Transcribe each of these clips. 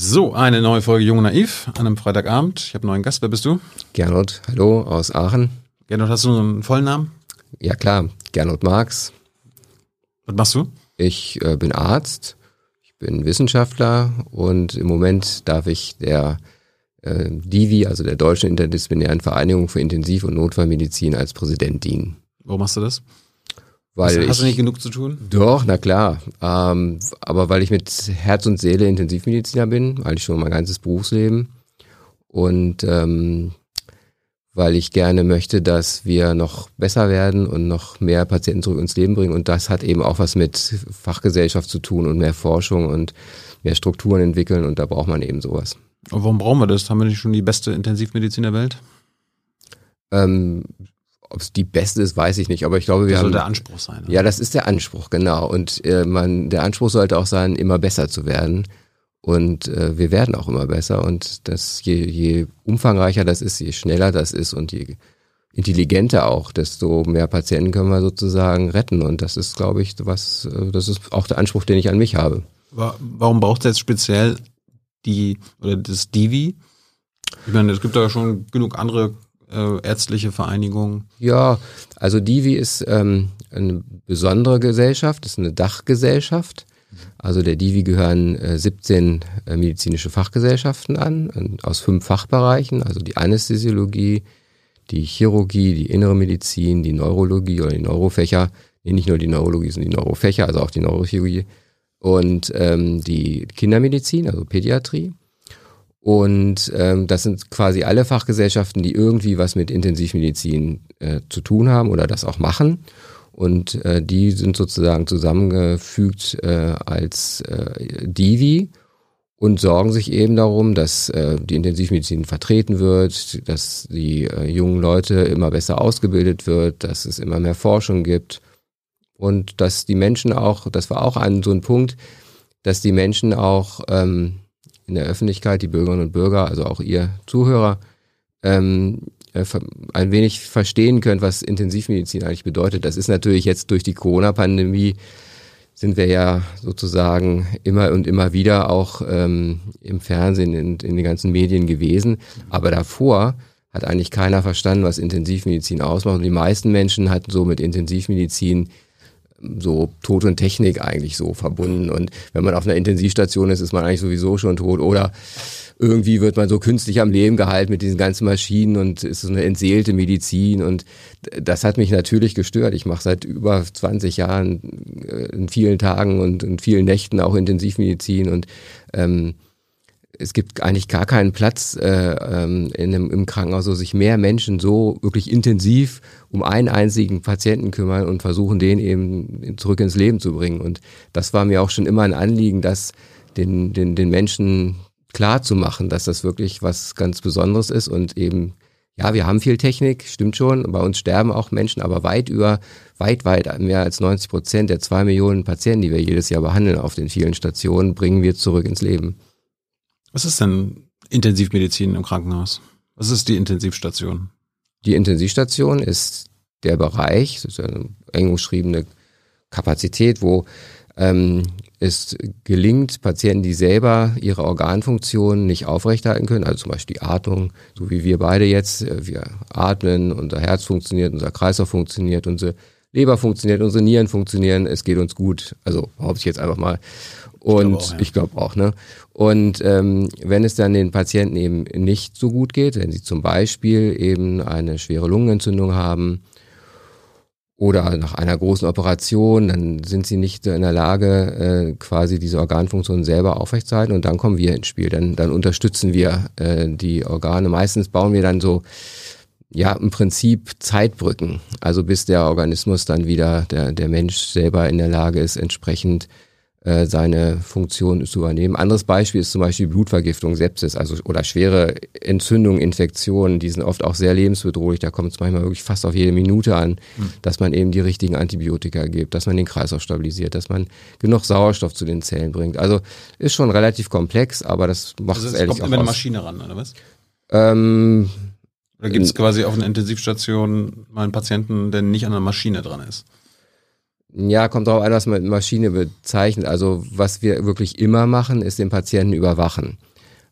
So, eine neue Folge Jung und Naiv an einem Freitagabend. Ich habe einen neuen Gast. Wer bist du? Gernot, hallo aus Aachen. Gernot, hast du einen vollen Namen? Ja klar, Gernot Marx. Was machst du? Ich äh, bin Arzt, ich bin Wissenschaftler und im Moment darf ich der äh, DIVI, also der Deutschen Interdisziplinären Vereinigung für Intensiv- und Notfallmedizin als Präsident dienen. Warum machst du das? Weil hast, ich, hast du nicht genug zu tun? Doch, na klar. Ähm, aber weil ich mit Herz und Seele Intensivmediziner bin, eigentlich schon mein ganzes Berufsleben. Und ähm, weil ich gerne möchte, dass wir noch besser werden und noch mehr Patienten zurück ins Leben bringen. Und das hat eben auch was mit Fachgesellschaft zu tun und mehr Forschung und mehr Strukturen entwickeln. Und da braucht man eben sowas. Und warum brauchen wir das? Haben wir nicht schon die beste Intensivmedizin der Welt? Ähm, ob es die beste ist, weiß ich nicht, aber ich glaube, wir das haben. soll der Anspruch sein. Oder? Ja, das ist der Anspruch, genau. Und äh, man, der Anspruch sollte auch sein, immer besser zu werden. Und äh, wir werden auch immer besser. Und das, je, je umfangreicher das ist, je schneller das ist und je intelligenter auch, desto mehr Patienten können wir sozusagen retten. Und das ist, glaube ich, was, äh, das ist auch der Anspruch, den ich an mich habe. Warum braucht es jetzt speziell die oder das Divi? Ich meine, es gibt da schon genug andere äh, ärztliche Vereinigungen. Ja, also Divi ist ähm, eine besondere Gesellschaft, ist eine Dachgesellschaft. Also der Divi gehören äh, 17 äh, medizinische Fachgesellschaften an, aus fünf Fachbereichen, also die Anästhesiologie, die Chirurgie, die innere Medizin, die Neurologie oder die Neurofächer. Nee, nicht nur die Neurologie, sondern die Neurofächer, also auch die Neurochirurgie. Und ähm, die Kindermedizin, also Pädiatrie. Und ähm, das sind quasi alle Fachgesellschaften, die irgendwie was mit Intensivmedizin äh, zu tun haben oder das auch machen. Und äh, die sind sozusagen zusammengefügt äh, als äh, Divi und sorgen sich eben darum, dass äh, die Intensivmedizin vertreten wird, dass die äh, jungen Leute immer besser ausgebildet wird, dass es immer mehr Forschung gibt und dass die Menschen auch, das war auch ein so ein Punkt, dass die Menschen auch ähm, in der Öffentlichkeit, die Bürgerinnen und Bürger, also auch ihr Zuhörer, ähm, ein wenig verstehen könnt, was Intensivmedizin eigentlich bedeutet. Das ist natürlich jetzt durch die Corona-Pandemie sind wir ja sozusagen immer und immer wieder auch ähm, im Fernsehen, in, in den ganzen Medien gewesen. Aber davor hat eigentlich keiner verstanden, was Intensivmedizin ausmacht. Und die meisten Menschen hatten so mit Intensivmedizin so Tod und Technik eigentlich so verbunden. Und wenn man auf einer Intensivstation ist, ist man eigentlich sowieso schon tot. Oder irgendwie wird man so künstlich am Leben gehalten mit diesen ganzen Maschinen und ist so eine entseelte Medizin. Und das hat mich natürlich gestört. Ich mache seit über 20 Jahren in vielen Tagen und in vielen Nächten auch Intensivmedizin und ähm, es gibt eigentlich gar keinen Platz äh, ähm, in einem, im Krankenhaus, wo sich mehr Menschen so wirklich intensiv um einen einzigen Patienten kümmern und versuchen, den eben zurück ins Leben zu bringen. Und das war mir auch schon immer ein Anliegen, das den, den, den Menschen klar zu machen, dass das wirklich was ganz Besonderes ist und eben, ja, wir haben viel Technik, stimmt schon, bei uns sterben auch Menschen, aber weit über, weit, weit mehr als 90 Prozent der zwei Millionen Patienten, die wir jedes Jahr behandeln auf den vielen Stationen, bringen wir zurück ins Leben. Was ist denn Intensivmedizin im Krankenhaus? Was ist die Intensivstation? Die Intensivstation ist der Bereich, das ist eine eng umschriebene Kapazität, wo ähm, es gelingt, Patienten, die selber ihre Organfunktionen nicht aufrechterhalten können, also zum Beispiel die Atmung, so wie wir beide jetzt, äh, wir atmen, unser Herz funktioniert, unser Kreislauf funktioniert, unsere Leber funktioniert, unsere Nieren funktionieren, es geht uns gut. Also behaupte ich jetzt einfach mal. Und ich glaube auch, ja. glaub auch, ne? Und ähm, wenn es dann den Patienten eben nicht so gut geht, wenn sie zum Beispiel eben eine schwere Lungenentzündung haben oder nach einer großen Operation, dann sind sie nicht in der Lage, äh, quasi diese Organfunktion selber aufrechtzuerhalten und dann kommen wir ins Spiel. Dann, dann unterstützen wir äh, die Organe. Meistens bauen wir dann so, ja, im Prinzip Zeitbrücken. Also bis der Organismus dann wieder, der, der Mensch selber in der Lage ist, entsprechend äh, seine Funktion zu übernehmen. Anderes Beispiel ist zum Beispiel Blutvergiftung, Sepsis, also oder schwere Entzündungen, Infektionen, die sind oft auch sehr lebensbedrohlich. Da kommt es manchmal wirklich fast auf jede Minute an, mhm. dass man eben die richtigen Antibiotika gibt, dass man den Kreislauf stabilisiert, dass man genug Sauerstoff zu den Zellen bringt. Also ist schon relativ komplex, aber das macht also es ehrlich kommt auch immer aus. eine Maschine ran, oder was? Ähm, oder gibt es quasi auf einer Intensivstation mal einen Patienten, der nicht an einer Maschine dran ist? Ja, kommt darauf an, was man mit Maschine bezeichnet. Also was wir wirklich immer machen, ist den Patienten überwachen.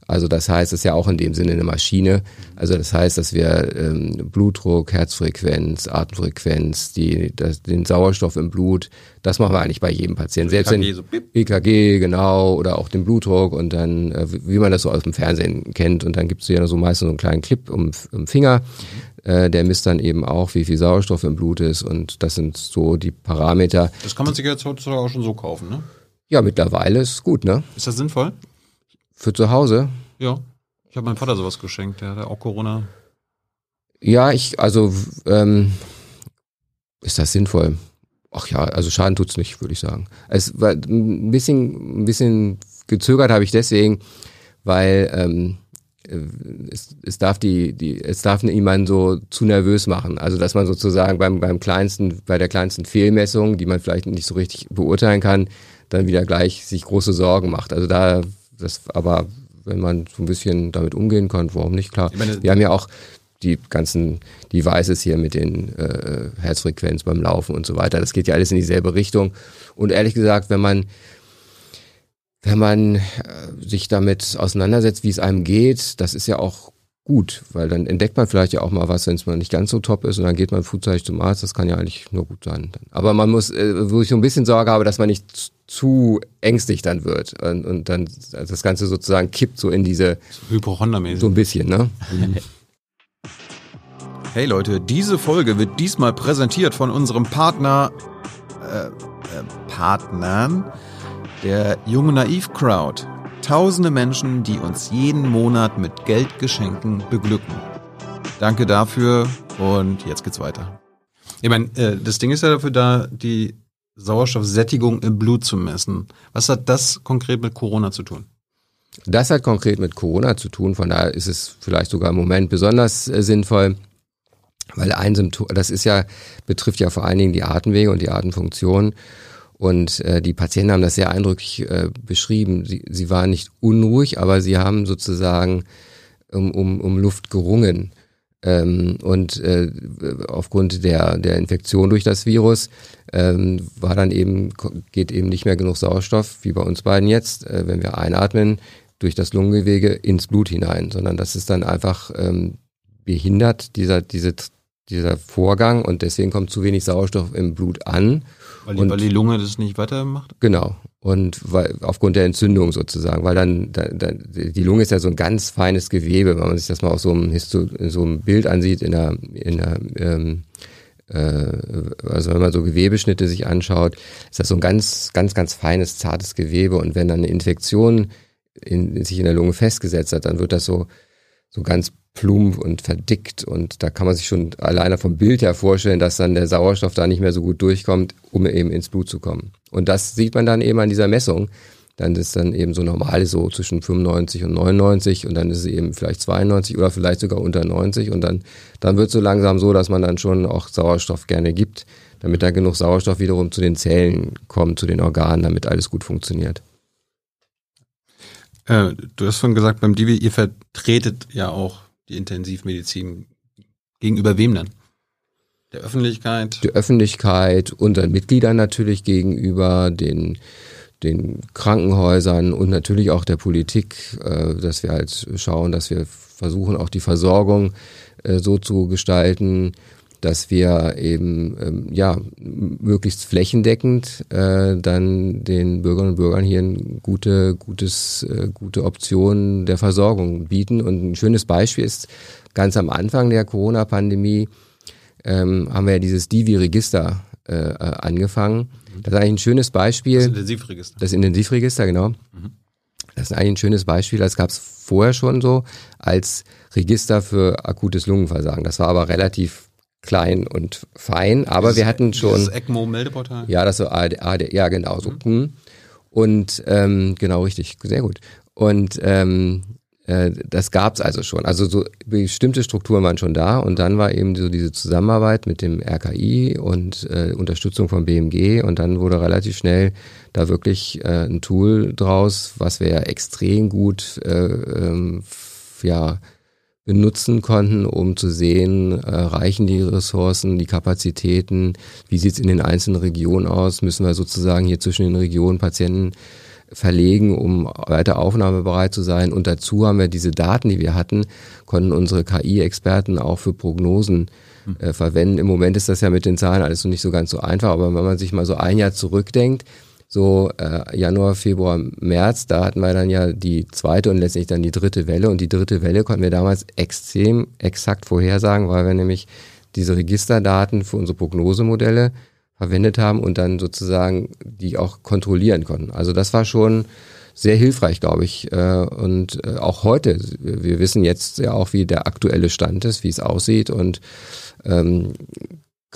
Also das heißt, es ist ja auch in dem Sinne eine Maschine. Also das heißt, dass wir ähm, Blutdruck, Herzfrequenz, Atemfrequenz, die, das, den Sauerstoff im Blut, das machen wir eigentlich bei jedem Patienten. Selbst EKG, so EKG, genau, oder auch den Blutdruck und dann, äh, wie man das so aus dem Fernsehen kennt. Und dann gibt es ja so meistens so einen kleinen Clip um, um Finger. Mhm. Äh, der misst dann eben auch, wie viel Sauerstoff im Blut ist. Und das sind so die Parameter. Das kann man sich jetzt heutzutage auch schon so kaufen, ne? Ja, mittlerweile ist gut, ne? Ist das sinnvoll? Für zu Hause? Ja. Ich habe meinem Vater sowas geschenkt, der hat auch Corona. Ja, ich, also, ähm, ist das sinnvoll? Ach ja, also Schaden tut's nicht, würde ich sagen. Es war ein bisschen, ein bisschen gezögert habe ich deswegen, weil ähm, es, es darf die, die, es darf niemanden so zu nervös machen. Also dass man sozusagen beim, beim kleinsten, bei der kleinsten Fehlmessung, die man vielleicht nicht so richtig beurteilen kann, dann wieder gleich sich große Sorgen macht. Also da das aber, wenn man so ein bisschen damit umgehen kann, warum nicht? Klar. Meine, wir haben ja auch die ganzen Devices hier mit den äh, Herzfrequenz beim Laufen und so weiter. Das geht ja alles in dieselbe Richtung. Und ehrlich gesagt, wenn man wenn man äh, sich damit auseinandersetzt, wie es einem geht, das ist ja auch gut, weil dann entdeckt man vielleicht ja auch mal was, wenn es mal nicht ganz so top ist und dann geht man frühzeitig zum Arzt, das kann ja eigentlich nur gut sein. Aber man muss, äh, wo ich so ein bisschen Sorge habe, dass man nicht zu ängstlich dann wird und, und dann das Ganze sozusagen kippt so in diese Hypochondermäßig. So ein bisschen, ne? Hey Leute, diese Folge wird diesmal präsentiert von unserem Partner, äh, äh, Partnern, der Junge Naiv Crowd. Tausende Menschen, die uns jeden Monat mit Geldgeschenken beglücken. Danke dafür und jetzt geht's weiter. Ich meine, äh, das Ding ist ja dafür da, die Sauerstoffsättigung im Blut zu messen. Was hat das konkret mit Corona zu tun? Das hat konkret mit Corona zu tun, von daher ist es vielleicht sogar im Moment besonders äh, sinnvoll, weil ein Symptom, das ist ja, betrifft ja vor allen Dingen die Atemwege und die Atemfunktion. Und äh, die Patienten haben das sehr eindrücklich äh, beschrieben. Sie, sie waren nicht unruhig, aber sie haben sozusagen um, um, um Luft gerungen. Ähm, und äh, aufgrund der, der Infektion durch das Virus ähm, war dann eben, geht eben nicht mehr genug Sauerstoff, wie bei uns beiden jetzt, äh, wenn wir einatmen, durch das Lungengewege ins Blut hinein, sondern das ist dann einfach ähm, behindert, dieser, diese, dieser Vorgang und deswegen kommt zu wenig Sauerstoff im Blut an. Weil die, und, weil die Lunge das nicht weitermacht? Genau. Und weil, aufgrund der Entzündung sozusagen, weil dann, dann, dann die Lunge ist ja so ein ganz feines Gewebe, wenn man sich das mal auf so einem, Histo so einem Bild ansieht, in der, in der ähm, äh, also wenn man so Gewebeschnitte sich anschaut, ist das so ein ganz, ganz, ganz feines, zartes Gewebe. Und wenn dann eine Infektion in, sich in der Lunge festgesetzt hat, dann wird das so, so ganz plump und verdickt. Und da kann man sich schon alleine vom Bild her vorstellen, dass dann der Sauerstoff da nicht mehr so gut durchkommt, um eben ins Blut zu kommen. Und das sieht man dann eben an dieser Messung. Dann ist dann eben so normal so zwischen 95 und 99 und dann ist es eben vielleicht 92 oder vielleicht sogar unter 90 und dann, dann wird es so langsam so, dass man dann schon auch Sauerstoff gerne gibt, damit da genug Sauerstoff wiederum zu den Zellen kommt, zu den Organen, damit alles gut funktioniert. Äh, du hast vorhin gesagt, beim Divi, ihr vertretet ja auch die Intensivmedizin. Gegenüber wem dann? Der Öffentlichkeit? Die Öffentlichkeit, unseren Mitgliedern natürlich gegenüber, den, den Krankenhäusern und natürlich auch der Politik, äh, dass wir halt schauen, dass wir versuchen, auch die Versorgung äh, so zu gestalten, dass wir eben ähm, ja möglichst flächendeckend äh, dann den Bürgerinnen und Bürgern hier eine gute gutes äh, gute Option der Versorgung bieten und ein schönes Beispiel ist ganz am Anfang der Corona Pandemie ähm, haben wir ja dieses Divi-Register äh, äh, angefangen. Das ist eigentlich ein schönes Beispiel. Das Intensivregister. Das Intensivregister, genau. Mhm. Das ist eigentlich ein schönes Beispiel. Das gab es vorher schon so als Register für akutes Lungenversagen. Das war aber relativ klein und fein, aber dieses, wir hatten schon. Das ECMO-Meldeportal? Ja, das so AD, AD, ja, genau so. Mhm. Und ähm, genau richtig, sehr gut. Und ähm, äh, das gab's also schon. Also so bestimmte Strukturen waren schon da und dann war eben so diese Zusammenarbeit mit dem RKI und äh, Unterstützung vom BMG und dann wurde relativ schnell da wirklich äh, ein Tool draus, was wir ja extrem gut äh, ähm, ja benutzen konnten, um zu sehen, äh, reichen die Ressourcen, die Kapazitäten, wie sieht's in den einzelnen Regionen aus, müssen wir sozusagen hier zwischen den Regionen Patienten verlegen, um weiter aufnahmebereit zu sein. Und dazu haben wir diese Daten, die wir hatten, konnten unsere KI-Experten auch für Prognosen hm. äh, verwenden. Im Moment ist das ja mit den Zahlen alles so nicht so ganz so einfach, aber wenn man sich mal so ein Jahr zurückdenkt, so äh, Januar, Februar, März, da hatten wir dann ja die zweite und letztlich dann die dritte Welle. Und die dritte Welle konnten wir damals extrem exakt vorhersagen, weil wir nämlich diese Registerdaten für unsere Prognosemodelle verwendet haben und dann sozusagen die auch kontrollieren konnten. Also das war schon sehr hilfreich, glaube ich. Äh, und äh, auch heute, wir wissen jetzt ja auch, wie der aktuelle Stand ist, wie es aussieht und ähm,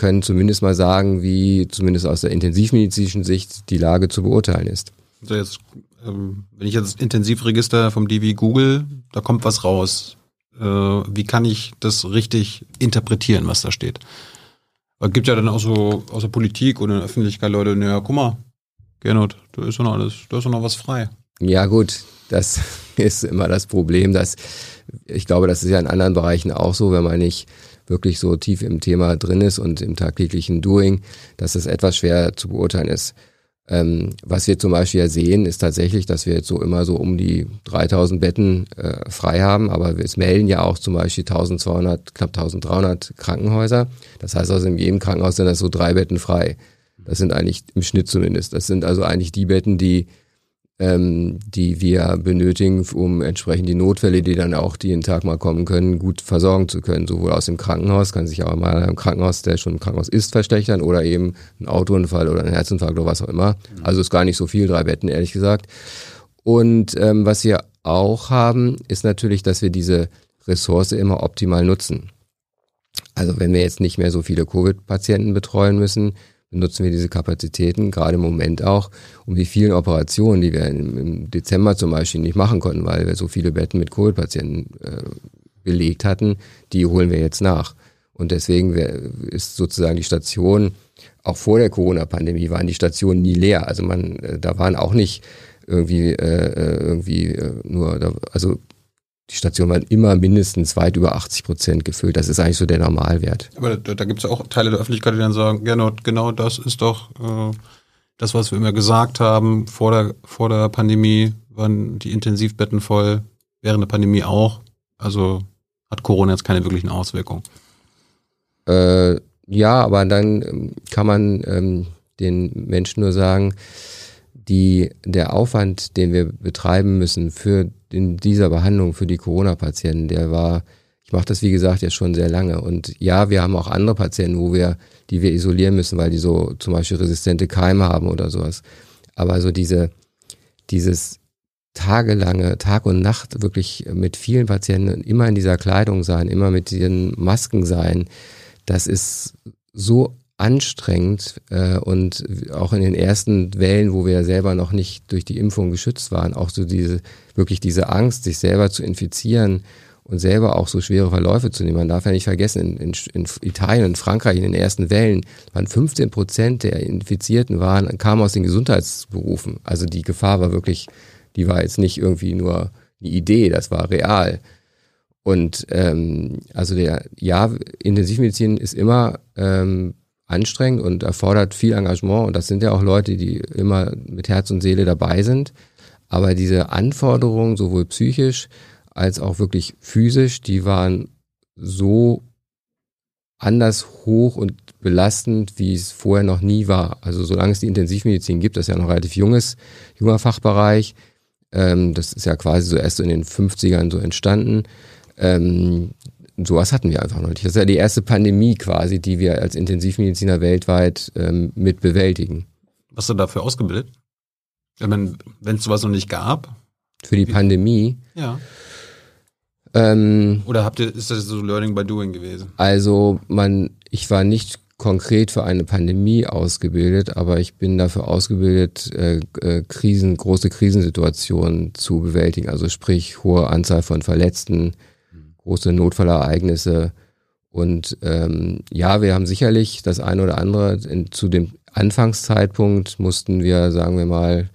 können zumindest mal sagen, wie zumindest aus der intensivmedizinischen Sicht die Lage zu beurteilen ist. Also jetzt, ähm, wenn ich jetzt Intensivregister vom DW Google, da kommt was raus. Äh, wie kann ich das richtig interpretieren, was da steht? Es gibt ja dann auch so aus der Politik oder in der Öffentlichkeit Leute, naja, guck mal, Gernot, da ist doch noch alles, da ist doch noch was frei. Ja, gut, das ist immer das Problem, dass ich glaube, das ist ja in anderen Bereichen auch so, wenn man nicht wirklich so tief im Thema drin ist und im tagtäglichen Doing, dass es etwas schwer zu beurteilen ist. Ähm, was wir zum Beispiel ja sehen, ist tatsächlich, dass wir jetzt so immer so um die 3000 Betten äh, frei haben, aber es melden ja auch zum Beispiel 1200, knapp 1300 Krankenhäuser. Das heißt also in jedem Krankenhaus sind das so drei Betten frei. Das sind eigentlich im Schnitt zumindest. Das sind also eigentlich die Betten, die ähm, die wir benötigen, um entsprechend die Notfälle, die dann auch jeden Tag mal kommen können, gut versorgen zu können. Sowohl aus dem Krankenhaus, kann sich auch mal im Krankenhaus, der schon im Krankenhaus ist, verschlechtern oder eben ein Autounfall oder ein Herzinfarkt oder was auch immer. Also ist gar nicht so viel, drei Betten, ehrlich gesagt. Und ähm, was wir auch haben, ist natürlich, dass wir diese Ressource immer optimal nutzen. Also wenn wir jetzt nicht mehr so viele Covid-Patienten betreuen müssen, nutzen wir diese Kapazitäten, gerade im Moment auch, um die vielen Operationen, die wir im, Dezember zum Beispiel nicht machen konnten, weil wir so viele Betten mit Covid-Patienten äh, belegt hatten, die holen wir jetzt nach. Und deswegen ist sozusagen die Station, auch vor der Corona-Pandemie waren die Stationen nie leer. Also man, äh, da waren auch nicht irgendwie, äh, äh irgendwie äh, nur, also die Stationen waren immer mindestens weit über 80 Prozent gefüllt. Das ist eigentlich so der Normalwert. Aber da, da gibt es ja auch Teile der Öffentlichkeit, die dann sagen, genau, genau das ist doch äh, das, was wir immer gesagt haben. Vor der, vor der Pandemie waren die Intensivbetten voll, während der Pandemie auch. Also hat Corona jetzt keine wirklichen Auswirkungen. Äh, ja, aber dann ähm, kann man ähm, den Menschen nur sagen, die, der Aufwand, den wir betreiben müssen für in dieser Behandlung für die Corona-Patienten, der war, ich mache das wie gesagt jetzt schon sehr lange. Und ja, wir haben auch andere Patienten, wo wir, die wir isolieren müssen, weil die so zum Beispiel resistente Keime haben oder sowas. Aber so diese, dieses tagelange, Tag und Nacht wirklich mit vielen Patienten immer in dieser Kleidung sein, immer mit diesen Masken sein, das ist so anstrengend äh, und auch in den ersten Wellen, wo wir selber noch nicht durch die Impfung geschützt waren, auch so diese wirklich diese Angst, sich selber zu infizieren und selber auch so schwere Verläufe zu nehmen. Man darf ja nicht vergessen, in, in, in Italien und Frankreich in den ersten Wellen waren 15 Prozent der Infizierten waren kamen aus den Gesundheitsberufen. Also die Gefahr war wirklich, die war jetzt nicht irgendwie nur eine Idee, das war real. Und ähm, also der ja Intensivmedizin ist immer ähm, anstrengend und erfordert viel Engagement. Und das sind ja auch Leute, die immer mit Herz und Seele dabei sind. Aber diese Anforderungen, sowohl psychisch als auch wirklich physisch, die waren so anders hoch und belastend, wie es vorher noch nie war. Also solange es die Intensivmedizin gibt, das ist ja noch relativ junges, junger Fachbereich. Ähm, das ist ja quasi so erst in den 50ern so entstanden. Ähm, sowas hatten wir einfach noch nicht. Das ist ja die erste Pandemie quasi, die wir als Intensivmediziner weltweit ähm, mit bewältigen. Was du dafür ausgebildet? Wenn es sowas noch nicht gab? Für die Pandemie? Ja. Ähm, Oder habt ihr, ist das so Learning by Doing gewesen? Also man, ich war nicht konkret für eine Pandemie ausgebildet, aber ich bin dafür ausgebildet, äh, äh, Krisen, große Krisensituationen zu bewältigen. Also sprich hohe Anzahl von Verletzten, große Notfallereignisse. Und ähm, ja, wir haben sicherlich das eine oder andere. In, zu dem Anfangszeitpunkt mussten wir, sagen wir mal,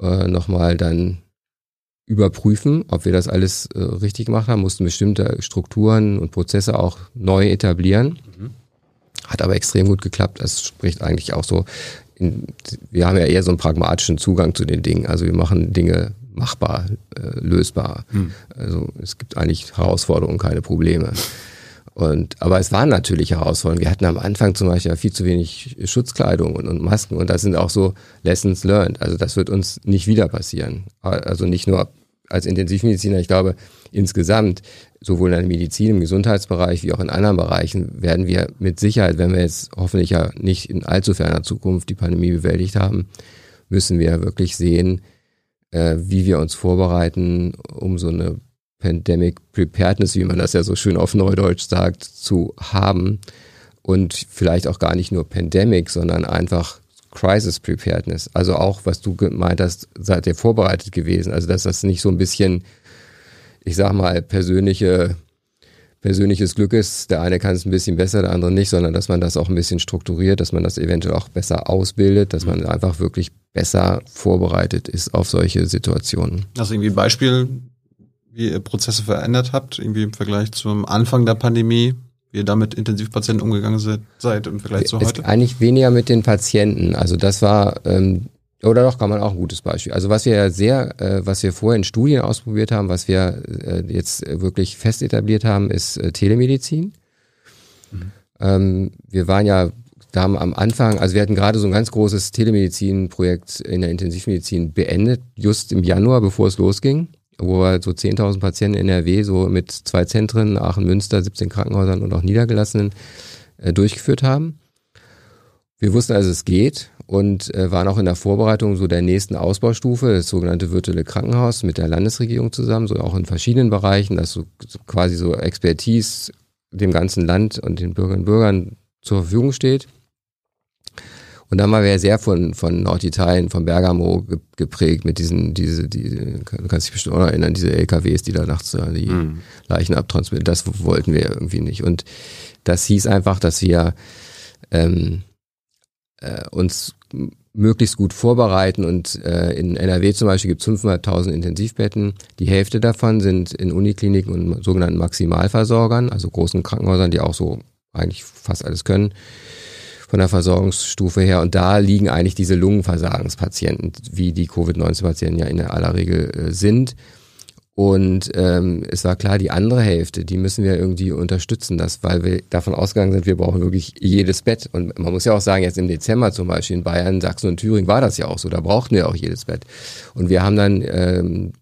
äh, nochmal dann überprüfen, ob wir das alles äh, richtig gemacht haben, mussten bestimmte Strukturen und Prozesse auch neu etablieren. Mhm. Hat aber extrem gut geklappt. Das spricht eigentlich auch so. In, wir haben ja eher so einen pragmatischen Zugang zu den Dingen. Also wir machen Dinge machbar, äh, lösbar. Mhm. Also es gibt eigentlich Herausforderungen, keine Probleme. Und, aber es waren natürlich Herausforderungen. Wir hatten am Anfang zum Beispiel viel zu wenig Schutzkleidung und, und Masken und das sind auch so Lessons learned. Also das wird uns nicht wieder passieren. Also nicht nur als Intensivmediziner, ich glaube insgesamt, sowohl in der Medizin, im Gesundheitsbereich wie auch in anderen Bereichen, werden wir mit Sicherheit, wenn wir jetzt hoffentlich ja nicht in allzu ferner Zukunft die Pandemie bewältigt haben, müssen wir wirklich sehen, äh, wie wir uns vorbereiten, um so eine Pandemic Preparedness, wie man das ja so schön auf Neudeutsch sagt, zu haben. Und vielleicht auch gar nicht nur Pandemic, sondern einfach Crisis Preparedness. Also auch, was du gemeint hast, seid ihr vorbereitet gewesen. Also dass das nicht so ein bisschen, ich sag mal, persönliche, persönliches Glück ist. Der eine kann es ein bisschen besser, der andere nicht, sondern dass man das auch ein bisschen strukturiert, dass man das eventuell auch besser ausbildet, dass man einfach wirklich besser vorbereitet ist auf solche Situationen. Also irgendwie ein Beispiel, wie ihr Prozesse verändert habt, irgendwie im Vergleich zum Anfang der Pandemie, wie ihr damit Intensivpatienten umgegangen seid im Vergleich zu heute? Eigentlich weniger mit den Patienten. Also das war, ähm, oder doch kann man auch ein gutes Beispiel. Also was wir ja sehr, äh, was wir vorher in Studien ausprobiert haben, was wir äh, jetzt wirklich fest etabliert haben, ist äh, Telemedizin. Mhm. Ähm, wir waren ja da haben am Anfang, also wir hatten gerade so ein ganz großes Telemedizin-Projekt in der Intensivmedizin beendet, just im Januar, bevor es losging wo wir so 10.000 Patienten in NRW so mit zwei Zentren, Aachen, Münster, 17 Krankenhäusern und auch Niedergelassenen äh, durchgeführt haben. Wir wussten also, es geht und äh, waren auch in der Vorbereitung so der nächsten Ausbaustufe, das sogenannte virtuelle Krankenhaus mit der Landesregierung zusammen, so auch in verschiedenen Bereichen, dass so, so quasi so Expertise dem ganzen Land und den Bürgerinnen und Bürgern zur Verfügung steht. Und dann waren wir ja sehr von, von Norditalien, von Bergamo geprägt mit diesen, diese, die, du kannst dich bestimmt auch noch erinnern, diese LKWs, die da nachts die mhm. Leichen abtransportieren. Das wollten wir irgendwie nicht. Und das hieß einfach, dass wir ähm, äh, uns möglichst gut vorbereiten und äh, in NRW zum Beispiel gibt es 500.000 Intensivbetten. Die Hälfte davon sind in Unikliniken und sogenannten Maximalversorgern, also großen Krankenhäusern, die auch so eigentlich fast alles können von der Versorgungsstufe her. Und da liegen eigentlich diese Lungenversagenspatienten, wie die Covid-19-Patienten ja in aller Regel äh, sind. Und ähm, es war klar, die andere Hälfte, die müssen wir irgendwie unterstützen, das, weil wir davon ausgegangen sind, wir brauchen wirklich jedes Bett. Und man muss ja auch sagen, jetzt im Dezember zum Beispiel in Bayern, Sachsen und Thüringen war das ja auch so, da brauchten wir auch jedes Bett. Und wir haben dann ähm,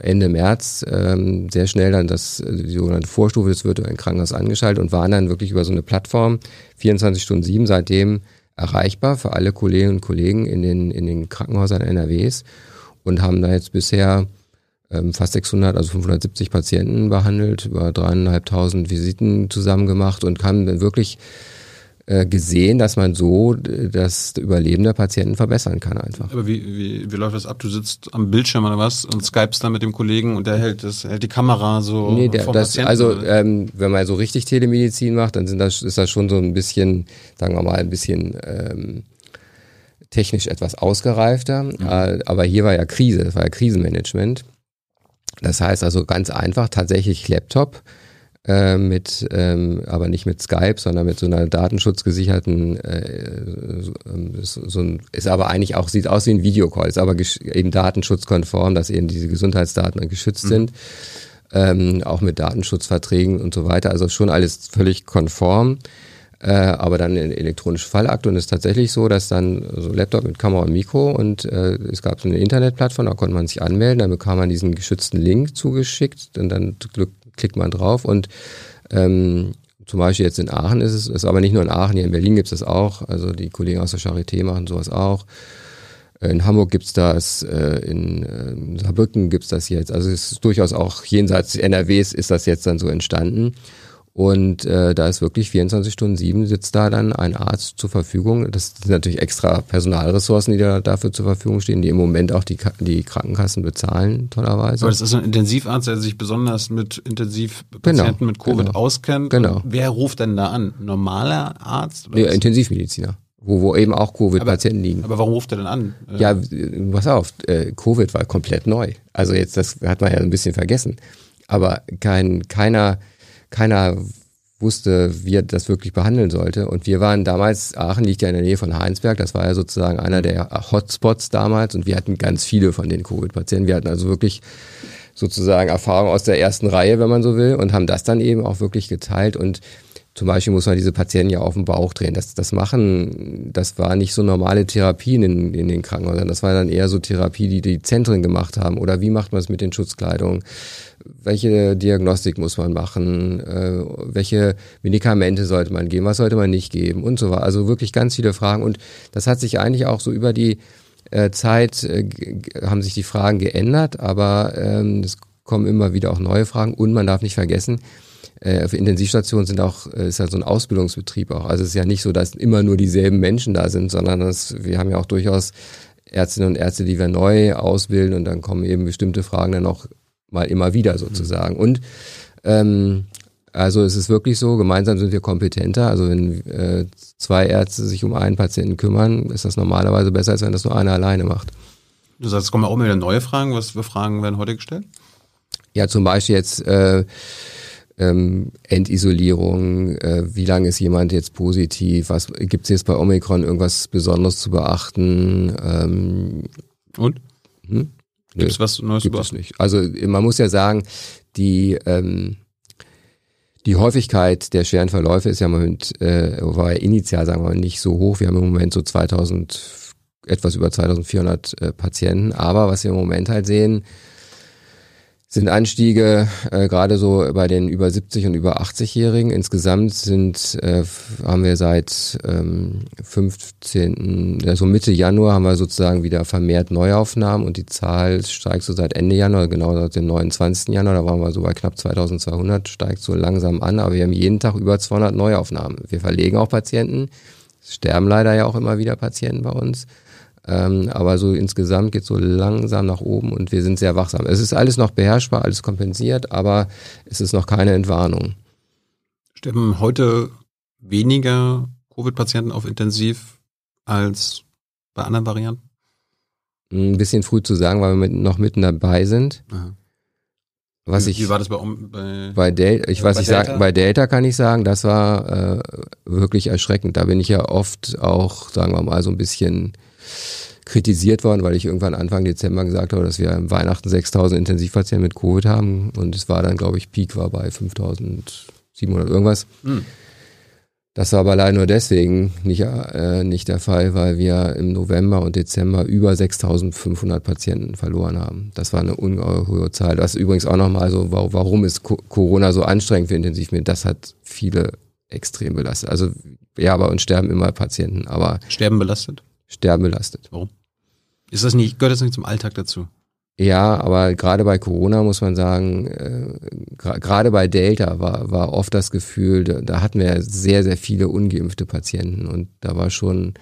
Ende März ähm, sehr schnell dann das äh, die sogenannte Vorstufe des virtuellen Krankenhauses angeschaltet und waren dann wirklich über so eine Plattform 24 Stunden sieben seitdem erreichbar für alle Kolleginnen und Kollegen in den in den Krankenhäusern NRWs und haben da jetzt bisher fast 600, also 570 Patienten behandelt, über dreieinhalbtausend Visiten zusammen gemacht und haben dann wirklich äh, gesehen, dass man so das Überleben der Patienten verbessern kann einfach. Aber wie, wie, wie läuft das ab? Du sitzt am Bildschirm oder was und skypst dann mit dem Kollegen und der hält, das, hält die Kamera so nee, der, das, Patienten, Also ähm, wenn man so richtig Telemedizin macht, dann sind das, ist das schon so ein bisschen, sagen wir mal, ein bisschen ähm, technisch etwas ausgereifter. Mhm. Äh, aber hier war ja Krise, das war ja Krisenmanagement. Das heißt also ganz einfach, tatsächlich Laptop, äh, mit, ähm, aber nicht mit Skype, sondern mit so einer datenschutzgesicherten, äh, so, so ein, ist aber eigentlich auch, sieht aus wie ein Videocall, ist aber eben datenschutzkonform, dass eben diese Gesundheitsdaten geschützt mhm. sind, ähm, auch mit Datenschutzverträgen und so weiter, also schon alles völlig konform. Äh, aber dann in elektronische Fallakte und es ist tatsächlich so, dass dann so Laptop mit Kamera und Mikro und äh, es gab so eine Internetplattform, da konnte man sich anmelden, dann bekam man diesen geschützten Link zugeschickt und dann klickt man drauf und ähm, zum Beispiel jetzt in Aachen ist es, ist aber nicht nur in Aachen, hier in Berlin gibt es das auch, also die Kollegen aus der Charité machen sowas auch. In Hamburg gibt's das, äh, in äh, Saarbrücken gibt's das jetzt. Also es ist durchaus auch jenseits NRWs ist das jetzt dann so entstanden. Und äh, da ist wirklich 24 Stunden sieben sitzt da dann ein Arzt zur Verfügung. Das sind natürlich extra Personalressourcen, die da dafür zur Verfügung stehen, die im Moment auch die, die Krankenkassen bezahlen, tollerweise. Aber das ist ein Intensivarzt, der sich besonders mit Intensivpatienten genau, mit Covid genau, auskennt. Genau. wer ruft denn da an? Normaler Arzt? Oder ja, Intensivmediziner. wo, wo eben auch Covid-Patienten liegen. Aber warum ruft er denn an? Äh, ja, pass auf, äh, Covid war komplett neu. Also jetzt, das hat man ja ein bisschen vergessen. Aber kein, keiner, keiner wusste, wie er das wirklich behandeln sollte. Und wir waren damals, Aachen liegt ja in der Nähe von Heinsberg, das war ja sozusagen einer der Hotspots damals und wir hatten ganz viele von den Covid-Patienten. Wir hatten also wirklich sozusagen Erfahrung aus der ersten Reihe, wenn man so will, und haben das dann eben auch wirklich geteilt und zum Beispiel muss man diese Patienten ja auf den Bauch drehen. Das, das machen, das war nicht so normale Therapien in, in den Krankenhäusern. Das war dann eher so Therapie, die die Zentren gemacht haben. Oder wie macht man es mit den Schutzkleidungen? Welche Diagnostik muss man machen? Äh, welche Medikamente sollte man geben? Was sollte man nicht geben? Und so weiter. Also wirklich ganz viele Fragen. Und das hat sich eigentlich auch so über die äh, Zeit, äh, haben sich die Fragen geändert. Aber ähm, es kommen immer wieder auch neue Fragen. Und man darf nicht vergessen, äh, auf Intensivstationen sind auch, äh, ist halt so ein Ausbildungsbetrieb auch. Also es ist ja nicht so, dass immer nur dieselben Menschen da sind, sondern das, wir haben ja auch durchaus Ärztinnen und Ärzte, die wir neu ausbilden und dann kommen eben bestimmte Fragen dann auch mal immer wieder sozusagen. Und ähm, also es ist wirklich so, gemeinsam sind wir kompetenter. Also wenn äh, zwei Ärzte sich um einen Patienten kümmern, ist das normalerweise besser, als wenn das nur einer alleine macht. Du sagst, es kommen auch immer wieder neue Fragen. Was für Fragen werden heute gestellt? Ja, zum Beispiel jetzt äh, ähm, Endisolierung, äh, wie lange ist jemand jetzt positiv, was gibt es jetzt bei Omikron irgendwas Besonderes zu beachten? Ähm, Und? Hm? Gibt es was Neues gibt beachten? nicht. Also man muss ja sagen, die ähm, die Häufigkeit der schweren Verläufe ist ja mit, äh, war ja initial, sagen wir mal, nicht so hoch. Wir haben im Moment so 2000, etwas über 2400 äh, Patienten. Aber was wir im Moment halt sehen, sind Anstiege äh, gerade so bei den über 70 und über 80-Jährigen. Insgesamt sind äh, haben wir seit ähm, 15. Also Mitte Januar haben wir sozusagen wieder vermehrt Neuaufnahmen und die Zahl steigt so seit Ende Januar, genau seit dem 29. Januar, da waren wir so bei knapp 2200, steigt so langsam an, aber wir haben jeden Tag über 200 Neuaufnahmen. Wir verlegen auch Patienten, es sterben leider ja auch immer wieder Patienten bei uns. Ähm, aber so insgesamt geht so langsam nach oben und wir sind sehr wachsam. Es ist alles noch beherrschbar, alles kompensiert, aber es ist noch keine Entwarnung. Stimmen heute weniger Covid-Patienten auf Intensiv als bei anderen Varianten? Ein bisschen früh zu sagen, weil wir mit, noch mitten dabei sind. Aha. Was wie, ich, wie war das bei, bei, bei Delta? Ich weiß, ich sag, bei Delta kann ich sagen, das war äh, wirklich erschreckend. Da bin ich ja oft auch, sagen wir mal, so ein bisschen kritisiert worden, weil ich irgendwann Anfang Dezember gesagt habe, dass wir im Weihnachten 6000 Intensivpatienten mit Covid haben und es war dann, glaube ich, Peak war bei 5700 irgendwas. Mhm. Das war aber leider nur deswegen nicht, äh, nicht der Fall, weil wir im November und Dezember über 6500 Patienten verloren haben. Das war eine ungeheure Zahl. Das ist übrigens auch nochmal so, warum ist Corona so anstrengend für Intensivmedizin? Das hat viele extrem belastet. Also ja, bei uns sterben immer Patienten, aber. Sterben belastet? Sterben belastet. Warum? Ist das nicht, gehört das nicht zum Alltag dazu? Ja, aber gerade bei Corona muss man sagen, äh, gerade bei Delta war, war oft das Gefühl, da, da, hatten wir sehr, sehr viele ungeimpfte Patienten und da war schon,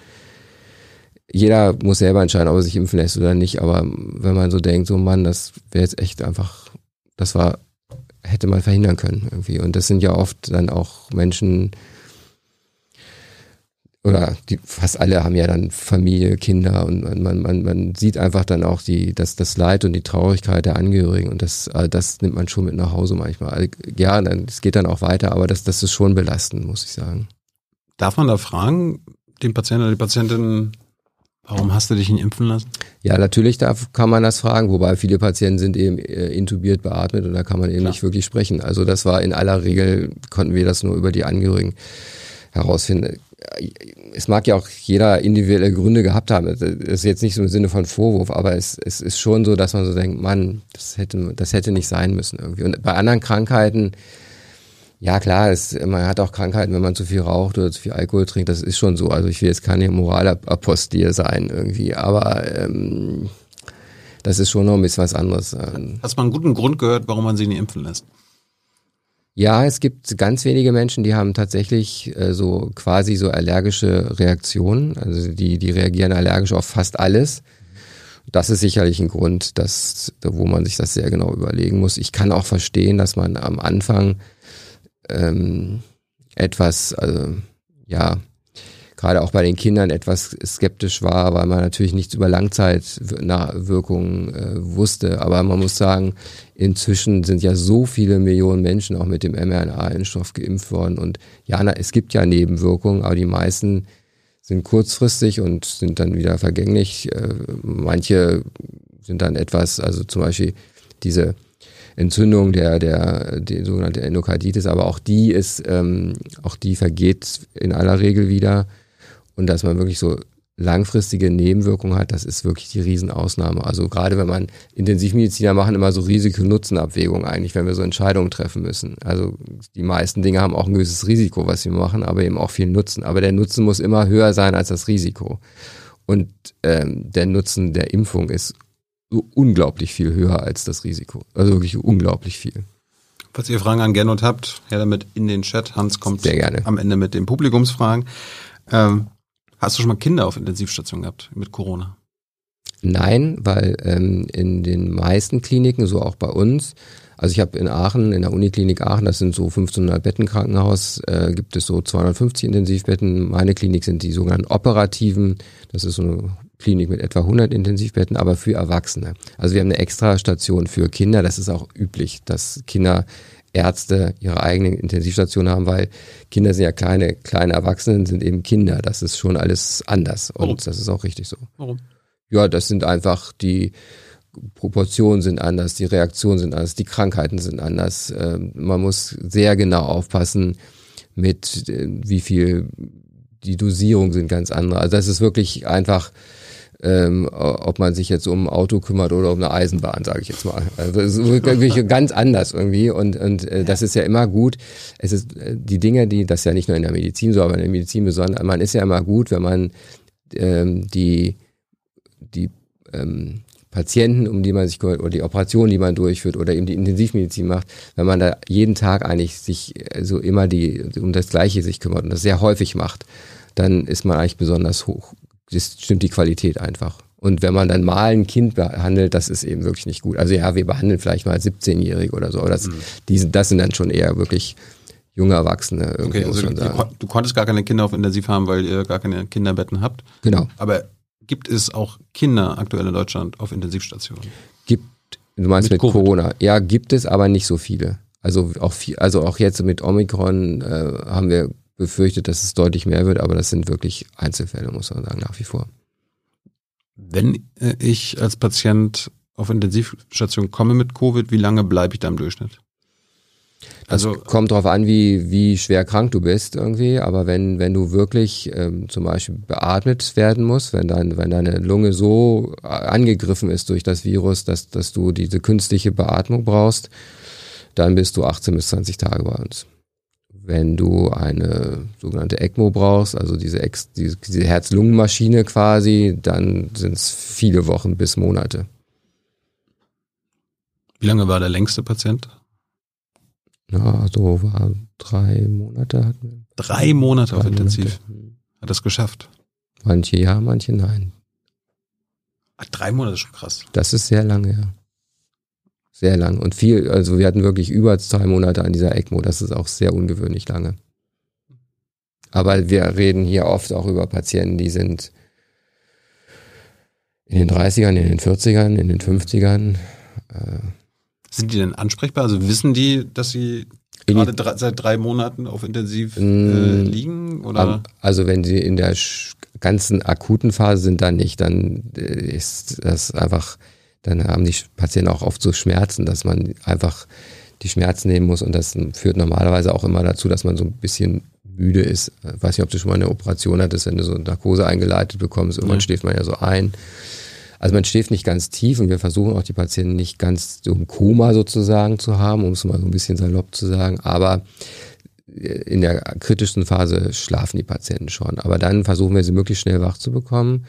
jeder muss selber entscheiden, ob er sich impfen lässt oder nicht, aber wenn man so denkt, so Mann, das wäre jetzt echt einfach, das war, hätte man verhindern können irgendwie. Und das sind ja oft dann auch Menschen, oder die, fast alle haben ja dann Familie, Kinder und man, man, man sieht einfach dann auch die, das, das Leid und die Traurigkeit der Angehörigen und das, äh, das nimmt man schon mit nach Hause manchmal. Also, ja, dann, es geht dann auch weiter, aber das, das ist schon belastend, muss ich sagen. Darf man da fragen, den Patienten oder die Patientin, warum hast du dich nicht impfen lassen? Ja, natürlich darf, kann man das fragen, wobei viele Patienten sind eben äh, intubiert beatmet und da kann man eben Klar. nicht wirklich sprechen. Also das war in aller Regel, konnten wir das nur über die Angehörigen herausfinden es mag ja auch jeder individuelle Gründe gehabt haben. Das ist jetzt nicht so im Sinne von Vorwurf, aber es, es ist schon so, dass man so denkt, Mann, das hätte, das hätte nicht sein müssen irgendwie. Und bei anderen Krankheiten, ja klar, es, man hat auch Krankheiten, wenn man zu viel raucht oder zu viel Alkohol trinkt, das ist schon so. Also ich will jetzt keine Moralapostil sein irgendwie, aber ähm, das ist schon noch ein bisschen was anderes. Hast du mal einen guten Grund gehört, warum man sie nicht impfen lässt? Ja, es gibt ganz wenige Menschen, die haben tatsächlich äh, so quasi so allergische Reaktionen. Also die, die reagieren allergisch auf fast alles. Das ist sicherlich ein Grund, dass, wo man sich das sehr genau überlegen muss. Ich kann auch verstehen, dass man am Anfang ähm, etwas, also, ja, gerade auch bei den Kindern etwas skeptisch war, weil man natürlich nichts über Langzeitwirkungen äh, wusste. Aber man muss sagen, inzwischen sind ja so viele Millionen Menschen auch mit dem mRNA-Impfstoff geimpft worden. Und ja, na, es gibt ja Nebenwirkungen, aber die meisten sind kurzfristig und sind dann wieder vergänglich. Äh, manche sind dann etwas, also zum Beispiel diese Entzündung der, der, die sogenannte Endokarditis, aber auch die ist, ähm, auch die vergeht in aller Regel wieder. Und dass man wirklich so langfristige Nebenwirkungen hat, das ist wirklich die Riesenausnahme. Also gerade wenn man Intensivmediziner machen immer so Risiko-Nutzen-Abwägungen eigentlich, wenn wir so Entscheidungen treffen müssen. Also die meisten Dinge haben auch ein gewisses Risiko, was wir machen, aber eben auch viel Nutzen. Aber der Nutzen muss immer höher sein als das Risiko. Und ähm, der Nutzen der Impfung ist so unglaublich viel höher als das Risiko. Also wirklich unglaublich viel. Falls ihr Fragen an Gernot habt, her damit in den Chat. Hans kommt am Ende mit den Publikumsfragen. Ähm, Hast du schon mal Kinder auf Intensivstation gehabt mit Corona? Nein, weil ähm, in den meisten Kliniken, so auch bei uns, also ich habe in Aachen, in der Uniklinik Aachen, das sind so 1500 Betten Krankenhaus, äh, gibt es so 250 Intensivbetten. Meine Klinik sind die sogenannten operativen, das ist so eine Klinik mit etwa 100 Intensivbetten, aber für Erwachsene. Also wir haben eine extra Station für Kinder, das ist auch üblich, dass Kinder Ärzte ihre eigene Intensivstation haben, weil Kinder sind ja kleine, kleine Erwachsene sind eben Kinder. Das ist schon alles anders und Warum? das ist auch richtig so. Warum? Ja, das sind einfach die Proportionen sind anders, die Reaktionen sind anders, die Krankheiten sind anders. Ähm, man muss sehr genau aufpassen mit äh, wie viel die Dosierung sind ganz andere. Also das ist wirklich einfach ähm, ob man sich jetzt um ein Auto kümmert oder um eine Eisenbahn, sage ich jetzt mal. Also es ist wirklich ganz anders irgendwie und, und äh, das ist ja immer gut. Es ist äh, die Dinge, die, das ist ja nicht nur in der Medizin so, aber in der Medizin besonders, man ist ja immer gut, wenn man ähm, die, die ähm, Patienten, um die man sich kümmert, oder die Operationen, die man durchführt, oder eben die Intensivmedizin macht, wenn man da jeden Tag eigentlich sich so also immer die um das Gleiche sich kümmert und das sehr häufig macht, dann ist man eigentlich besonders hoch, das stimmt die Qualität einfach. Und wenn man dann mal ein Kind behandelt, das ist eben wirklich nicht gut. Also ja, wir behandeln vielleicht mal 17-Jährige oder so, aber das, mhm. die, das sind dann schon eher wirklich junge Erwachsene. Okay, also du, du, konntest gar keine Kinder auf Intensiv haben, weil ihr gar keine Kinderbetten habt. Genau. Aber gibt es auch Kinder aktuell in Deutschland auf Intensivstationen? Gibt, du meinst mit, mit Corona? Ja, gibt es, aber nicht so viele. Also auch viel, also auch jetzt mit Omikron äh, haben wir befürchtet, dass es deutlich mehr wird, aber das sind wirklich Einzelfälle, muss man sagen, nach wie vor. Wenn äh, ich als Patient auf Intensivstation komme mit Covid, wie lange bleibe ich da im Durchschnitt? Also das kommt darauf an, wie, wie schwer krank du bist irgendwie, aber wenn, wenn du wirklich ähm, zum Beispiel beatmet werden musst, wenn, dein, wenn deine Lunge so angegriffen ist durch das Virus, dass, dass du diese künstliche Beatmung brauchst, dann bist du 18 bis 20 Tage bei uns. Wenn du eine sogenannte ECMO brauchst, also diese, Ex diese, diese Herz-Lungen-Maschine quasi, dann sind es viele Wochen bis Monate. Wie lange war der längste Patient? Ja, so war drei Monate hatten wir. Drei Monate drei auf Intensiv. Monate. Hat das geschafft? Manche ja, manche nein. Ach, drei Monate ist schon krass. Das ist sehr lange, ja sehr lang. Und viel, also wir hatten wirklich über zwei Monate an dieser ECMO. Das ist auch sehr ungewöhnlich lange. Aber wir reden hier oft auch über Patienten, die sind in den 30ern, in den 40ern, in den 50ern. Äh, sind die denn ansprechbar? Also wissen die, dass sie gerade drei, seit drei Monaten auf Intensiv äh, mm, liegen? Oder? Also wenn sie in der ganzen akuten Phase sind, dann nicht. Dann äh, ist das einfach dann haben die Patienten auch oft so Schmerzen, dass man einfach die Schmerzen nehmen muss und das führt normalerweise auch immer dazu, dass man so ein bisschen müde ist. Ich weiß nicht, ob du schon mal eine Operation hattest, wenn du so eine Narkose eingeleitet bekommst, irgendwann ja. schläft man ja so ein. Also man schläft nicht ganz tief und wir versuchen auch die Patienten nicht ganz so im Koma sozusagen zu haben, um es mal so ein bisschen salopp zu sagen, aber in der kritischsten Phase schlafen die Patienten schon. Aber dann versuchen wir sie möglichst schnell wach zu bekommen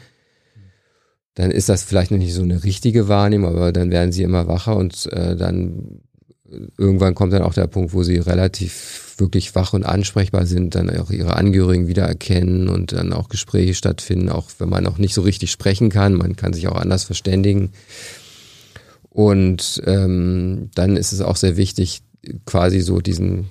dann ist das vielleicht noch nicht so eine richtige Wahrnehmung, aber dann werden sie immer wacher und äh, dann irgendwann kommt dann auch der Punkt, wo sie relativ wirklich wach und ansprechbar sind, dann auch ihre Angehörigen wiedererkennen und dann auch Gespräche stattfinden, auch wenn man noch nicht so richtig sprechen kann, man kann sich auch anders verständigen. Und ähm, dann ist es auch sehr wichtig, quasi so diesen,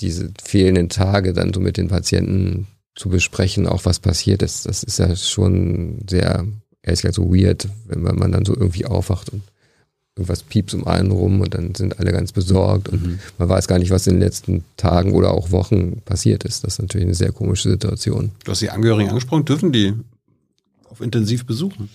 diese fehlenden Tage dann so mit den Patienten zu besprechen, auch was passiert ist. Das ist ja schon sehr, ehrlich gesagt, so weird, wenn man dann so irgendwie aufwacht und irgendwas pieps um einen rum und dann sind alle ganz besorgt und mhm. man weiß gar nicht, was in den letzten Tagen oder auch Wochen passiert ist. Das ist natürlich eine sehr komische Situation. Du hast die Angehörigen angesprochen, dürfen die auf intensiv besuchen?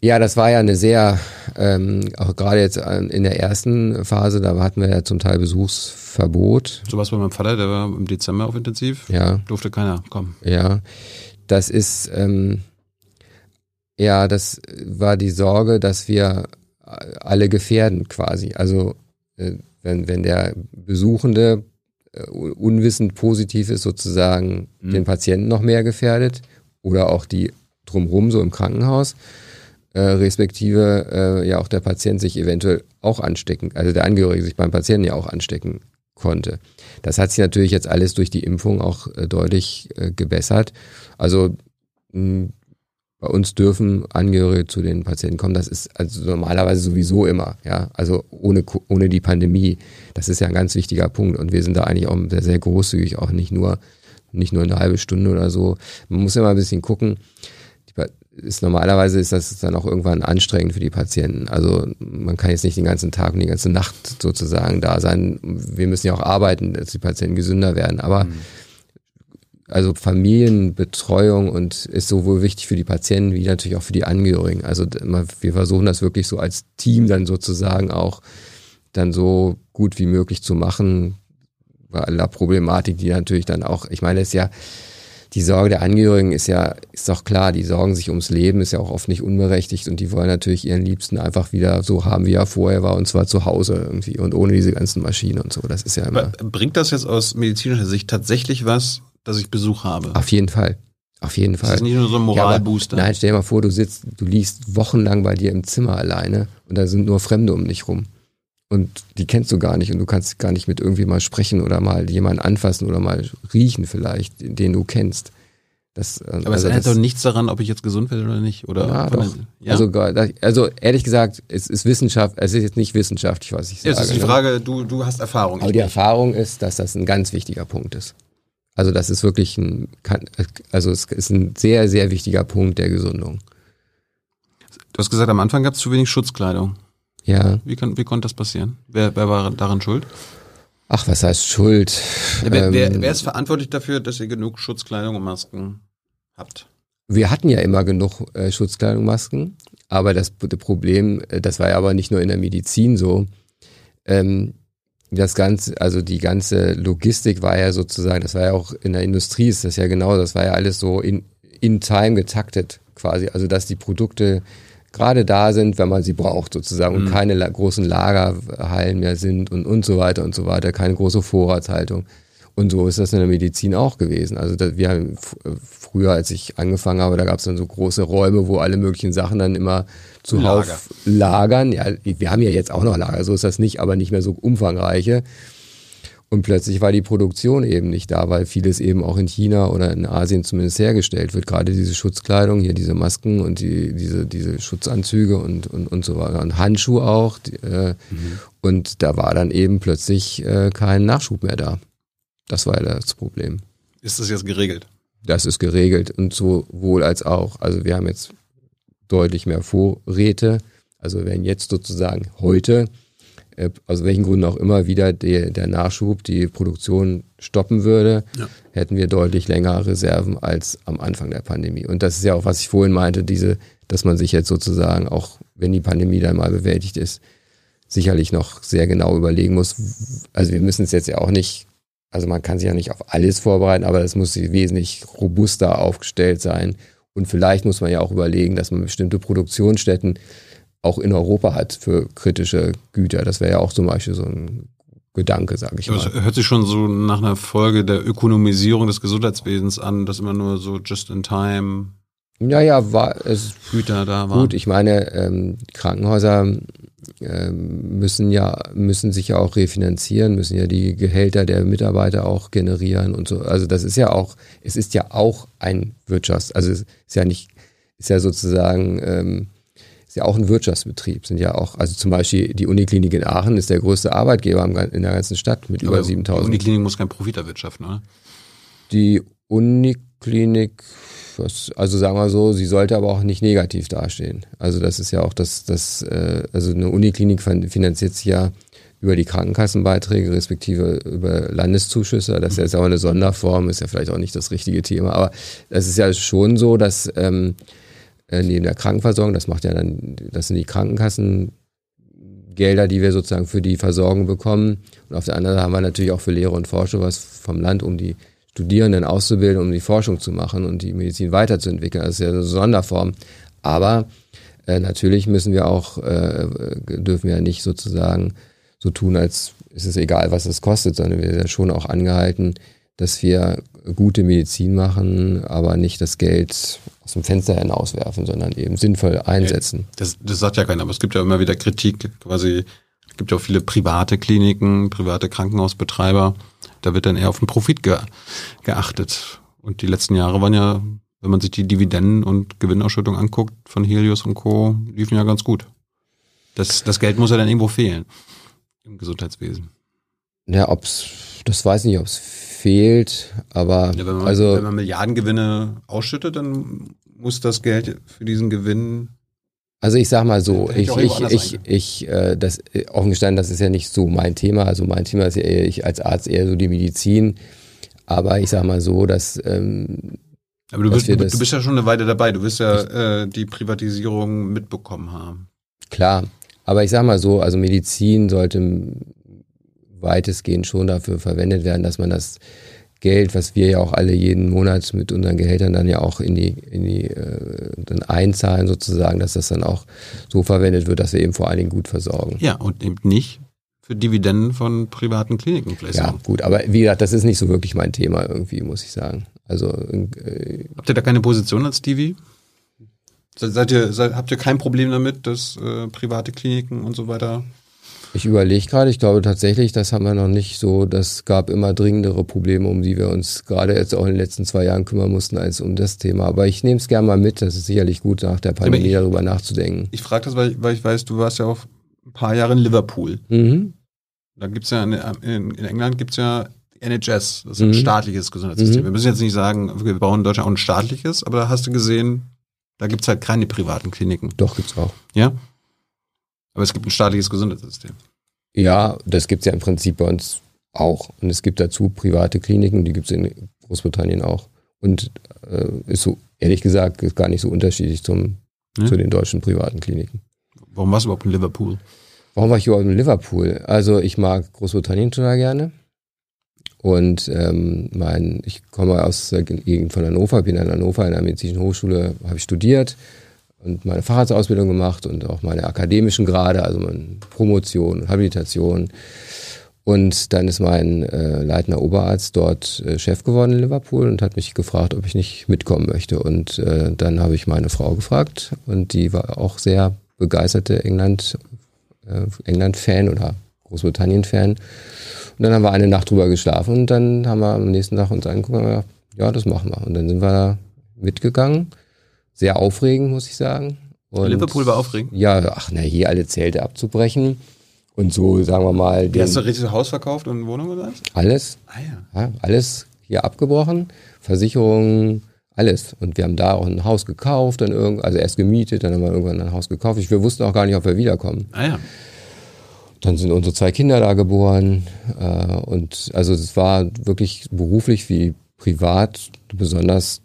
Ja, das war ja eine sehr, ähm, auch gerade jetzt in der ersten Phase, da hatten wir ja zum Teil Besuchsverbot. So was bei meinem Vater, der war im Dezember auf Intensiv. Ja. Durfte keiner kommen. Ja. Das ist, ähm, ja, das war die Sorge, dass wir alle gefährden quasi. Also äh, wenn, wenn der Besuchende äh, unwissend positiv ist, sozusagen mhm. den Patienten noch mehr gefährdet oder auch die drumherum so im Krankenhaus äh, respektive äh, ja auch der Patient sich eventuell auch anstecken, also der Angehörige sich beim Patienten ja auch anstecken konnte. Das hat sich natürlich jetzt alles durch die Impfung auch äh, deutlich äh, gebessert. Also mh, bei uns dürfen Angehörige zu den Patienten kommen. Das ist also normalerweise sowieso immer, ja. Also ohne, ohne die Pandemie. Das ist ja ein ganz wichtiger Punkt. Und wir sind da eigentlich auch sehr, sehr großzügig, auch nicht nur, nicht nur eine halbe Stunde oder so. Man muss mal ein bisschen gucken ist normalerweise ist das dann auch irgendwann anstrengend für die Patienten. Also man kann jetzt nicht den ganzen Tag und die ganze Nacht sozusagen da sein. Wir müssen ja auch arbeiten, dass die Patienten gesünder werden. Aber mhm. Also Familienbetreuung und ist sowohl wichtig für die Patienten wie natürlich auch für die Angehörigen. Also wir versuchen das wirklich so als Team dann sozusagen auch dann so gut wie möglich zu machen bei aller Problematik, die natürlich dann auch, ich meine, es ist ja die Sorge der Angehörigen ist ja, ist doch klar, die sorgen sich ums Leben, ist ja auch oft nicht unberechtigt und die wollen natürlich ihren Liebsten einfach wieder so haben, wie er vorher war und zwar zu Hause irgendwie und ohne diese ganzen Maschinen und so. Das ist ja immer. Bringt das jetzt aus medizinischer Sicht tatsächlich was, dass ich Besuch habe? Auf jeden Fall. Auf jeden Fall. Das ist nicht nur so ein Moralbooster. Ja, nein, stell dir mal vor, du sitzt, du liegst wochenlang bei dir im Zimmer alleine und da sind nur Fremde um dich rum und die kennst du gar nicht und du kannst gar nicht mit irgendwie mal sprechen oder mal jemanden anfassen oder mal riechen vielleicht, den du kennst. Das, äh, Aber also es ändert doch nichts daran, ob ich jetzt gesund werde oder nicht, oder? Ja, doch. ja? Also, also ehrlich gesagt, es ist Wissenschaft, es ist jetzt nicht wissenschaftlich, was ich sage. Es ist die ne? Frage, du, du hast Erfahrung. Aber die Erfahrung ist, dass das ein ganz wichtiger Punkt ist. Also das ist wirklich ein, also es ist ein sehr, sehr wichtiger Punkt der Gesundung. Du hast gesagt, am Anfang gab es zu wenig Schutzkleidung. Ja. Wie, kann, wie konnte das passieren? Wer, wer war daran schuld? Ach, was heißt Schuld? Ja, wer, ähm, wer, wer ist verantwortlich dafür, dass ihr genug Schutzkleidung und Masken habt? Wir hatten ja immer genug äh, Schutzkleidung und Masken, aber das, das Problem, äh, das war ja aber nicht nur in der Medizin so. Ähm, das ganze, also die ganze Logistik war ja sozusagen, das war ja auch in der Industrie ist das ja genau, das war ja alles so in, in time getaktet quasi. Also dass die Produkte gerade da sind, wenn man sie braucht sozusagen und mhm. keine la großen Lagerhallen mehr sind und, und so weiter und so weiter, keine große Vorratshaltung. Und so ist das in der Medizin auch gewesen. Also da, wir haben früher, als ich angefangen habe, da gab es dann so große Räume, wo alle möglichen Sachen dann immer zuhauf Lager. lagern. Ja, wir haben ja jetzt auch noch Lager, so ist das nicht, aber nicht mehr so umfangreiche. Und plötzlich war die Produktion eben nicht da, weil vieles eben auch in China oder in Asien zumindest hergestellt wird. Gerade diese Schutzkleidung, hier diese Masken und die, diese, diese Schutzanzüge und, und, und so weiter. Und Handschuhe auch. Äh, mhm. Und da war dann eben plötzlich äh, kein Nachschub mehr da. Das war ja das Problem. Ist das jetzt geregelt? Das ist geregelt und sowohl als auch. Also wir haben jetzt deutlich mehr Vorräte. Also wenn jetzt sozusagen heute äh, aus welchen Gründen auch immer wieder der, der Nachschub die Produktion stoppen würde, ja. hätten wir deutlich länger Reserven als am Anfang der Pandemie. Und das ist ja auch, was ich vorhin meinte, diese, dass man sich jetzt sozusagen, auch wenn die Pandemie dann mal bewältigt ist, sicherlich noch sehr genau überlegen muss. Also wir müssen es jetzt ja auch nicht, also man kann sich ja nicht auf alles vorbereiten, aber das muss wesentlich robuster aufgestellt sein. Und vielleicht muss man ja auch überlegen, dass man bestimmte Produktionsstätten auch in Europa hat für kritische Güter. Das wäre ja auch zum Beispiel so ein Gedanke, sage ich mal. Das hört sich schon so nach einer Folge der Ökonomisierung des Gesundheitswesens an, dass immer nur so just in time ja, ja, war es Güter da waren. Gut, ich meine, ähm, Krankenhäuser müssen ja müssen sich ja auch refinanzieren, müssen ja die Gehälter der Mitarbeiter auch generieren und so. Also das ist ja auch, es ist ja auch ein Wirtschafts, also es ist ja nicht, ist ja sozusagen ähm, ist ja auch ein Wirtschaftsbetrieb, sind ja auch, also zum Beispiel die Uniklinik in Aachen ist der größte Arbeitgeber in der ganzen Stadt mit Aber über 7000. Die Uniklinik muss kein Profit erwirtschaften, oder? Die Uniklinik Uniklinik, was, also sagen wir so, sie sollte aber auch nicht negativ dastehen. Also das ist ja auch das, das äh, also eine Uniklinik finanziert sich ja über die Krankenkassenbeiträge respektive über Landeszuschüsse. Das ist jetzt auch eine Sonderform, ist ja vielleicht auch nicht das richtige Thema. Aber es ist ja schon so, dass ähm, äh, neben der Krankenversorgung, das macht ja dann, das sind die Krankenkassengelder, die wir sozusagen für die Versorgung bekommen. Und auf der anderen Seite haben wir natürlich auch für Lehre und Forschung was vom Land, um die Studierenden auszubilden, um die Forschung zu machen und die Medizin weiterzuentwickeln. Das ist ja eine Sonderform. Aber äh, natürlich müssen wir auch, äh, dürfen wir ja nicht sozusagen so tun, als ist es egal, was es kostet, sondern wir sind ja schon auch angehalten, dass wir gute Medizin machen, aber nicht das Geld aus dem Fenster hinauswerfen, sondern eben sinnvoll einsetzen. Das, das sagt ja keiner, aber es gibt ja immer wieder Kritik, quasi, es gibt ja auch viele private Kliniken, private Krankenhausbetreiber, da wird dann eher auf den Profit ge geachtet. Und die letzten Jahre waren ja, wenn man sich die Dividenden und Gewinnausschüttung anguckt von Helios und Co., liefen ja ganz gut. Das, das Geld muss ja dann irgendwo fehlen im Gesundheitswesen. Ja, ob's, das weiß ich nicht, ob es fehlt, aber ja, wenn man, also wenn man Milliardengewinne ausschüttet, dann muss das Geld für diesen Gewinn also ich sag mal so, ich, ich, ich, ich, äh, das offen gestanden, das ist ja nicht so mein Thema. Also mein Thema ist ja eher, ich als Arzt eher so die Medizin. Aber ich sag mal so, dass ähm, aber du bist, das- du bist ja schon eine Weile dabei. Du wirst ja äh, die Privatisierung mitbekommen haben. Klar, aber ich sag mal so, also Medizin sollte weitestgehend schon dafür verwendet werden, dass man das Geld, was wir ja auch alle jeden Monat mit unseren Gehältern dann ja auch in die, in die äh, dann einzahlen sozusagen, dass das dann auch so verwendet wird, dass wir eben vor allen Dingen gut versorgen. Ja, und eben nicht für Dividenden von privaten Kliniken vielleicht. Ja, gut, aber wie gesagt, das ist nicht so wirklich mein Thema irgendwie, muss ich sagen. Also äh, Habt ihr da keine Position als? Se- Seid ihr, seid, habt ihr kein Problem damit, dass äh, private Kliniken und so weiter? Ich überlege gerade, ich glaube tatsächlich, das haben wir noch nicht so, das gab immer dringendere Probleme, um die wir uns gerade jetzt auch in den letzten zwei Jahren kümmern mussten, als um das Thema. Aber ich nehme es gerne mal mit, das ist sicherlich gut, nach der Pandemie ich- darüber nachzudenken. Ich frage das, weil, weil ich weiß, du warst ja auch ein paar Jahre in Liverpool. Mhm. Da gibt's ja in, in, in England gibt's ja NHS, das ist Mhm. ein staatliches Gesundheitssystem. Mhm. Wir müssen jetzt nicht sagen, wir bauen in Deutschland auch ein staatliches, aber da hast du gesehen, da gibt's halt keine privaten Kliniken. Doch, gibt's auch. Ja? Aber es gibt ein staatliches Gesundheitssystem. Ja, das gibt's ja im Prinzip bei uns auch. Und es gibt dazu private Kliniken, die gibt's in Großbritannien auch. Und äh, ist so, ehrlich gesagt, ist gar nicht so unterschiedlich zum, Ja. zu den deutschen privaten Kliniken. Warum warst du überhaupt in Liverpool? Warum war ich überhaupt in Liverpool? Also ich mag Großbritannien total gerne. Und ähm, mein, ich komme aus der Gegend von Hannover, bin in Hannover in der medizinischen Hochschule, habe ich studiert und meine Facharztausbildung gemacht und auch meine akademischen Grade, also meine Promotion, Habilitation. Und dann ist mein äh, leitender Oberarzt dort äh, Chef geworden in Liverpool und hat mich gefragt, ob ich nicht mitkommen möchte. Und äh, dann habe ich meine Frau gefragt und die war auch sehr begeisterte England, äh, England-Fan oder Großbritannien-Fan. Und dann haben wir eine Nacht drüber geschlafen und dann haben wir am nächsten Tag uns angeguckt und haben gedacht, ja, das machen wir. Und dann sind wir mitgegangen. Sehr aufregend, muss ich sagen. Und Liverpool war aufregend. Ja, ach na, hier alle Zelte abzubrechen. Und so, sagen wir mal, Wie hast du den, richtig Haus verkauft und Wohnung oder was? alles, Ah ja. ja, alles hier abgebrochen. Versicherungen, alles. Und wir haben da auch ein Haus gekauft, dann irgend, also erst gemietet, dann haben wir irgendwann ein Haus gekauft. Ich, wir wussten auch gar nicht, ob wir wiederkommen. Ah ja. Dann sind unsere zwei Kinder da geboren. Äh, und also es war wirklich beruflich wie privat besonders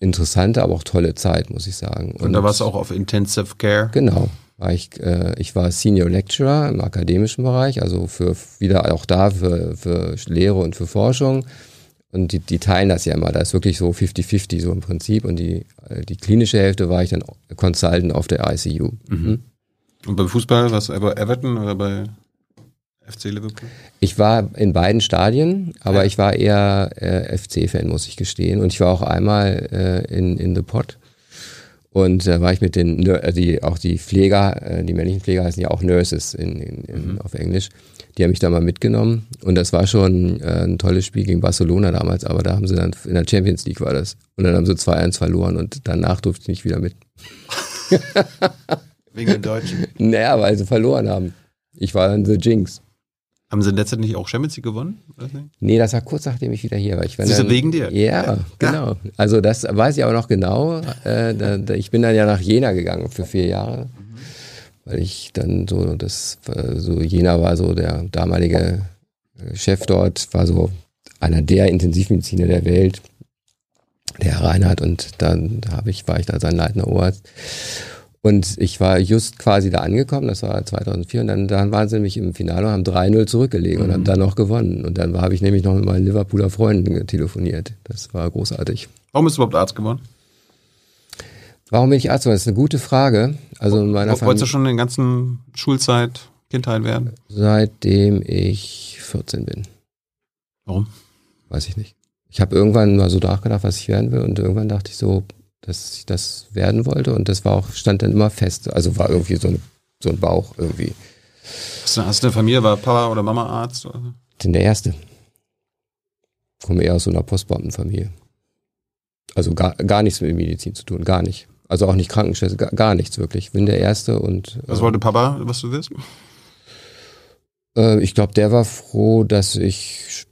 interessante, aber auch tolle Zeit, muss ich sagen. Und, da warst du auch auf Intensive Care. Genau. War ich, äh, ich war Senior Lecturer im akademischen Bereich, also für wieder auch da für, für Lehre und für Forschung. Und die, die teilen das ja immer. Da ist wirklich so 50-50 so im Prinzip. Und die, äh, die klinische Hälfte war ich dann Consultant auf der ICU. Mhm. Und beim Fußball warst du bei Everton oder bei FC Liverpool? Ich war in beiden Stadien, aber Ja. ich war eher äh, FC-Fan, muss ich gestehen. Und ich war auch einmal äh, in, in The Pot. Und da war ich mit den, äh, die, auch die Pfleger, äh, die männlichen Pfleger heißen ja auch Nurses in, in, in, auf Englisch. Die haben mich da mal mitgenommen. Und das war schon äh, ein tolles Spiel gegen Barcelona damals, aber da haben sie dann, in der Champions League war das. Und dann haben sie 2-1 verloren und danach durfte ich nicht wieder mit. Wegen den Deutschen. Naja, weil sie verloren haben. Ich war dann The Jinx. Haben Sie letztendlich auch Champions League gewonnen? Nee, das war kurz nachdem ich wieder hier war. Ich war Siehst dann, wegen dir? Ja, Ja. genau. Also das weiß ich auch noch genau. Äh, da, da, ich bin dann ja nach Jena gegangen für vier Jahre, weil ich dann so, das so Jena war so der damalige äh, Chef dort, war so einer der Intensivmediziner der Welt, der Herr Reinhardt und dann habe ich, war ich da sein leitender Oberarzt. Und ich war just quasi da angekommen, das war 2004, und dann, dann waren sie nämlich im Finale und haben 3-0 zurückgelegen und haben dann noch gewonnen. Und dann habe ich nämlich noch mit meinen Liverpooler Freunden telefoniert. Das war großartig. Warum bist du überhaupt Arzt geworden? Warum bin ich Arzt geworden? Das ist eine gute Frage. Also in meiner Wolltest du schon in der ganzen Schulzeit, Kindheit werden? seitdem ich 14 bin, Warum? weiß ich nicht. Ich habe irgendwann mal so nachgedacht, was ich werden will und irgendwann dachte ich so, dass ich das werden wollte und das war auch, stand dann immer fest. Also war irgendwie so ein, so ein Bauch irgendwie. Hast du, hast du eine Familie, war Papa oder Mama Arzt? Oder? bin der Erste. Komme eher aus so einer Postbeamtenfamilie. Also gar, gar nichts mit Medizin zu tun, gar nicht. Also auch nicht Krankenschwester, gar, gar nichts wirklich. Bin der Erste und Was wollte Papa, was du wirst? äh, ich glaube, der war froh, dass ich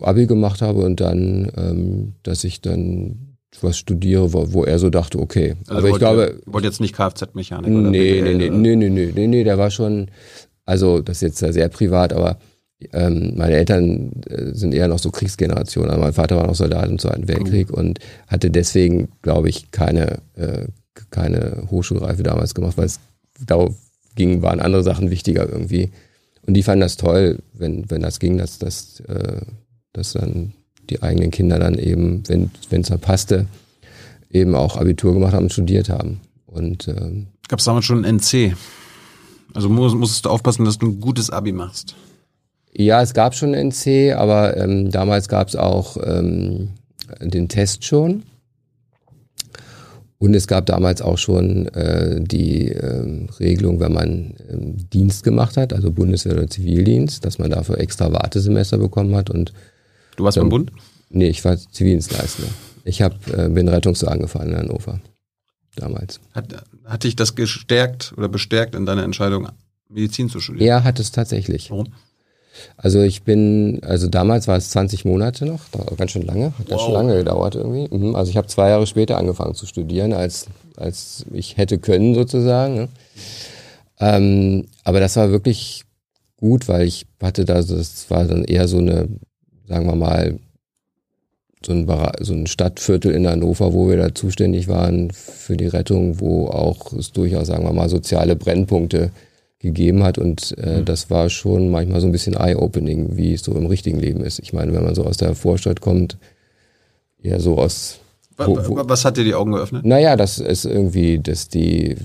Abi gemacht habe und dann, ähm, dass ich dann was studiere, wo, wo er so dachte, okay. Aber ich glaube, wollte jetzt nicht Kfz-Mechanik oder Nee, BWL nee, nee, nee, nee, nee, nee, nee, der war schon, also das ist jetzt sehr privat, aber ähm, meine Eltern äh, sind eher noch so Kriegsgeneration. Also mein Vater war noch Soldat im Zweiten Weltkrieg und hatte deswegen, glaube ich, keine, äh, keine Hochschulreife damals gemacht, weil es darauf ging, waren andere Sachen wichtiger irgendwie. Und die fanden das toll, wenn, wenn das ging, dass, dass, äh, dass dann die eigenen Kinder dann eben, wenn es dann passte, eben auch Abitur gemacht haben und studiert haben. Und ähm, Gab es damals schon ein NC? Also muss, musstest du aufpassen, dass du ein gutes Abi machst. Ja, es gab schon NC, aber ähm, damals gab es auch ähm, den Test schon. Und es gab damals auch schon äh, die ähm, Regelung, wenn man ähm, Dienst gemacht hat, also Bundeswehr oder Zivildienst, dass man dafür extra Wartesemester bekommen hat. Und Du warst beim Bund? nee, ich war Zivildienstleister. Ich hab, äh, bin Rettungswagen gefahren in Hannover damals. Hat, hat dich das gestärkt oder bestärkt in deiner Entscheidung, Medizin zu studieren? Er hat es tatsächlich. Warum? Also ich bin, also damals war es 20 Monate noch, ganz schön lange, hat ganz schön Wow. lange gedauert irgendwie. Mhm. Also ich habe zwei Jahre später angefangen zu studieren, als, als ich hätte können sozusagen. Ne? Ähm, aber das war wirklich gut, weil ich hatte da, das war dann eher so eine, sagen wir mal, so ein, so ein Stadtviertel in Hannover, wo wir da zuständig waren für die Rettung, wo auch es durchaus, sagen wir mal, soziale Brennpunkte gegeben hat und äh, das war schon manchmal so ein bisschen eye-opening, wie es so im richtigen Leben ist. Ich meine, wenn man so aus der Vorstadt kommt, eher so aus, wo, wo, Was hat dir die Augen geöffnet? naja, das ist irgendwie, dass die,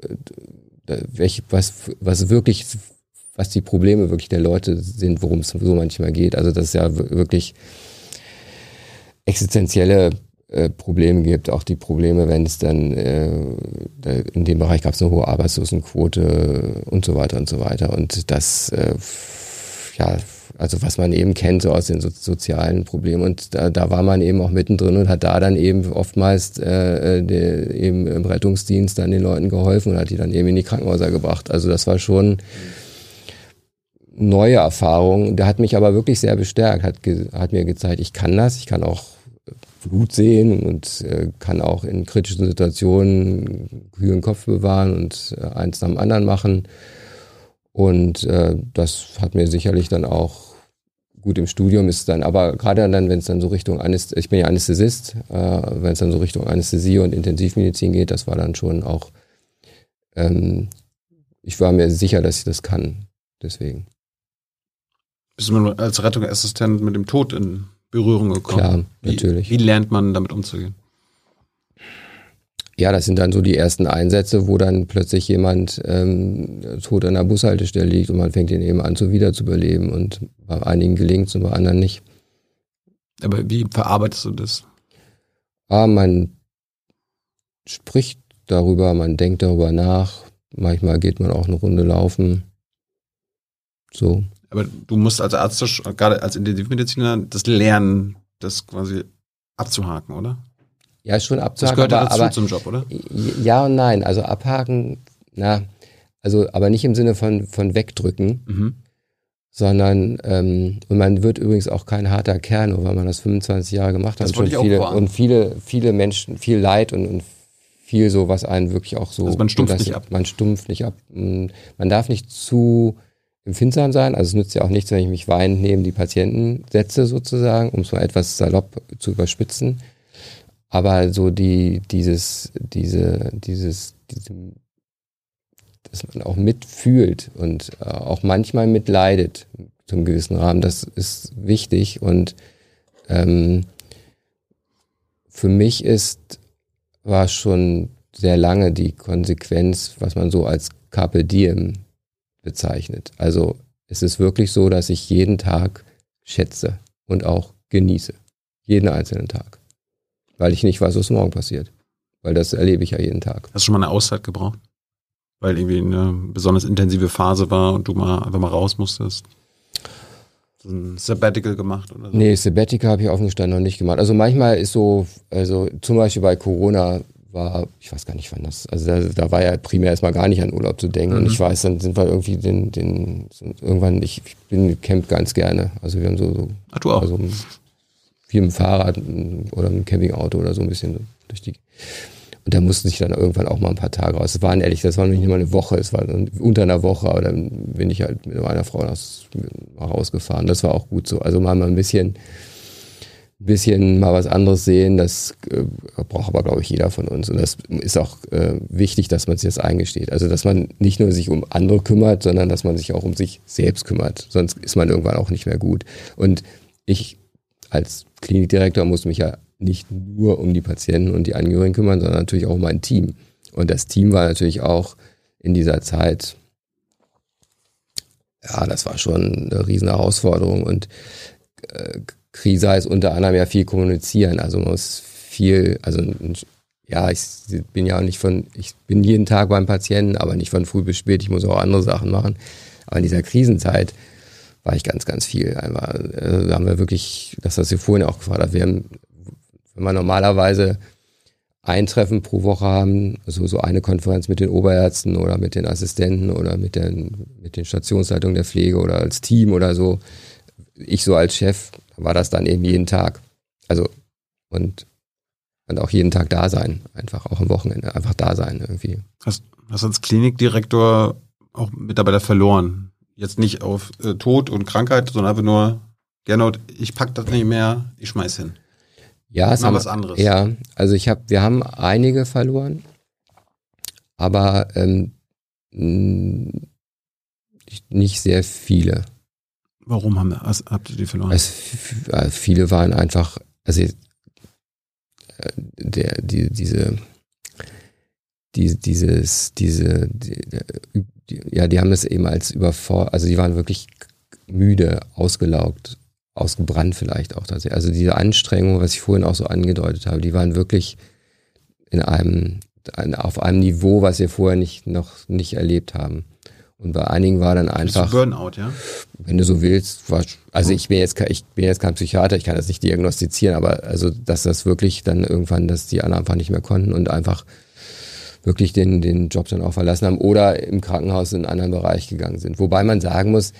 äh, welche, was, was wirklich, was die Probleme wirklich der Leute sind, worum es so manchmal geht. Also, dass es ja wirklich existenzielle äh, Probleme gibt, auch die Probleme, wenn es dann äh, in dem Bereich gab es eine hohe Arbeitslosenquote und so weiter und so weiter. Und das, äh, ja, also was man eben kennt so aus den so sozialen Problemen. Und da, da war man eben auch mittendrin und hat da dann eben oftmals äh, äh, de, eben im Rettungsdienst dann den Leuten geholfen und hat die dann eben in die Krankenhäuser gebracht. Also das war schon neue Erfahrung. Der hat mich aber wirklich sehr bestärkt, hat, hat mir gezeigt, ich kann das, ich kann auch Blut sehen und äh, kann auch in kritischen Situationen kühlen Kopf bewahren und äh, eins nach dem anderen machen. Und äh, das hat mir sicherlich dann auch gut im Studium ist dann, aber gerade dann, wenn es dann so Richtung Anästhesie, ich bin ja Anästhesist, äh, wenn es dann so Richtung Anästhesie und Intensivmedizin geht, das war dann schon auch, ähm, ich war mir sicher, dass ich das kann. Deswegen. Bist du als Rettungsassistent mit dem Tod in Berührung gekommen? Klar, Wie, natürlich. Wie lernt man damit umzugehen? Ja, das sind dann so die ersten Einsätze, wo dann plötzlich jemand ähm, tot an der Bushaltestelle liegt und man fängt ihn eben an, zu überleben. Und bei einigen gelingt es und bei anderen nicht. Aber wie verarbeitest du das? Aber man spricht darüber, man denkt darüber nach. Manchmal geht man auch eine Runde laufen. So. Aber du musst als Arzt, gerade als Intensivmediziner, das lernen, das quasi abzuhaken, oder? Ja, schon Das abzuhaken, gehört ja aber, dazu aber zum Job, oder? ja und nein. Also abhaken, na, also aber nicht im Sinne von, von wegdrücken, Mhm. sondern ähm, und man wird übrigens auch kein harter Kerl, nur weil man das 25 Jahre gemacht hat. Das ich auch viele, und viele, viele Menschen, viel Leid und, und viel so, was einen wirklich auch so. Also man stumpft das- nicht ab. Man stumpft nicht ab. Man darf nicht zu empfindsam sein. Also es nützt ja auch nichts, wenn ich mich weinend neben die Patienten setze, sozusagen, um es mal etwas salopp zu überspitzen. Aber so die, dieses, diese, dieses, diese, dass man auch mitfühlt und äh, auch manchmal mitleidet zum gewissen Rahmen, das ist wichtig und ähm, für mich ist, war schon sehr lange die Konsequenz, was man so als Carpe Diem bezeichnet. Also es ist wirklich so, dass ich jeden Tag schätze und auch genieße. Jeden einzelnen Tag. Weil ich nicht weiß, was morgen passiert. Weil das erlebe ich ja jeden Tag. Hast du schon mal eine Auszeit gebraucht? Weil irgendwie eine besonders intensive Phase war und du mal einfach mal raus musstest? So ein Sabbatical gemacht oder so? Nee, Sabbatical habe ich offen gestanden noch nicht gemacht. Also manchmal ist so, also zum Beispiel bei Corona war, ich weiß gar nicht wann das, also da, da war ja primär erstmal gar nicht an Urlaub zu denken. Und Mhm. ich weiß, dann sind wir irgendwie den, den, irgendwann, ich, ich bin Camp ganz gerne. Also wir haben so, so Ach, du auch? also viel mit dem Fahrrad oder mit dem Campingauto oder so ein bisschen so durch die. Und da mussten sich dann irgendwann auch mal ein paar Tage raus. Das waren ehrlich, das war nicht mal eine Woche, es war unter einer Woche, aber dann bin ich halt mit meiner Frau aus, mal rausgefahren. Das war auch gut so. Also mal mal ein bisschen, bisschen mal was anderes sehen, das äh, braucht aber, glaube ich, jeder von uns. Und das ist auch äh, wichtig, dass man sich das eingesteht. Also, dass man nicht nur sich um andere kümmert, sondern dass man sich auch um sich selbst kümmert. Sonst ist man irgendwann auch nicht mehr gut. Und ich als Klinikdirektor muss mich ja nicht nur um die Patienten und die Angehörigen kümmern, sondern natürlich auch um mein Team. Und das Team war natürlich auch in dieser Zeit, ja, das war schon eine riesen Herausforderung. Und äh, Krise heißt unter anderem ja viel kommunizieren. Also man muss viel, also ja, ich bin ja auch nicht von, ich bin jeden Tag beim Patienten, aber nicht von früh bis spät. Ich muss auch andere Sachen machen. Aber in dieser Krisenzeit war ich ganz, ganz viel. Einmal, äh, da haben wir wirklich, das hast du vorhin auch gefragt, hast, wir haben, wenn man normalerweise ein Treffen pro Woche haben, so, so eine Konferenz mit den Oberärzten oder mit den Assistenten oder mit den, mit den Stationsleitungen der Pflege oder als Team oder so. Ich so als Chef war das dann eben jeden Tag. Also, und, und auch jeden Tag da sein. Einfach auch am Wochenende. Einfach da sein irgendwie. Hast, hast als Klinikdirektor auch Mitarbeiter verloren? Jetzt nicht auf äh, Tod und Krankheit, sondern einfach nur, Gernot, ich pack das nicht mehr, ich schmeiß hin. Ja, es haben, was anderes. Ja, also ich habe, wir haben einige verloren, aber ähm, nicht sehr viele. Warum haben hast, habt ihr die verloren? F- äh, viele waren einfach, also äh, der, die, diese, die, dieses, diese, die, ja, die haben das eben als überfordert, also die waren wirklich müde, ausgelaugt, ausgebrannt vielleicht auch tatsächlich. Also diese Anstrengung, was ich vorhin auch so angedeutet habe, die waren wirklich in einem, ein- auf einem Niveau, was wir vorher nicht, noch nicht erlebt haben. Und bei einigen war dann einfach Burnout, ja? wenn du so willst, war, also ich bin jetzt ich bin jetzt kein Psychiater, ich kann das nicht diagnostizieren, aber also dass das wirklich dann irgendwann, dass die anderen einfach nicht mehr konnten und einfach wirklich den den Job dann auch verlassen haben oder im Krankenhaus in einen anderen Bereich gegangen sind. Wobei man sagen muss,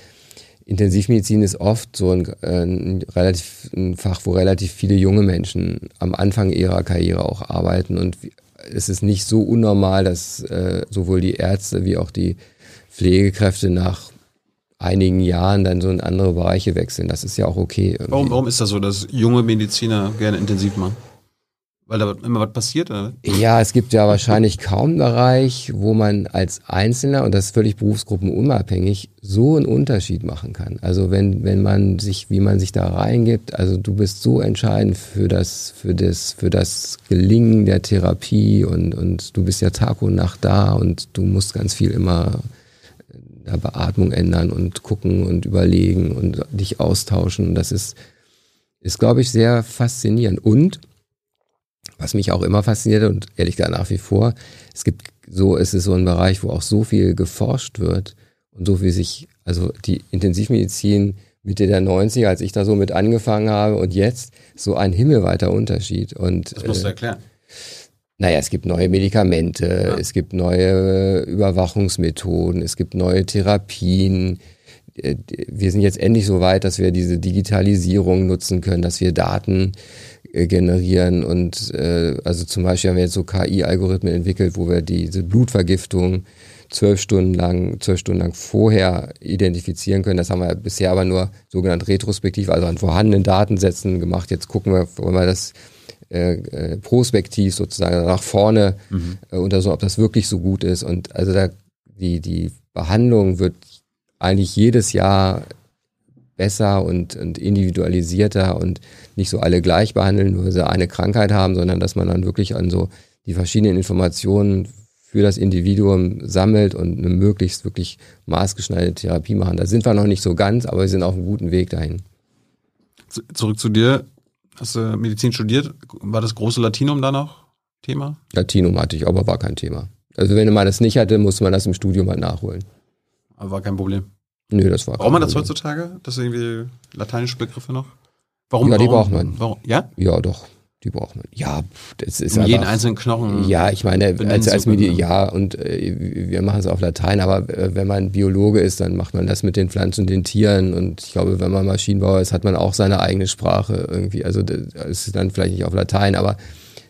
Intensivmedizin ist oft so ein, äh, ein relativ ein Fach, wo relativ viele junge Menschen am Anfang ihrer Karriere auch arbeiten und es ist nicht so unnormal, dass äh, sowohl die Ärzte wie auch die Pflegekräfte nach einigen Jahren dann so in andere Bereiche wechseln. Das ist ja auch okay. irgendwie. Warum, warum ist das so, dass junge Mediziner gerne intensiv machen? Weil da immer was passiert? Oder? Ja, es gibt ja wahrscheinlich kaum einen Bereich, wo man als Einzelner, und das ist völlig berufsgruppenunabhängig, so einen Unterschied machen kann. Also wenn, wenn man sich, wie man sich da reingibt, also du bist so entscheidend für das, für das, für das Gelingen der Therapie und, und du bist ja Tag und Nacht da und du musst ganz viel immer der Beatmung ändern und gucken und überlegen und dich austauschen. Das ist, ist glaube ich, sehr faszinierend. Und was mich auch immer fasziniert und ehrlich gesagt nach wie vor, es gibt so, es ist so ein Bereich, wo auch so viel geforscht wird und so viel sich, also die Intensivmedizin Mitte der 90er, als ich da so mit angefangen habe und jetzt so ein himmelweiter Unterschied und Das musst du äh, erklären. Naja, es gibt neue Medikamente, Ja. es gibt neue Überwachungsmethoden, es gibt neue Therapien. äh, wir sind jetzt endlich so weit, dass wir diese Digitalisierung nutzen können, dass wir Daten äh, generieren und äh, also zum Beispiel haben wir jetzt so KI-Algorithmen entwickelt, wo wir diese Blutvergiftung zwölf Stunden lang, zwölf Stunden lang vorher identifizieren können. Das haben wir bisher aber nur sogenannt retrospektiv, also an vorhandenen Datensätzen gemacht. Jetzt gucken wir, wollen wir das äh, äh, prospektiv sozusagen nach vorne mhm. äh, untersuchen, ob das wirklich so gut ist. Und also da die, die Behandlung wird eigentlich jedes Jahr besser und, und individualisierter und nicht so alle gleich behandeln, nur sie eine Krankheit haben, sondern dass man dann wirklich an so die verschiedenen Informationen für das Individuum sammelt und eine möglichst wirklich maßgeschneiderte Therapie machen. Da sind wir noch nicht so ganz, aber wir sind auf einem guten Weg dahin. Zurück zu dir. Hast du Medizin studiert? War das große Latinum da noch Thema? Latinum hatte ich, aber war kein Thema. Also wenn man das nicht hatte, musste man das im Studium halt nachholen. Aber war kein Problem. Nö, das war. Braucht man das heutzutage? Das sind irgendwie lateinische Begriffe noch? Warum? Ja, die braucht man. Warum? Ja? Ja, doch. Die braucht man. Ja, das ist um einfach, jeden einzelnen Knochen. Ja, ich meine, als, als Medi ja, und äh, wir machen es auf Latein, aber äh, wenn man Biologe ist, dann macht man das mit den Pflanzen und den Tieren. Und ich glaube, wenn man Maschinenbauer ist, hat man auch seine eigene Sprache irgendwie. Also das ist dann vielleicht nicht auf Latein, aber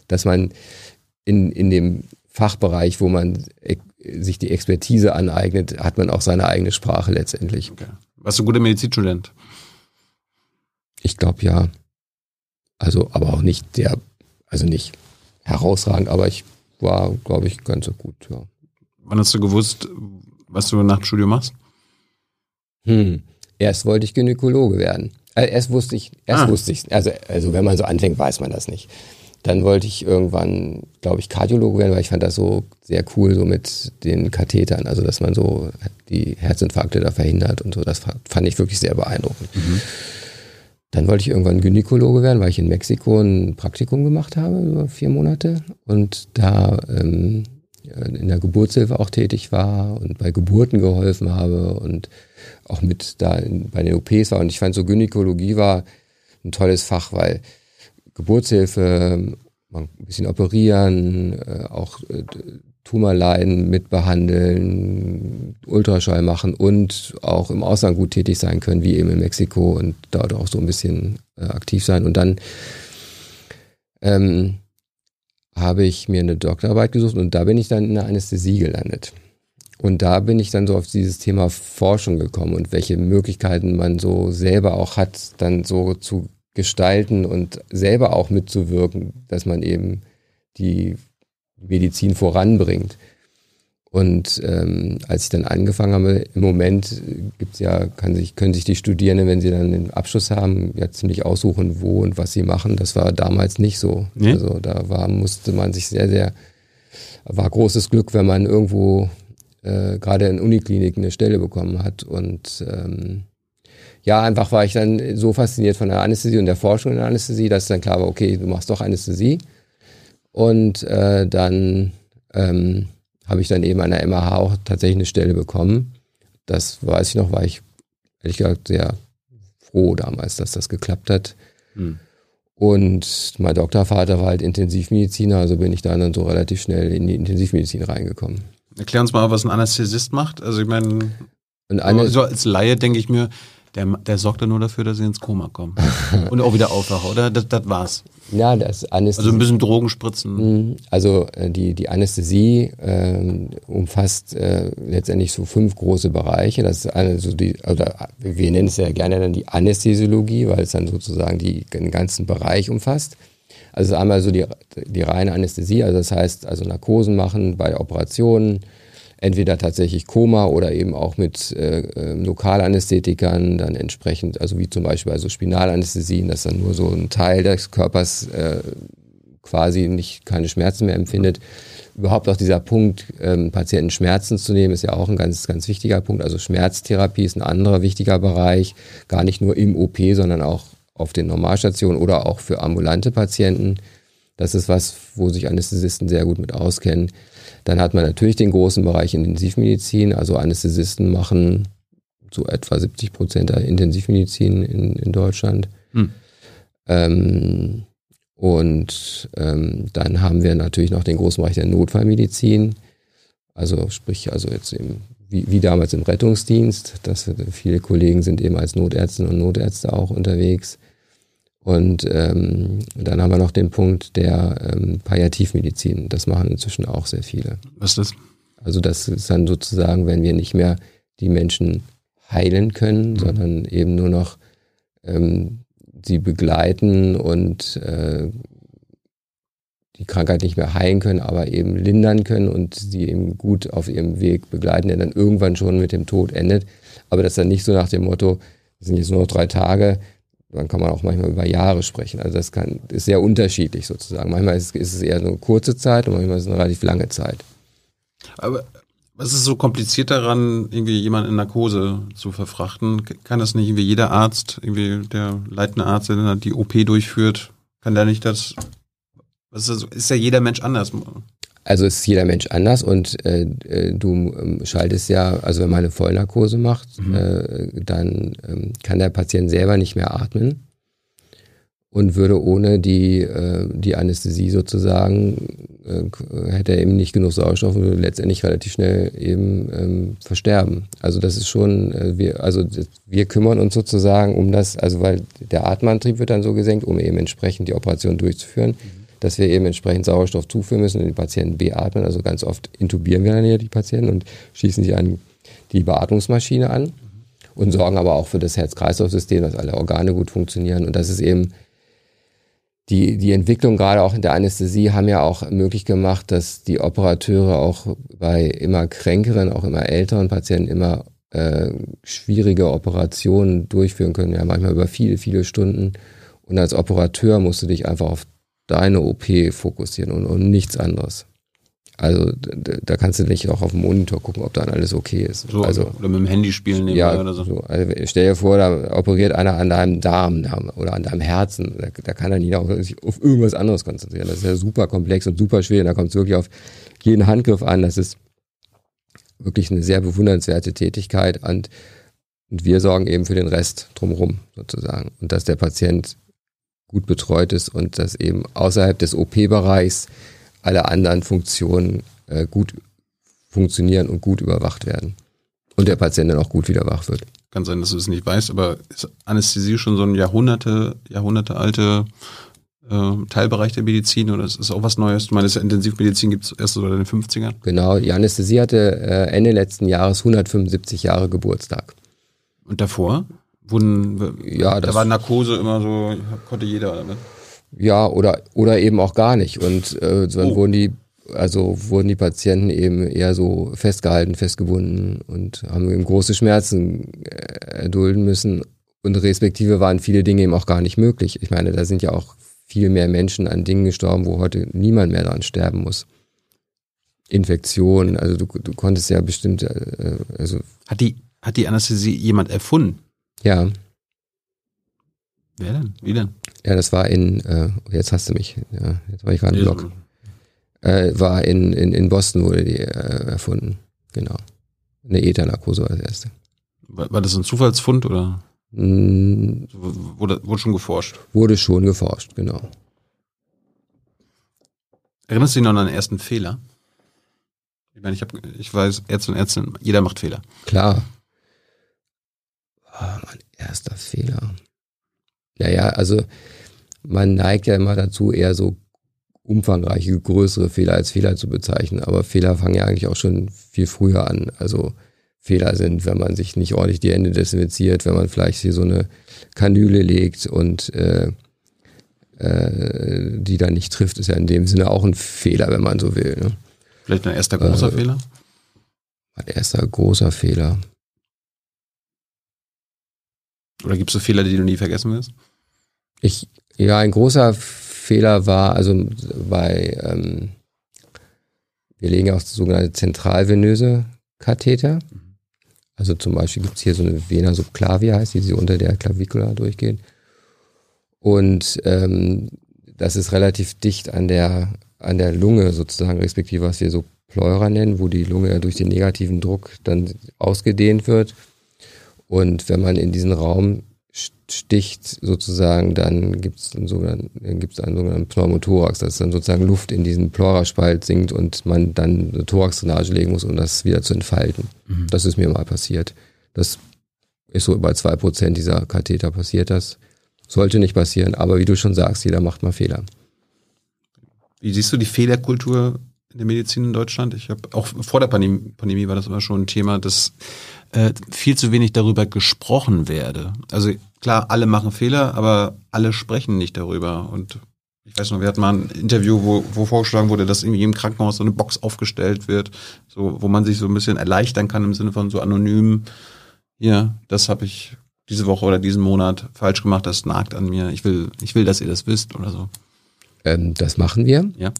dass man in, in dem Fachbereich, wo man sich die Expertise aneignet, hat man auch seine eigene Sprache letztendlich. Okay. Warst du guter Medizinstudent? Ich glaube ja. Also, aber auch nicht der, also nicht herausragend, aber ich war, glaube ich, ganz so gut, ja. Wann hast du gewusst, was du nach dem Studium machst? Hm. Erst wollte ich Gynäkologe werden. Äh, erst wusste ich, erst ah. wusste ich, also, also wenn man so anfängt, weiß man das nicht. Dann wollte ich irgendwann, glaube ich, Kardiologe werden, weil ich fand das so sehr cool, so mit den Kathetern, also dass man so die Herzinfarkte da verhindert und so. Das fand ich wirklich sehr beeindruckend. Mhm. Dann wollte ich irgendwann Gynäkologe werden, weil ich in Mexiko ein Praktikum gemacht habe, über vier Monate. Und da ähm, in der Geburtshilfe auch tätig war und bei Geburten geholfen habe und auch mit da in, bei den OPs war. Und ich fand so Gynäkologie war ein tolles Fach, weil Geburtshilfe, ein bisschen operieren, äh, auch äh, Tumorleiden mitbehandeln, Ultraschall machen und auch im Ausland gut tätig sein können, wie eben in Mexiko und dort auch so ein bisschen äh, aktiv sein. Und dann ähm, habe ich mir eine Doktorarbeit gesucht und da bin ich dann in der Anästhesie gelandet. Und da bin ich dann so auf dieses Thema Forschung gekommen und welche Möglichkeiten man so selber auch hat, dann so zu gestalten und selber auch mitzuwirken, dass man eben die Medizin voranbringt. Und ähm, als ich dann angefangen habe, im Moment gibt's ja, kann sich, können sich die Studierenden, wenn sie dann den Abschluss haben, ja ziemlich aussuchen, wo und was sie machen. Das war damals nicht so. Nee? Also da war, musste man sich sehr, sehr, war großes Glück, wenn man irgendwo äh, gerade in Unikliniken eine Stelle bekommen hat. Und ähm, ja, einfach war ich dann so fasziniert von der Anästhesie und der Forschung in der Anästhesie, dass dann klar war, okay, du machst doch Anästhesie. Und äh, dann ähm, habe ich dann eben an der MAH auch tatsächlich eine Stelle bekommen. Das weiß ich noch, war ich ehrlich gesagt sehr froh damals, dass das geklappt hat. Hm. Und mein Doktorvater war halt Intensivmediziner, also bin ich dann, dann so relativ schnell in die Intensivmedizin reingekommen. Erklär uns mal, was ein Anästhesist macht. Also ich meine, so als Laie denke ich mir, der, der sorgt dann nur dafür, dass sie ins Koma kommen. Und auch wieder aufwachen, oder? Das, das war's. Ja, das Anästhesie. Also ein bisschen Drogen spritzen. Mhm. Also äh, die, die Anästhesie äh, umfasst äh, letztendlich so fünf große Bereiche. Das ist also die, oder wir nennen es ja gerne dann die Anästhesiologie, weil es dann sozusagen die, den ganzen Bereich umfasst. Also einmal so die, die reine Anästhesie, also das heißt also Narkosen machen bei Operationen, entweder tatsächlich Koma oder eben auch mit äh, äh, Lokalanästhetikern dann entsprechend, also wie zum Beispiel also Spinalanästhesien, dass dann nur so ein Teil des Körpers äh, quasi nicht keine Schmerzen mehr empfindet. Überhaupt auch dieser Punkt, ähm, Patienten Schmerzen zu nehmen, ist ja auch ein ganz, ganz wichtiger Punkt. Also Schmerztherapie ist ein anderer wichtiger Bereich, gar nicht nur im OP, sondern auch auf den Normalstationen oder auch für ambulante Patienten. Das ist was, wo sich Anästhesisten sehr gut mit auskennen. Dann hat man natürlich den großen Bereich Intensivmedizin. Also Anästhesisten machen so etwa 70 Prozent der Intensivmedizin in, in Deutschland. Hm. Ähm, und ähm, dann haben wir natürlich noch den großen Bereich der Notfallmedizin. Also sprich, also jetzt eben wie, wie damals im Rettungsdienst. Das, viele Kollegen sind eben als Notärztinnen und Notärzte auch unterwegs. Und ähm, dann haben wir noch den Punkt der ähm, Palliativmedizin. Das machen inzwischen auch sehr viele. Was ist das? Also das ist dann sozusagen, wenn wir nicht mehr die Menschen heilen können, mhm. sondern eben nur noch ähm, sie begleiten und äh, die Krankheit nicht mehr heilen können, aber eben lindern können und sie eben gut auf ihrem Weg begleiten, der dann irgendwann schon mit dem Tod endet. Aber das dann nicht so nach dem Motto, es sind jetzt nur noch drei Tage, dann kann man auch manchmal über Jahre sprechen. Also das kann, ist sehr unterschiedlich sozusagen. Manchmal ist, ist es eher eine kurze Zeit und manchmal ist es eine relativ lange Zeit. Aber was ist so kompliziert daran, irgendwie jemanden in Narkose zu verfrachten? Kann das nicht irgendwie jeder Arzt, irgendwie der leitende Arzt, der die OP durchführt, kann der nicht das was ist, das, ist ja jeder Mensch anders. Also ist jeder Mensch anders und äh, äh du ähm, schaltest ja, also wenn man eine Vollnarkose macht, mhm. äh, dann ähm, kann der Patient selber nicht mehr atmen und würde ohne die, äh, die Anästhesie sozusagen, äh, hätte er eben nicht genug Sauerstoff und würde letztendlich relativ schnell eben ähm, versterben. Also das ist schon, äh, wir, also wir kümmern uns sozusagen um das, also weil der Atmenantrieb wird dann so gesenkt, um eben entsprechend die Operation durchzuführen. Mhm dass wir eben entsprechend Sauerstoff zuführen müssen und die Patienten beatmen. Also ganz oft intubieren wir dann hier die Patienten und schießen sie an die Beatmungsmaschine an und sorgen aber auch für das Herz-Kreislauf-System, dass alle Organe gut funktionieren. Und das ist eben die, die Entwicklung gerade auch in der Anästhesie haben ja auch möglich gemacht, dass die Operateure auch bei immer kränkeren, auch immer älteren Patienten immer äh, schwierige Operationen durchführen können, ja manchmal über viele, viele Stunden. Und als Operateur musst du dich einfach auf deine OP fokussieren und, und nichts anderes. Also da kannst du nicht auch auf dem Monitor gucken, ob dann alles okay ist. So, also, oder mit dem Handy spielen ja, oder so. so. Also stell dir vor, da operiert einer an deinem Darm oder an deinem Herzen. Da, da kann er nicht auch sich auf irgendwas anderes konzentrieren. Das ist ja super komplex und super schwer. Da kommt es wirklich auf jeden Handgriff an. Das ist wirklich eine sehr bewundernswerte Tätigkeit und, und wir sorgen eben für den Rest drumherum sozusagen. Und dass der Patient gut betreut ist und dass eben außerhalb des OP-Bereichs alle anderen Funktionen äh, gut funktionieren und gut überwacht werden. Und der Patient dann auch gut wieder wach wird. Kann sein, dass du es nicht weißt, aber ist Anästhesie schon so ein Jahrhunderte, Jahrhunderte alte äh, Teilbereich der Medizin oder ist es auch was Neues? Du meinst, Intensivmedizin gibt es erst so in den 50ern? Genau, die Anästhesie hatte äh, Ende letzten Jahres 175 Jahre Geburtstag. Und davor? Wurden, ja, da war Narkose immer so, konnte jeder damit. Ja, oder, oder eben auch gar nicht. Und äh, dann oh. wurden die, also wurden die Patienten eben eher so festgehalten, festgebunden und haben eben große Schmerzen äh, erdulden müssen. Und respektive waren viele Dinge eben auch gar nicht möglich. Ich meine, da sind ja auch viel mehr Menschen an Dingen gestorben, wo heute niemand mehr dran sterben muss. Infektionen, also du, du konntest ja bestimmt, äh, also. Hat die, hat die Anästhesie jemand erfunden? Ja. Wer denn? Wie denn? Ja, das war in, äh, jetzt hast du mich, ja, jetzt war ich gerade im Blog. Äh, war in, in, in Boston wurde die äh, erfunden. Genau. Eine Ethernarkose war das erste. War, war das ein Zufallsfund oder? Mm, wurde, wurde schon geforscht? Wurde schon geforscht, genau. Erinnerst du dich noch an den ersten Fehler? Ich meine, ich, hab, ich weiß, Ärzte und Ärztinnen, jeder macht Fehler. Klar. Oh, mein erster Fehler. Naja, also man neigt ja immer dazu, eher so umfangreiche, größere Fehler als Fehler zu bezeichnen. Aber Fehler fangen ja eigentlich auch schon viel früher an. Also Fehler sind, wenn man sich nicht ordentlich die Hände desinfiziert, wenn man vielleicht hier so eine Kanüle legt und äh, äh, die dann nicht trifft, ist ja in dem Sinne auch ein Fehler, wenn man so will. Ne? Vielleicht ein erster großer äh, Fehler? Ein erster großer Fehler. Oder gibt es so Fehler, die du nie vergessen wirst? Ich, ja, ein großer Fehler war, also bei, ähm, wir legen auch sogenannte zentralvenöse Katheter. Also zum Beispiel gibt es hier so eine Vena subclavia, heißt die, die unter der Klavikula durchgeht. Und ähm, das ist relativ dicht an der, an der Lunge sozusagen, respektive was wir so Pleura nennen, wo die Lunge durch den negativen Druck dann ausgedehnt wird und wenn man in diesen Raum sticht sozusagen, dann gibt es einen sogenannten, gibt's einen sogenannten Pneumothorax, dass dann sozusagen Luft in diesen Pleuraspalt sinkt und man dann eine Thoraxdrainage legen muss, um das wieder zu entfalten. Mhm. Das ist mir mal passiert. Das ist so bei zwei Prozent dieser Katheter passiert das. Sollte nicht passieren, aber wie du schon sagst, jeder macht mal Fehler. Wie siehst du die Fehlerkultur in der Medizin in Deutschland? Ich habe auch vor der Pandemie, Pandemie war das immer schon ein Thema, dass äh, viel zu wenig darüber gesprochen werde. Also klar, alle machen Fehler, aber alle sprechen nicht darüber. Und ich weiß noch, wir hatten mal ein Interview, wo, wo vorgeschlagen wurde, dass irgendwie im Krankenhaus so eine Box aufgestellt wird, so wo man sich so ein bisschen erleichtern kann im Sinne von so anonym. Ja, das habe ich diese Woche oder diesen Monat falsch gemacht. Das nagt an mir. Ich will, ich will, dass ihr das wisst oder so. Ähm, das machen wir. Ja.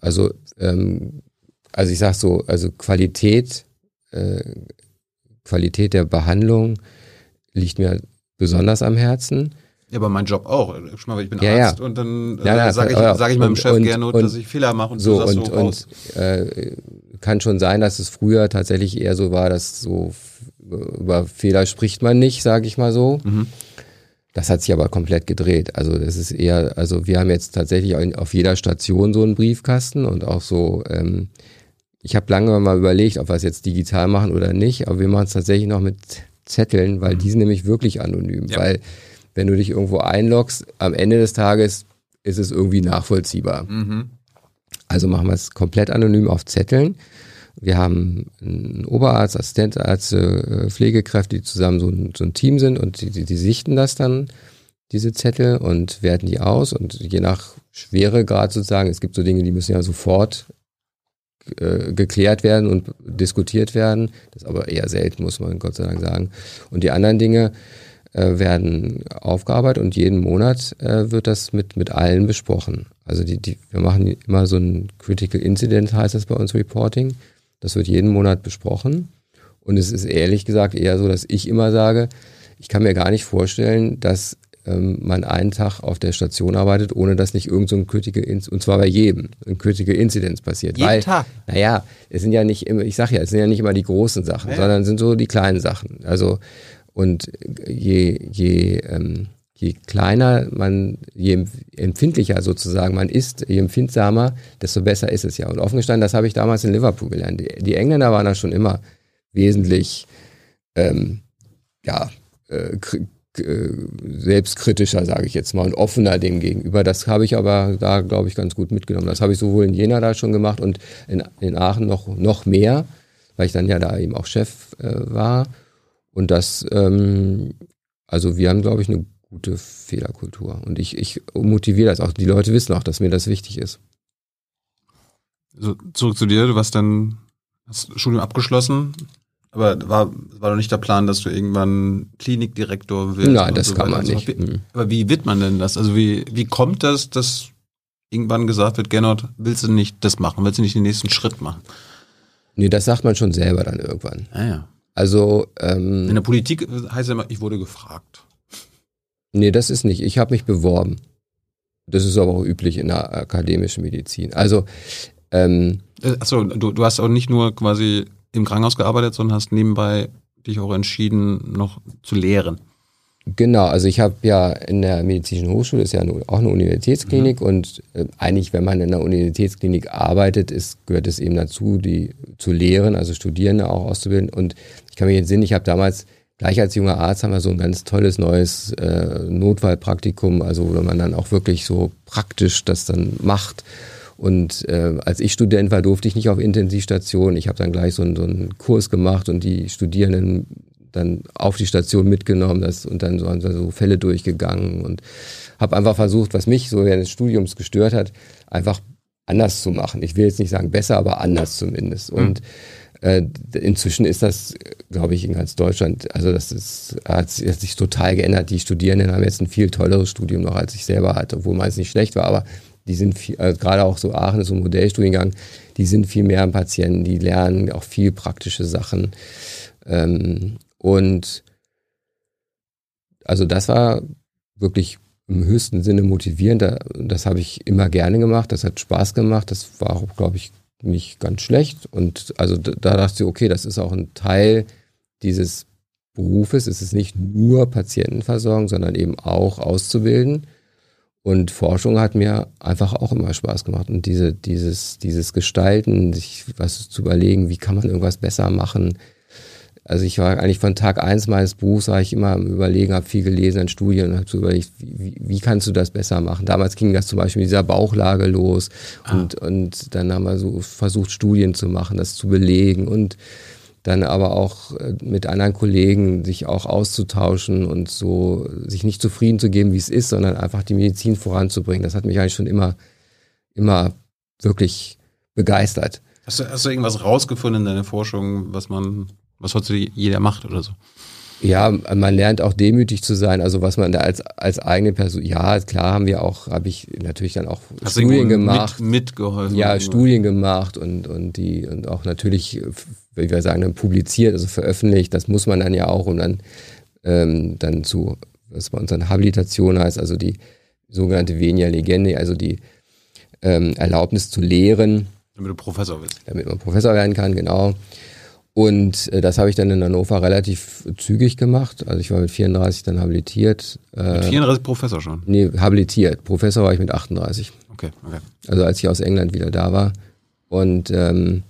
Also, ähm, also ich sag so, also Qualität, äh, Qualität der Behandlung liegt mir besonders am Herzen. Ja, aber mein Job auch. Schau mal, ich bin ja, Arzt ja. und dann äh, ja, ja, sage ich, sag ich meinem und, Chef und, gerne, und, dass ich Fehler mache und so und, so raus. und äh, kann schon sein, dass es früher tatsächlich eher so war, dass so über Fehler spricht man nicht, sage ich mal so. Mhm. Das hat sich aber komplett gedreht. Also es ist eher, also wir haben jetzt tatsächlich auf jeder Station so einen Briefkasten und auch so, ähm, ich habe lange mal überlegt, ob wir es jetzt digital machen oder nicht, aber wir machen es tatsächlich noch mit Zetteln, weil mhm. die sind nämlich wirklich anonym. Ja. Weil wenn du dich irgendwo einloggst, am Ende des Tages ist es irgendwie nachvollziehbar. Mhm. Also machen wir es komplett anonym auf Zetteln. Wir haben einen Oberarzt, Assistentärzte, äh, Pflegekräfte, die zusammen so ein, so ein Team sind und die, die, die, sichten das dann, diese Zettel und werten die aus und je nach Schweregrad sozusagen, es gibt so Dinge, die müssen ja sofort äh, geklärt werden und diskutiert werden. Das ist aber eher selten, muss man Gott sei Dank sagen. Und die anderen Dinge äh, werden aufgearbeitet und jeden Monat äh, wird das mit, mit allen besprochen. Also die, die, wir machen immer so ein Critical Incident, heißt das bei uns Reporting. Das wird jeden Monat besprochen. Und es ist ehrlich gesagt eher so, dass ich immer sage, ich kann mir gar nicht vorstellen, dass ähm, man einen Tag auf der Station arbeitet, ohne dass nicht irgend so ein Critical Incident, und zwar bei jedem, ein Critical Incident passiert. Jeden Weil, Tag? Naja, es sind ja nicht immer, ich sag ja, es sind ja nicht immer die großen Sachen, Ja. sondern es sind so die kleinen Sachen. Also, und je, je, ähm, je kleiner man, je empfindlicher sozusagen man ist, je empfindsamer, desto besser ist es ja. Und offen gestanden, das habe ich damals in Liverpool gelernt. Die, die Engländer waren da schon immer wesentlich, ähm, ja, äh, selbstkritischer, sage ich jetzt mal, und offener dem gegenüber. Das habe ich aber da, glaube ich, ganz gut mitgenommen. Das habe ich sowohl in Jena da schon gemacht und in, in Aachen noch, noch mehr, weil ich dann ja da eben auch Chef äh, war. Und das, ähm, also wir haben, glaube ich, eine gute Fehlerkultur. Und ich, ich motiviere das auch. Die Leute wissen auch, dass mir das wichtig ist. So, zurück zu dir, du warst dann, hast Studium abgeschlossen, aber war, war doch nicht der Plan, dass du irgendwann Klinikdirektor wirst? Nein, das so kann man so nicht. Wie, Mhm. aber wie wird man denn das? Also wie, wie kommt das, dass irgendwann gesagt wird, Gernot, willst du nicht das machen? Willst du nicht den nächsten Schritt machen? Nee, das sagt man schon selber dann irgendwann. Ah, ja. Also, In ähm, der Politik heißt ja immer, ich wurde gefragt. nee, das ist nicht. Ich habe mich beworben. Das ist aber auch üblich in der akademischen Medizin. Also, ähm, Äh, Achso, du, du hast auch nicht nur quasi im Krankenhaus gearbeitet, sondern hast nebenbei dich auch entschieden, noch zu lehren. Genau, also ich habe ja in der medizinischen Hochschule, ist ja nu- auch eine Universitätsklinik und äh, eigentlich, wenn man in einer Universitätsklinik arbeitet, ist, gehört es eben dazu, die zu lehren, also Studierende auch auszubilden. Und ich kann mich entsinnen, ich habe damals, gleich als junger Arzt, haben wir so ein ganz tolles neues äh, Notfallpraktikum, also wo man dann auch wirklich so praktisch das dann macht. Und äh, als ich Student war, durfte ich nicht auf Intensivstation. Ich habe dann gleich so, einen- so einen Kurs gemacht und die Studierenden dann auf die Station mitgenommen das, und dann so, so Fälle durchgegangen und habe einfach versucht, was mich so während des Studiums gestört hat, einfach anders zu machen. Ich will jetzt nicht sagen besser, aber anders zumindest. Und äh, inzwischen ist das, glaube ich, in ganz Deutschland, also das ist, hat, sich- hat sich total geändert. Die Studierenden haben jetzt ein viel tolleres Studium noch, als ich selber hatte, obwohl meins nicht schlecht war, aber die sind viel, also gerade auch so Aachen ist so ein Modellstudiengang, die sind viel mehr am Patienten, die lernen auch viel praktische Sachen. Ähm, und also das war wirklich im höchsten Sinne motivierend. Da- Das habe ich immer gerne gemacht. Das hat Spaß gemacht. Das war auch, glaube ich, nicht ganz schlecht. Und also da, da dachte ich, okay, das ist auch ein Teil dieses Berufes ist es nicht nur Patientenversorgung, sondern eben auch auszubilden. Und Forschung hat mir einfach auch immer Spaß gemacht. Und diese, dieses, dieses Gestalten, sich was zu überlegen, wie kann man irgendwas besser machen, also ich war eigentlich von Tag eins meines Berufs, war ich immer am Überlegen, habe viel gelesen an Studien und habe so überlegt, wie, wie kannst du das besser machen? Damals ging das zum Beispiel mit dieser Bauchlage los ah. und, und dann haben wir so versucht, Studien zu machen, das zu belegen und dann aber auch äh, mit anderen Kollegen sich auch auszutauschen und so sich nicht zufrieden zu geben, wie es ist, sondern einfach die Medizin voranzubringen. Das hat mich eigentlich schon immer, immer wirklich begeistert. Hast du, hast du irgendwas rausgefunden in deiner Forschung, was man was heute jeder macht oder so. Ja, man lernt auch demütig zu sein, also was man da als, als eigene Person, ja, klar haben wir auch, habe ich natürlich dann auch Hast Studien gemacht. Mit, mitgeholfen. Ja, oder? Studien gemacht und, und die, und auch natürlich, wie wir sagen, dann publiziert, also veröffentlicht, das muss man dann ja auch, um dann, ähm, dann zu, was bei uns dann Habilitation heißt, also die sogenannte Venia Legende, also die ähm, Erlaubnis zu lehren. Damit du Professor wirst. Damit man Professor werden kann, genau. Und äh, das habe ich dann in Hannover relativ zügig gemacht. Also ich war mit 34 dann habilitiert. Äh, mit 34 Professor schon? Nee, habilitiert. Professor war ich mit 38. Okay, okay. Also als ich aus England wieder da war. Und ähm,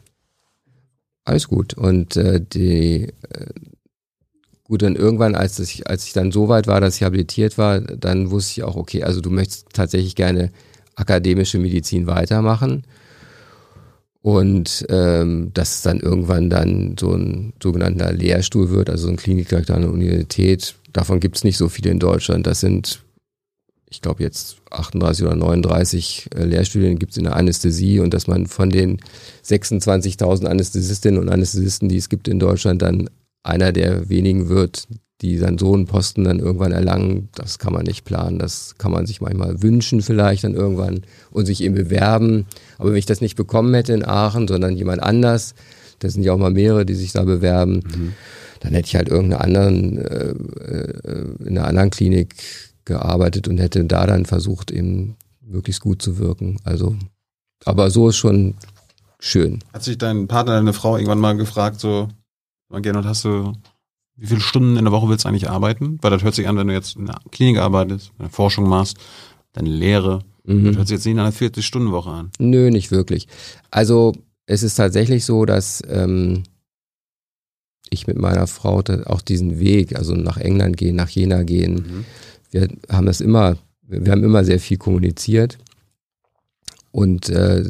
alles gut. Und äh, die äh, gut, dann irgendwann, als ich, als ich dann so weit war, dass ich habilitiert war, dann wusste ich auch, okay, also du möchtest tatsächlich gerne akademische Medizin weitermachen. Und ähm, dass es dann irgendwann dann so ein sogenannter Lehrstuhl wird, also ein Klinikdirektor an der Universität. Davon gibt es nicht so viele in Deutschland. Das sind, ich glaube jetzt 38 oder 39 äh, Lehrstudien gibt es in der Anästhesie und dass man von den 26.000 Anästhesistinnen und Anästhesisten, die es gibt in Deutschland, dann einer der wenigen wird, die dann so einen Posten dann irgendwann erlangen, das kann man nicht planen. Das kann man sich manchmal wünschen vielleicht dann irgendwann und sich eben bewerben. Aber wenn ich das nicht bekommen hätte in Aachen, sondern jemand anders, das sind ja auch mal mehrere, die sich da bewerben, mhm. dann hätte ich halt irgendeine anderen, äh, äh, in einer anderen Klinik gearbeitet und hätte da dann versucht, eben möglichst gut zu wirken. Also, aber so ist schon schön. Hat sich dein Partner, deine Frau irgendwann mal gefragt, so, Gernot, hast du wie viele Stunden in der Woche willst du eigentlich arbeiten? Weil das hört sich an, wenn du jetzt in der Klinik arbeitest, eine Forschung machst, deine Lehre. Mhm. Das hört sich jetzt nicht nach einer 40-Stunden-Woche an. Nö, nicht wirklich. Also es ist tatsächlich so, dass ähm, ich mit meiner Frau auch diesen Weg, also nach England gehen, nach Jena gehen, mhm. wir haben das immer, wir haben immer sehr viel kommuniziert. Und äh,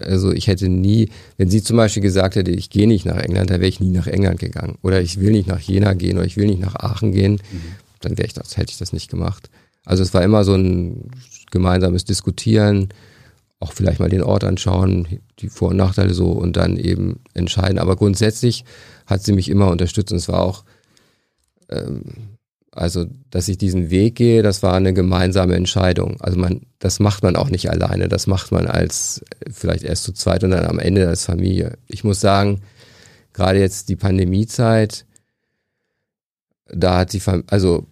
also ich hätte nie, wenn sie zum Beispiel gesagt hätte, ich gehe nicht nach England, dann wäre ich nie nach England gegangen. Oder ich will nicht nach Jena gehen oder ich will nicht nach Aachen gehen, mhm. dann wäre ich das, hätte ich das nicht gemacht. Also es war immer so ein gemeinsames Diskutieren, auch vielleicht mal den Ort anschauen, die Vor- und Nachteile so und dann eben entscheiden. Aber grundsätzlich hat sie mich immer unterstützt und es war auch ähm, also, dass ich diesen Weg gehe, das war eine gemeinsame Entscheidung. Also man, das macht man auch nicht alleine. Das macht man als vielleicht erst zu zweit und dann am Ende als Familie. Ich muss sagen, gerade jetzt die Pandemiezeit, da hat die Familie, also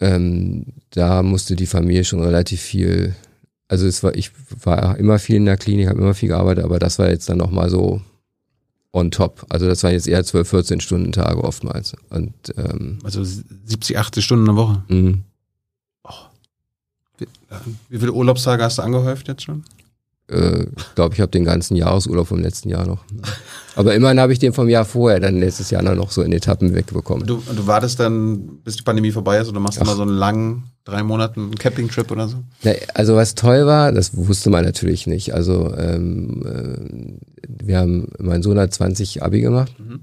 ähm, da musste die Familie schon relativ viel, also es war, ich war immer viel in der Klinik, habe immer viel gearbeitet, aber das war jetzt dann nochmal so on top. Also das waren jetzt eher 12, 14 Stunden Tage oftmals. Und, ähm, also 70, 80 Stunden in der Woche? Mhm. Oh. Wie, äh, wie viele Urlaubstage hast du angehäuft jetzt schon? Äh, ich glaube, ich habe den ganzen Jahresurlaub vom letzten Jahr noch. Aber immerhin habe ich den vom Jahr vorher, dann letztes Jahr noch so in Etappen wegbekommen. Du, du wartest dann, bis die Pandemie vorbei ist oder machst du mal so einen langen, drei Monaten Campingtrip oder so? Ja, also was toll war, das wusste man natürlich nicht. Also ähm, äh, wir haben, mein Sohn hat 20 Abi gemacht mhm.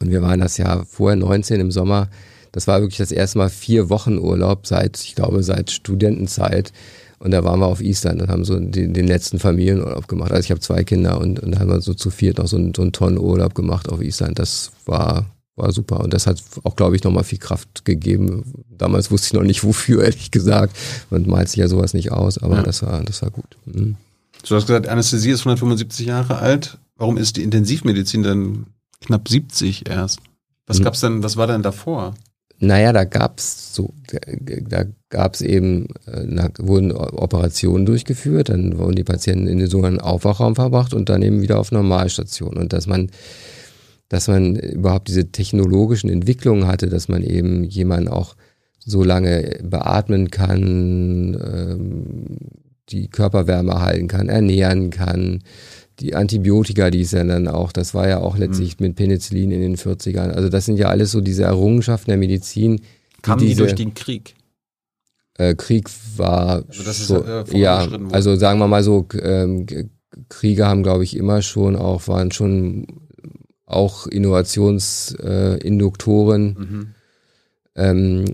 und wir waren das Jahr vorher 19 im Sommer. Das war wirklich das erste Mal vier Wochen Urlaub seit, ich glaube, seit Studentenzeit und da waren wir auf Island und haben so den, den letzten Familienurlaub gemacht. Also ich habe zwei Kinder und, und da haben wir so zu viert noch so einen, so einen tollen Urlaub gemacht auf Island. Das war, war super. Und das hat auch, glaube ich, nochmal viel Kraft gegeben. Damals wusste ich noch nicht wofür, ehrlich gesagt. Man malt sich ja sowas nicht aus, aber ja. das war, das war gut. Mhm. Du hast gesagt, Anästhesie ist 175 Jahre alt. Warum ist die Intensivmedizin denn knapp 70 erst? Was mhm. gab's denn, was war denn davor? Naja, da gab's so, da gab's eben, da äh, wurden Operationen durchgeführt, dann wurden die Patienten in den sogenannten Aufwachraum verbracht und dann eben wieder auf Normalstation. Und dass man dass man überhaupt diese technologischen Entwicklungen hatte, dass man eben jemanden auch so lange beatmen kann, ähm, die Körperwärme halten kann, ernähren kann, die Antibiotika, die ist ja dann auch, das war ja auch letztlich mhm. mit Penicillin in den 40ern. Also das sind ja alles so diese Errungenschaften der Medizin. Kamen die, die durch den Krieg? Äh, Krieg war also das ist so, äh, ja, also sagen wir mal so, ähm, Kriege haben, glaube ich, immer schon auch, waren schon auch Innovationsinduktoren. Äh, mhm. Ähm,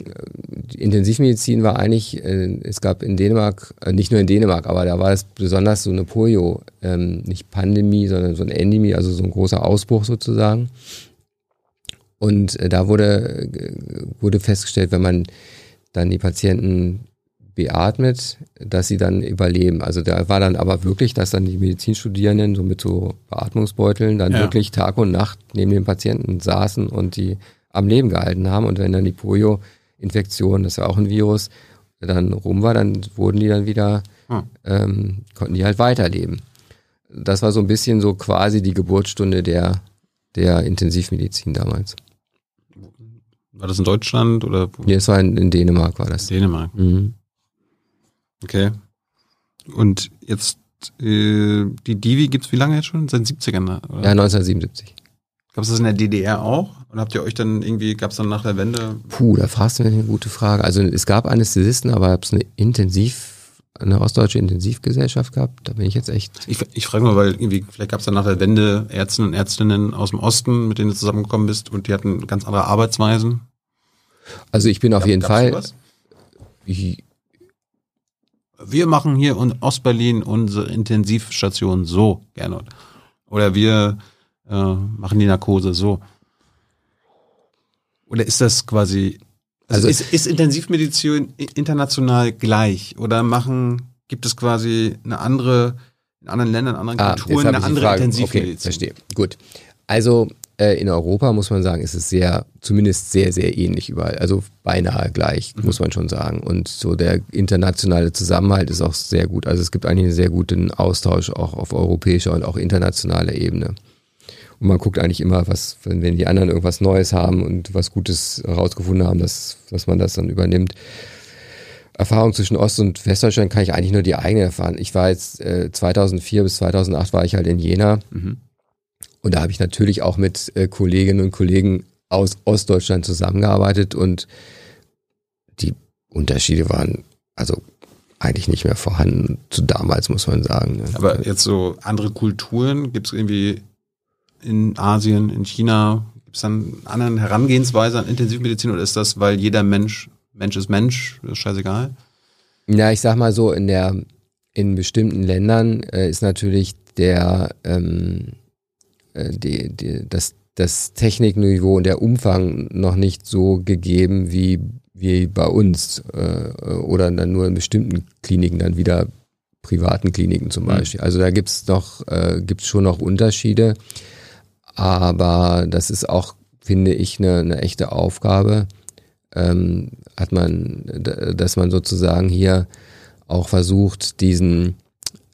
Intensivmedizin war eigentlich, äh, es gab in Dänemark, äh, nicht nur in Dänemark, aber da war es besonders so eine Polio, ähm, nicht Pandemie, sondern so eine Endemie, also so ein großer Ausbruch sozusagen. Und äh, da wurde, äh, wurde festgestellt, wenn man dann die Patienten beatmet, dass sie dann überleben. Also da war dann aber wirklich, dass dann die Medizinstudierenden so mit so Beatmungsbeuteln dann ja. wirklich Tag und Nacht neben den Patienten saßen und die am Leben gehalten haben. Und wenn dann die Polio-Infektion, das ja auch ein Virus, dann rum war, dann wurden die dann wieder, hm. ähm, konnten die halt weiterleben. Das war so ein bisschen so quasi die Geburtsstunde der, der Intensivmedizin damals. War das in Deutschland oder? Nee, es war in, in Dänemark, war das. Dänemark. Mhm. Okay. Und jetzt, äh, die Divi gibt's wie lange jetzt schon? Seit 70ern? Oder? Ja, 1977. Gab es das in der DDR auch? Und habt ihr euch dann irgendwie, gab es dann nach der Wende? Puh, da fragst du mir eine gute Frage. Also es gab Anästhesisten, aber gab es eine Intensiv, eine ostdeutsche Intensivgesellschaft gehabt? Da bin ich jetzt echt. Ich, ich frage mal, weil irgendwie, vielleicht gab es dann nach der Wende Ärzte und Ärztinnen aus dem Osten, mit denen du zusammengekommen bist und die hatten ganz andere Arbeitsweisen. Also ich bin auf gab, jeden Fall. Ich, wir machen hier in Ostberlin unsere Intensivstation so, Gernot. Oder wir äh, machen die Narkose so. Oder ist das quasi, also, also ist, ist Intensivmedizin international gleich? Oder machen, gibt es quasi eine andere, in anderen Ländern, in anderen ah, Kulturen, eine andere Frage. Intensivmedizin? Okay, verstehe. Gut. Also äh, in Europa muss man sagen, ist es sehr, zumindest sehr, sehr ähnlich überall. Also beinahe gleich, mhm. muss man schon sagen. Und so der internationale Zusammenhalt ist auch sehr gut. Also es gibt eigentlich einen sehr guten Austausch auch auf europäischer und auch internationaler Ebene. Und man guckt eigentlich immer, was, wenn, die anderen irgendwas Neues haben und was Gutes herausgefunden haben, dass, dass man das dann übernimmt. Erfahrung zwischen Ost- und Westdeutschland kann ich eigentlich nur die eigene erfahren. Ich war jetzt äh, 2004 bis 2008 war ich halt in Jena. Mhm. Und da habe ich natürlich auch mit äh, Kolleginnen und Kollegen aus Ostdeutschland zusammengearbeitet und die Unterschiede waren also eigentlich nicht mehr vorhanden zu damals, muss man sagen. Ne? Aber jetzt so andere Kulturen, gibt es irgendwie in Asien, in China, gibt es dann anderen Herangehensweise an Intensivmedizin oder ist das, weil jeder Mensch, Mensch ist Mensch, ist scheißegal? Ja, ich sag mal so, in der, in bestimmten Ländern äh, ist natürlich der, ähm, äh, die, die, das, das Technikniveau und der Umfang noch nicht so gegeben wie, wie bei uns äh, oder dann nur in bestimmten Kliniken, dann wieder privaten Kliniken zum mhm. Beispiel. Also da gibt's noch, äh, gibt's schon noch Unterschiede, aber das ist auch, finde ich, eine, eine echte Aufgabe. Ähm, hat man, dass man sozusagen hier auch versucht, diesen,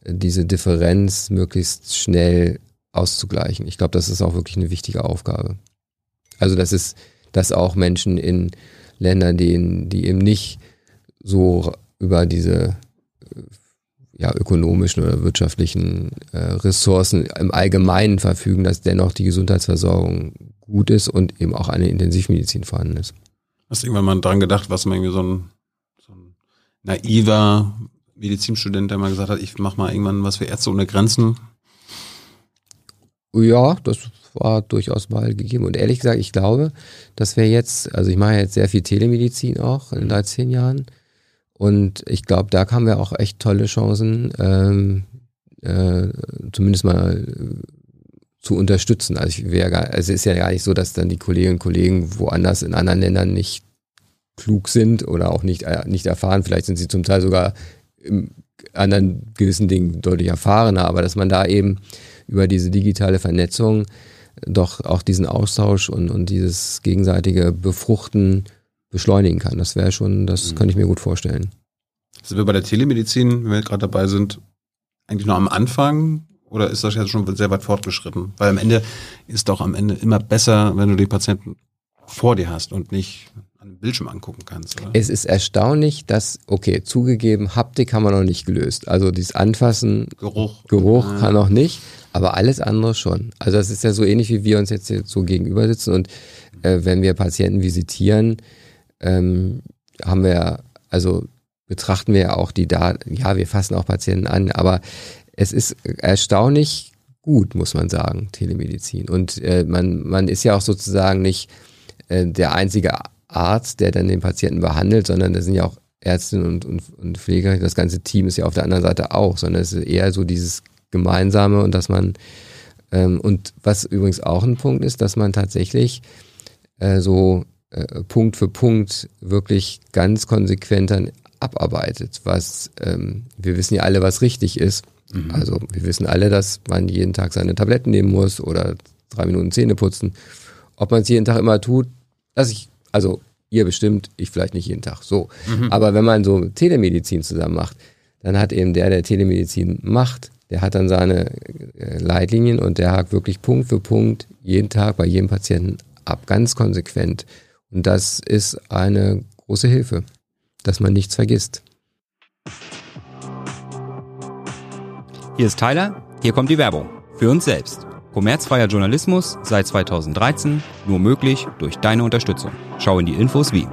diese Differenz möglichst schnell auszugleichen. Ich glaube, das ist auch wirklich eine wichtige Aufgabe. Also das ist, dass auch Menschen in Ländern, die, die eben nicht so über diese ja, ökonomischen oder wirtschaftlichen äh, Ressourcen im Allgemeinen verfügen, dass dennoch die Gesundheitsversorgung gut ist und eben auch eine Intensivmedizin vorhanden ist. Hast du irgendwann mal dran gedacht, was man irgendwie so ein, so ein naiver Medizinstudent, der mal gesagt hat, ich mache mal irgendwann was für Ärzte ohne Grenzen, ja, das war durchaus mal gegeben. Und ehrlich gesagt, ich glaube, dass wir jetzt, also ich mache jetzt sehr viel Telemedizin auch in den zehn Jahren. Und ich glaube, da haben wir auch echt tolle Chancen, ähm, äh, zumindest mal äh, zu unterstützen. Also, ich wäre gar, also es ist ja gar nicht so, dass dann die Kolleginnen und Kollegen woanders in anderen Ländern nicht klug sind oder auch nicht, äh, nicht erfahren. Vielleicht sind sie zum Teil sogar im anderen gewissen Dingen deutlich erfahrener, aber dass man da eben über diese digitale Vernetzung doch auch diesen Austausch und, und dieses gegenseitige Befruchten beschleunigen kann. Das wäre schon, das mhm. könnte ich mir gut vorstellen. Sind wir bei der Telemedizin, wenn wir gerade dabei sind, eigentlich noch am Anfang Oder ist das jetzt schon sehr weit fortgeschritten? Weil am Ende ist doch am Ende immer besser, wenn du die Patienten vor dir hast und nicht an dem Bildschirm angucken kannst. Oder? Es ist erstaunlich, dass, okay, zugegeben, Haptik haben wir noch nicht gelöst. Also dieses Anfassen, Geruch. Geruch Ja. kann noch nicht, aber alles andere schon. Also das ist ja so ähnlich, wie wir uns jetzt hier so gegenüber sitzen und äh, wenn wir Patienten visitieren, ähm, haben wir, also betrachten wir ja auch die Daten, ja, wir fassen auch Patienten an, aber es ist erstaunlich gut, muss man sagen, Telemedizin. Und äh, man, man ist ja auch sozusagen nicht äh, der einzige Arzt, der dann den Patienten behandelt, sondern da sind ja auch Ärztinnen und, und, und Pfleger, das ganze Team ist ja auf der anderen Seite auch, sondern es ist eher so dieses Gemeinsame und dass man, ähm, und was übrigens auch ein Punkt ist, dass man tatsächlich äh, so äh, Punkt für Punkt wirklich ganz konsequent dann abarbeitet, was ähm, wir wissen ja alle, was richtig ist. Also wir wissen alle, dass man jeden Tag seine Tabletten nehmen muss oder drei Minuten Zähne putzen. Ob man es jeden Tag immer tut, dass ich, also ihr bestimmt, ich vielleicht nicht jeden Tag. So. Aber wenn man so Telemedizin zusammen macht, dann hat eben der, der Telemedizin macht, der hat dann seine äh, Leitlinien und der hakt wirklich Punkt für Punkt jeden Tag bei jedem Patienten ab, ganz konsequent. Und das ist eine große Hilfe, dass man nichts vergisst. Hier ist Tyler, hier kommt die Werbung. Für uns selbst. Kommerzfreier Journalismus seit 2013, nur möglich durch deine Unterstützung. Schau in die Infos wie.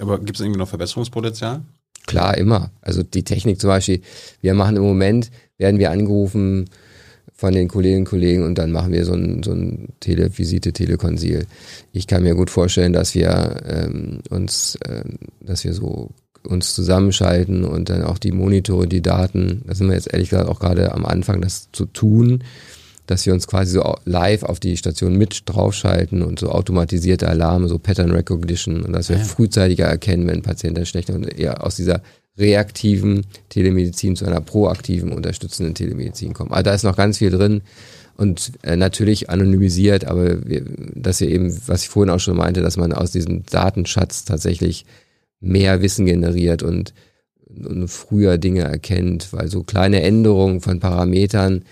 Aber gibt es irgendwie noch Verbesserungspotenzial? Klar, immer. Also die Technik zum Beispiel, wir machen im Moment, werden wir angerufen von den Kolleginnen und Kollegen und dann machen wir so ein, so ein Televisite, Telekonsil. Ich kann mir gut vorstellen, dass wir ähm, uns, ähm, dass wir so uns zusammenschalten und dann auch die Monitore, die Daten, da sind wir jetzt ehrlich gesagt auch gerade am Anfang, das zu tun, dass wir uns quasi so live auf die Station mit draufschalten und so automatisierte Alarme, so Pattern Recognition und dass wir Ja. frühzeitiger erkennen, wenn ein Patient dann schlechter und eher aus dieser reaktiven Telemedizin zu einer proaktiven, unterstützenden Telemedizin kommen. Also da ist noch ganz viel drin und äh, natürlich anonymisiert, aber wir, dass wir eben, was ich vorhin auch schon meinte, dass man aus diesem Datenschatz tatsächlich mehr Wissen generiert und, und früher Dinge erkennt, weil so kleine Änderungen von Parametern,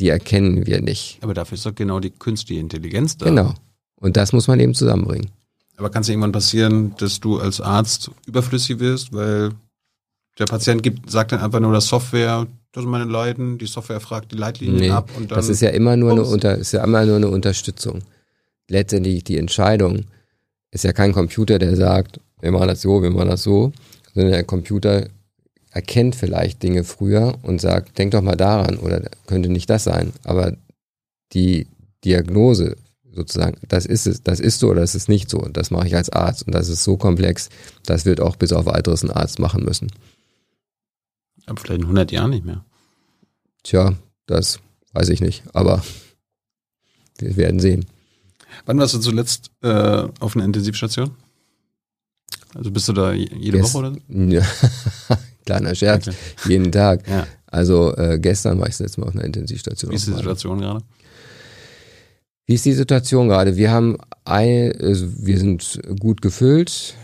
die erkennen wir nicht. Aber dafür ist doch genau die künstliche Intelligenz da. Genau. Und das muss man eben zusammenbringen. Aber kann es irgendwann passieren, dass du als Arzt überflüssig wirst, weil der Patient gibt, sagt dann einfach nur der Software, das sind meine Leiden, die Software fragt die Leitlinien Nee, ab und dann. das ist ja immer nur eine unter, ist ja immer nur eine Unterstützung. Letztendlich die Entscheidung ist ja kein Computer, der sagt, wir machen das so, wir machen das so, sondern der Computer erkennt vielleicht Dinge früher und sagt, denk doch mal daran oder könnte nicht das sein. Aber die Diagnose sozusagen, das ist es, das ist so oder das ist nicht so. Und das mache ich als Arzt. Und das ist so komplex, das wird auch bis auf weiteres ein Arzt machen müssen. Aber vielleicht in 100 Jahren nicht mehr. Tja, das weiß ich nicht. Aber wir werden sehen. Wann warst du zuletzt äh, auf einer Intensivstation? Also bist du da je- jede Gest- Woche oder? so? Ja, kleiner Scherz, Okay. jeden Tag. Ja. Also äh, gestern war ich das letzte Mal auf einer Intensivstation. Wie ist die. Situation gerade? Wie ist die Situation gerade? Wir haben ein, also wir sind gut gefüllt,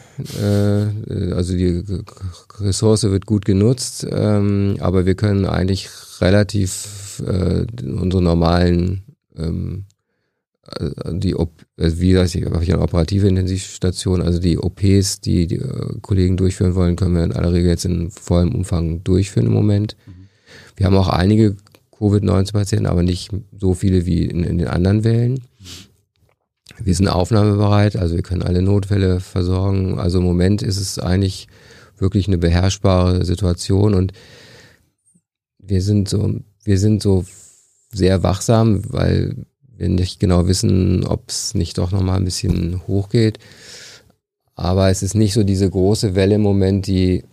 äh, also die Ressource wird gut genutzt, ähm, aber wir können eigentlich relativ äh, unsere normalen ähm, äh, die Op also wie gesagt, ich habe ja eine operative Intensivstation, also die OPs, die die äh, Kollegen durchführen wollen, können wir in aller Regel jetzt in vollem Umfang durchführen im Moment. Wir haben auch einige Covid-19-Patienten, aber nicht so viele wie in, in den anderen Wellen. Wir sind aufnahmebereit, also wir können alle Notfälle versorgen. Also im Moment ist es eigentlich wirklich eine beherrschbare Situation und wir sind so, wir sind so sehr wachsam, weil wir nicht genau wissen, ob es nicht doch nochmal ein bisschen hochgeht. Aber es ist nicht so diese große Welle im Moment, die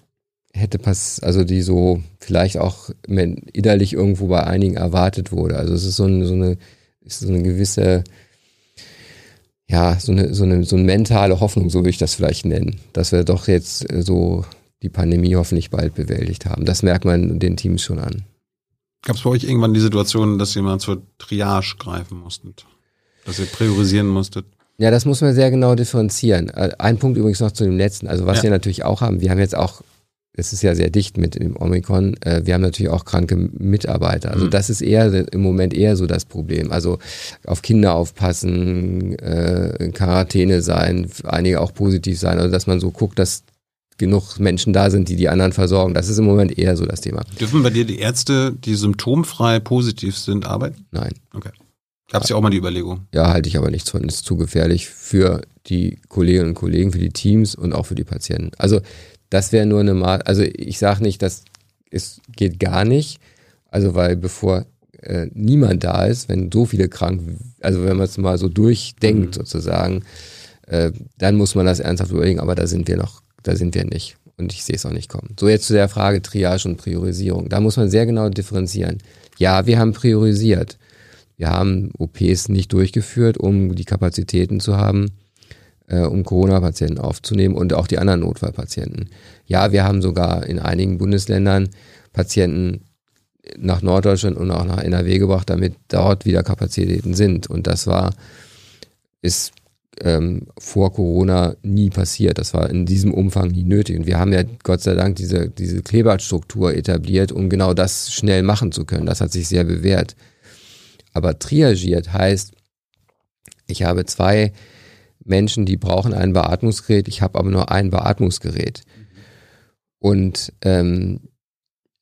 hätte pass, also die so vielleicht auch innerlich irgendwo bei einigen erwartet wurde. Also es ist so eine, so eine, ist so eine gewisse, ja, so eine, so eine, so eine mentale Hoffnung, so würde ich das vielleicht nennen, dass wir doch jetzt äh, so die Pandemie hoffentlich bald bewältigt haben. Das merkt man den Teams schon an. Gab es bei euch irgendwann die Situation, dass ihr mal zur Triage greifen musstet? Dass ihr priorisieren musstet? Ja, das muss man sehr genau differenzieren. Äh, Ein Punkt übrigens noch zu dem letzten, also was Ja. wir natürlich auch haben, wir haben jetzt auch es ist ja sehr dicht mit dem Omikron, äh, wir haben natürlich auch kranke Mitarbeiter. Also mhm. das ist eher im Moment eher so das Problem. Also auf Kinder aufpassen, äh, in Quarantäne sein, einige auch positiv sein. Also dass man so guckt, dass genug Menschen da sind, die die anderen versorgen. Das ist im Moment eher so das Thema. Dürfen bei dir die Ärzte, die symptomfrei positiv sind, arbeiten? Nein. Okay. Gab es ja auch mal die Überlegung. Ja, halte ich aber nichts von. Ist zu gefährlich für die Kolleginnen und Kollegen, für die Teams und auch für die Patienten. Also das wäre nur eine Mal, also ich sage nicht, dass es geht gar nicht. Also weil bevor äh, niemand da ist, wenn so viele krank, also wenn man es mal so durchdenkt mhm. sozusagen, äh, dann muss man das ernsthaft überlegen. Aber da sind wir noch, da sind wir nicht. Und ich sehe es auch nicht kommen. So jetzt zu der Frage Triage und Priorisierung. Da muss man sehr genau differenzieren. Ja, wir haben priorisiert. Wir haben OPs nicht durchgeführt, um die Kapazitäten zu haben äh, um Corona-Patienten aufzunehmen und auch die anderen Notfallpatienten. Ja, wir haben sogar in einigen Bundesländern Patienten nach Norddeutschland und auch nach NRW gebracht, damit dort wieder Kapazitäten sind. Und das war, ist ähm, vor Corona nie passiert. Das war in diesem Umfang nie nötig. Und wir haben ja Gott sei Dank diese, diese Klebertstruktur etabliert, um genau das schnell machen zu können. Das hat sich sehr bewährt. Aber triagiert heißt, ich habe zwei Menschen, die brauchen ein Beatmungsgerät, ich habe aber nur ein Beatmungsgerät. Und, ähm,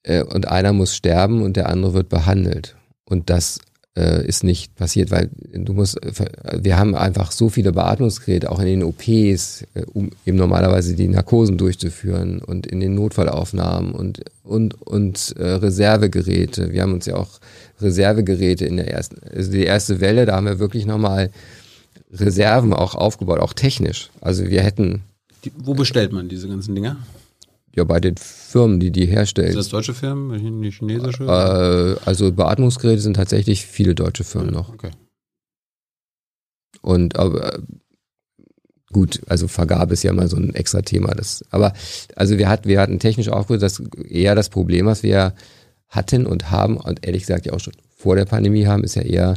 äh, und einer muss sterben und der andere wird behandelt. Und das äh, ist nicht passiert, weil du musst, wir haben einfach so viele Beatmungsgeräte, auch in den OPs, äh, um eben normalerweise die Narkosen durchzuführen und in den Notfallaufnahmen und, und, und äh, Reservegeräte. Wir haben uns ja auch Reservegeräte in der ersten, also die erste Welle, da haben wir wirklich nochmal Reserven auch aufgebaut, auch technisch. Also wir hätten. Die, wo bestellt man diese ganzen Dinger? Ja, bei den Firmen, die die herstellen. Sind das deutsche Firmen, nicht chinesische? Äh, also Beatmungsgeräte sind tatsächlich viele deutsche Firmen noch. Okay. Und aber gut, also Vergabe ist ja mal so ein extra Thema. Das, aber also wir hatten, wir hatten technisch auch das eher das Problem, was wir hatten und haben und ehrlich gesagt ja auch schon vor der Pandemie haben, ist ja eher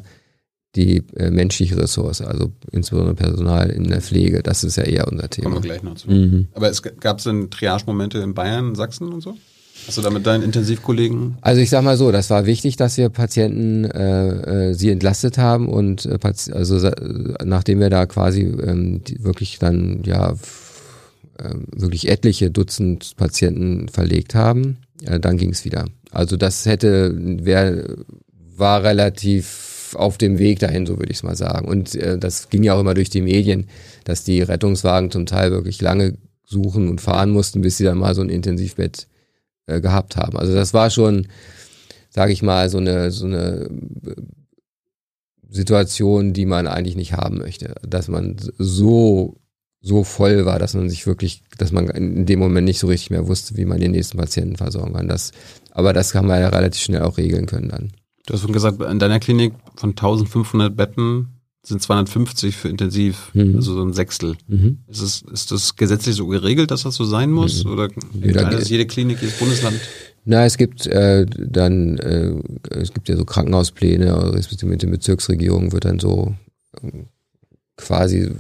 die äh, menschliche Ressource, also insbesondere Personal in der Pflege. Das ist ja eher unser Thema. Kommen wir gleich noch zu. Mhm. Aber es gab es denn Triage-Momente in Bayern, Sachsen und so? Hast du da mit deinen Intensivkollegen? Also ich sag mal so, das war wichtig, dass wir Patienten äh, äh, sie entlastet haben und äh, also nachdem wir da quasi ähm, wirklich dann ja äh, wirklich etliche Dutzend Patienten verlegt haben, äh, dann ging es wieder. Also das hätte wer war relativ auf dem Weg dahin, so würde ich es mal sagen. Und äh, das ging ja auch immer durch die Medien, dass die Rettungswagen zum Teil wirklich lange suchen und fahren mussten, bis sie dann mal so ein Intensivbett äh, gehabt haben. Also das war schon, sage ich mal, so eine, so eine äh, Situation, die man eigentlich nicht haben möchte. Dass man so so voll war, dass man sich wirklich, dass man in dem Moment nicht so richtig mehr wusste, wie man den nächsten Patienten versorgen kann. Das, aber das kann man ja relativ schnell auch regeln können dann. Du hast schon gesagt, in deiner Klinik von 1500 Betten sind 250 für intensiv, mhm. also so ein Sechstel. Mhm. Ist, es, ist das gesetzlich so geregelt, dass das so sein muss? Mhm. Oder ist jede Klinik, jedes Bundesland? Na, es gibt äh, dann, äh, es gibt ja so Krankenhauspläne, respektive mit den Bezirksregierungen wird dann so äh, quasi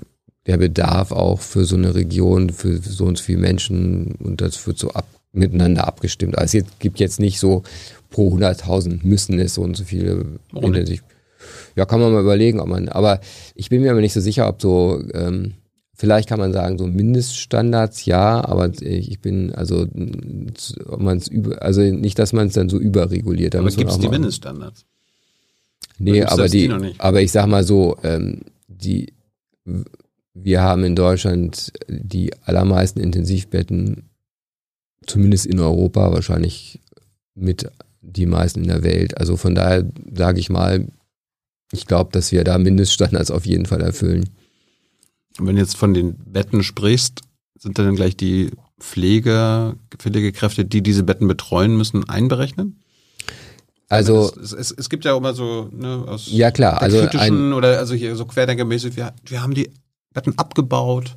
der Bedarf auch für so eine Region, für so und so viele Menschen und das wird so ab, miteinander abgestimmt. Also es gibt jetzt nicht so pro 100.000 müssen es so und so viele intensiv. Ja, kann man mal überlegen, ob man, aber ich bin mir aber nicht so sicher, ob so, ähm, vielleicht kann man sagen, so Mindeststandards, ja, aber ich bin, also, ob man es über, also nicht, dass man es dann so überreguliert. Da aber gibt es die Mindeststandards? Nee, aber die, die aber ich sag mal so, ähm, die, wir haben in Deutschland die allermeisten Intensivbetten, zumindest in Europa, wahrscheinlich mit die meisten in der Welt. Also von daher sage ich mal, ich glaube, dass wir da Mindeststandards auf jeden Fall erfüllen. Und wenn du jetzt von den Betten sprichst, sind dann gleich die Pfleger, Pflegekräfte, die diese Betten betreuen müssen, einberechnet? Also es, es, es, gibt ja immer so ne, aus ja klar, also kritischen ein, oder also hier so querdenkermäßig, wir, wir haben die Betten abgebaut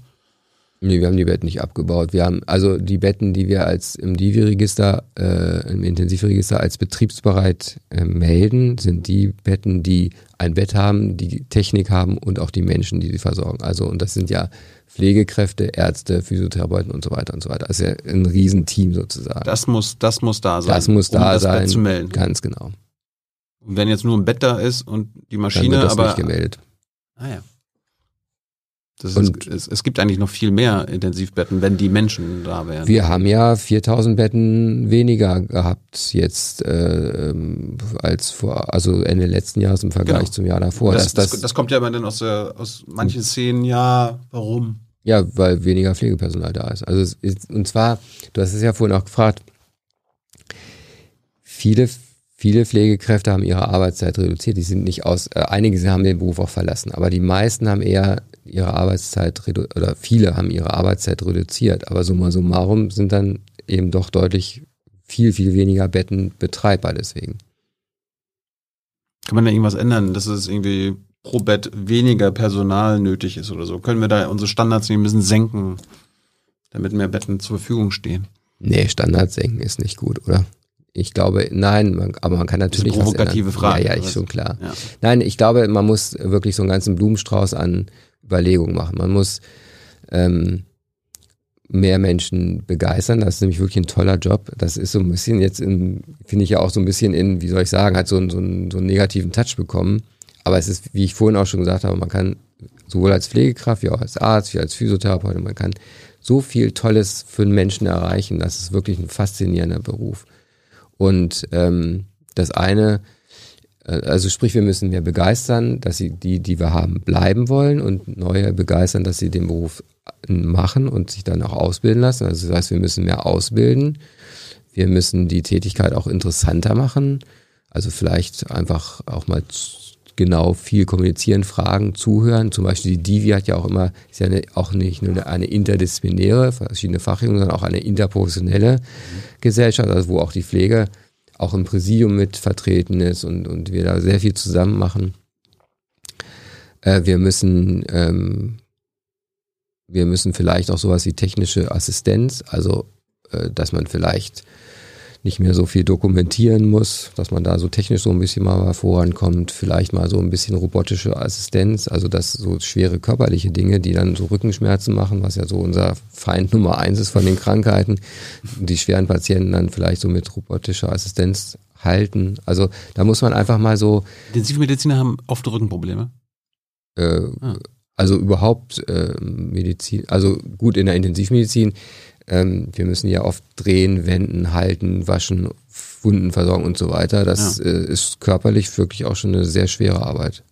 Nee, wir haben die Betten nicht abgebaut. Wir haben also die Betten, die wir als im Divi-Register, äh, im Intensivregister als betriebsbereit äh, melden, sind die Betten, die ein Bett haben, die Technik haben und auch die Menschen, die sie versorgen. Also und das sind ja Pflegekräfte, Ärzte, Physiotherapeuten und so weiter und so weiter. Also ja ein Riesenteam sozusagen. Das muss, das muss da sein. Das muss da um das sein. Bett zu melden. Ganz genau. Und wenn jetzt nur ein Bett da ist und die Dann Maschine, wird das aber nicht gemeldet. Ah ja. Ist, es, es gibt eigentlich noch viel mehr Intensivbetten, wenn die Menschen da wären. Wir haben ja 4000 Betten weniger gehabt jetzt äh, ähm, als vor, also Ende letzten Jahres im Vergleich Genau. zum Jahr davor. das, das, das, kommt ja immer dann aus, der, aus manchen Szenen, ja, warum? ja, weil weniger Pflegepersonal da ist. Also ist, und zwar, du hast es ja vorhin auch gefragt, viele, viele Pflegekräfte haben ihre Arbeitszeit reduziert. Die sind nicht aus, äh, einige haben den Beruf auch verlassen, aber die meisten haben eher ihre Arbeitszeit redu oder viele haben ihre Arbeitszeit reduziert. Aber summa summarum sind dann eben doch deutlich viel, viel weniger Betten betreibbar deswegen. Kann man da irgendwas ändern, dass es irgendwie pro Bett weniger Personal nötig ist oder so? Können wir da unsere Standards nicht ein bisschen senken, damit mehr Betten zur Verfügung stehen? Nee, Standards senken ist nicht gut, oder? Ich glaube, nein, man, aber man kann natürlich eine provokative was ändern. Frage, Ja, ja, ist was? schon klar. Ja. Nein, ich glaube, man muss wirklich so einen ganzen Blumenstrauß an Überlegungen machen. Man muss ähm, mehr Menschen begeistern. Das ist nämlich wirklich ein toller Job. Das ist so ein bisschen jetzt in, finde ich ja auch so ein bisschen in, wie soll ich sagen, hat so einen, so einen, so einen negativen Touch bekommen. Aber es ist, wie ich vorhin auch schon gesagt habe, man kann sowohl als Pflegekraft wie auch als Arzt, wie als Physiotherapeut, man kann so viel Tolles für einen Menschen erreichen. Das ist wirklich ein faszinierender Beruf. Und ähm, das eine, äh, also sprich, wir müssen mehr begeistern, dass sie die, die wir haben, bleiben wollen und neue begeistern, dass sie den Beruf machen und sich dann auch ausbilden lassen. Also das heißt, wir müssen mehr ausbilden. Wir müssen die Tätigkeit auch interessanter machen. Also vielleicht einfach auch mal z- genau viel kommunizieren, fragen, zuhören. Zum Beispiel die Divi hat ja auch immer, ist ja eine, auch nicht nur eine interdisziplinäre, verschiedene Fachrichtungen, sondern auch eine interprofessionelle Gesellschaft, also wo auch die Pflege auch im Präsidium mit vertreten ist und, und wir da sehr viel zusammen machen. Äh, wir müssen ähm, wir müssen vielleicht auch sowas wie technische Assistenz, also äh, dass man vielleicht nicht mehr so viel dokumentieren muss, dass man da so technisch so ein bisschen mal vorankommt, vielleicht mal so ein bisschen robotische Assistenz, also dass so schwere körperliche Dinge, die dann so Rückenschmerzen machen, was ja so unser Feind Nummer eins ist von den Krankheiten, die schweren Patienten dann vielleicht so mit robotischer Assistenz halten. Also da muss man einfach mal so Intensivmediziner haben oft Rückenprobleme. äh, Ah. also überhaupt äh, Medizin, also gut in der Intensivmedizin, ähm, wir müssen ja oft drehen, wenden, halten, waschen, Wunden versorgen und so weiter. Das Ja. äh, ist körperlich wirklich auch schon eine sehr schwere Arbeit.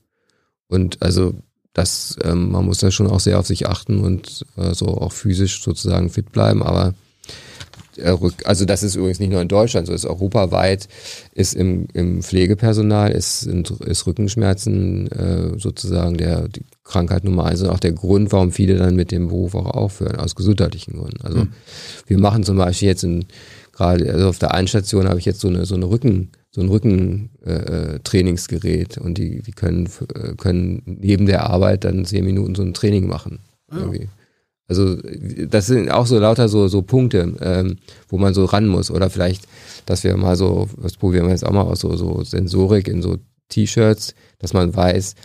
Und also das, ähm, man muss da schon auch sehr auf sich achten und äh, so auch physisch sozusagen fit bleiben, aber also das ist übrigens nicht nur in Deutschland, so ist europaweit, ist im, im Pflegepersonal, ist, ist Rückenschmerzen äh, sozusagen der die Krankheit Nummer eins und auch der Grund, warum viele dann mit dem Beruf auch aufhören, aus gesundheitlichen Gründen. Also wir machen zum Beispiel jetzt in, gerade also auf der Einstation habe ich jetzt so eine so eine Rücken so ein Rücken äh, Trainingsgerät und die die können äh, können neben der Arbeit dann zehn Minuten so ein Training machen. Irgendwie. Also das sind auch so lauter so, so Punkte, ähm, wo man so ran muss. Oder vielleicht, dass wir mal so, das probieren wir jetzt auch mal aus, so, so Sensorik in so T-Shirts, dass man weiß,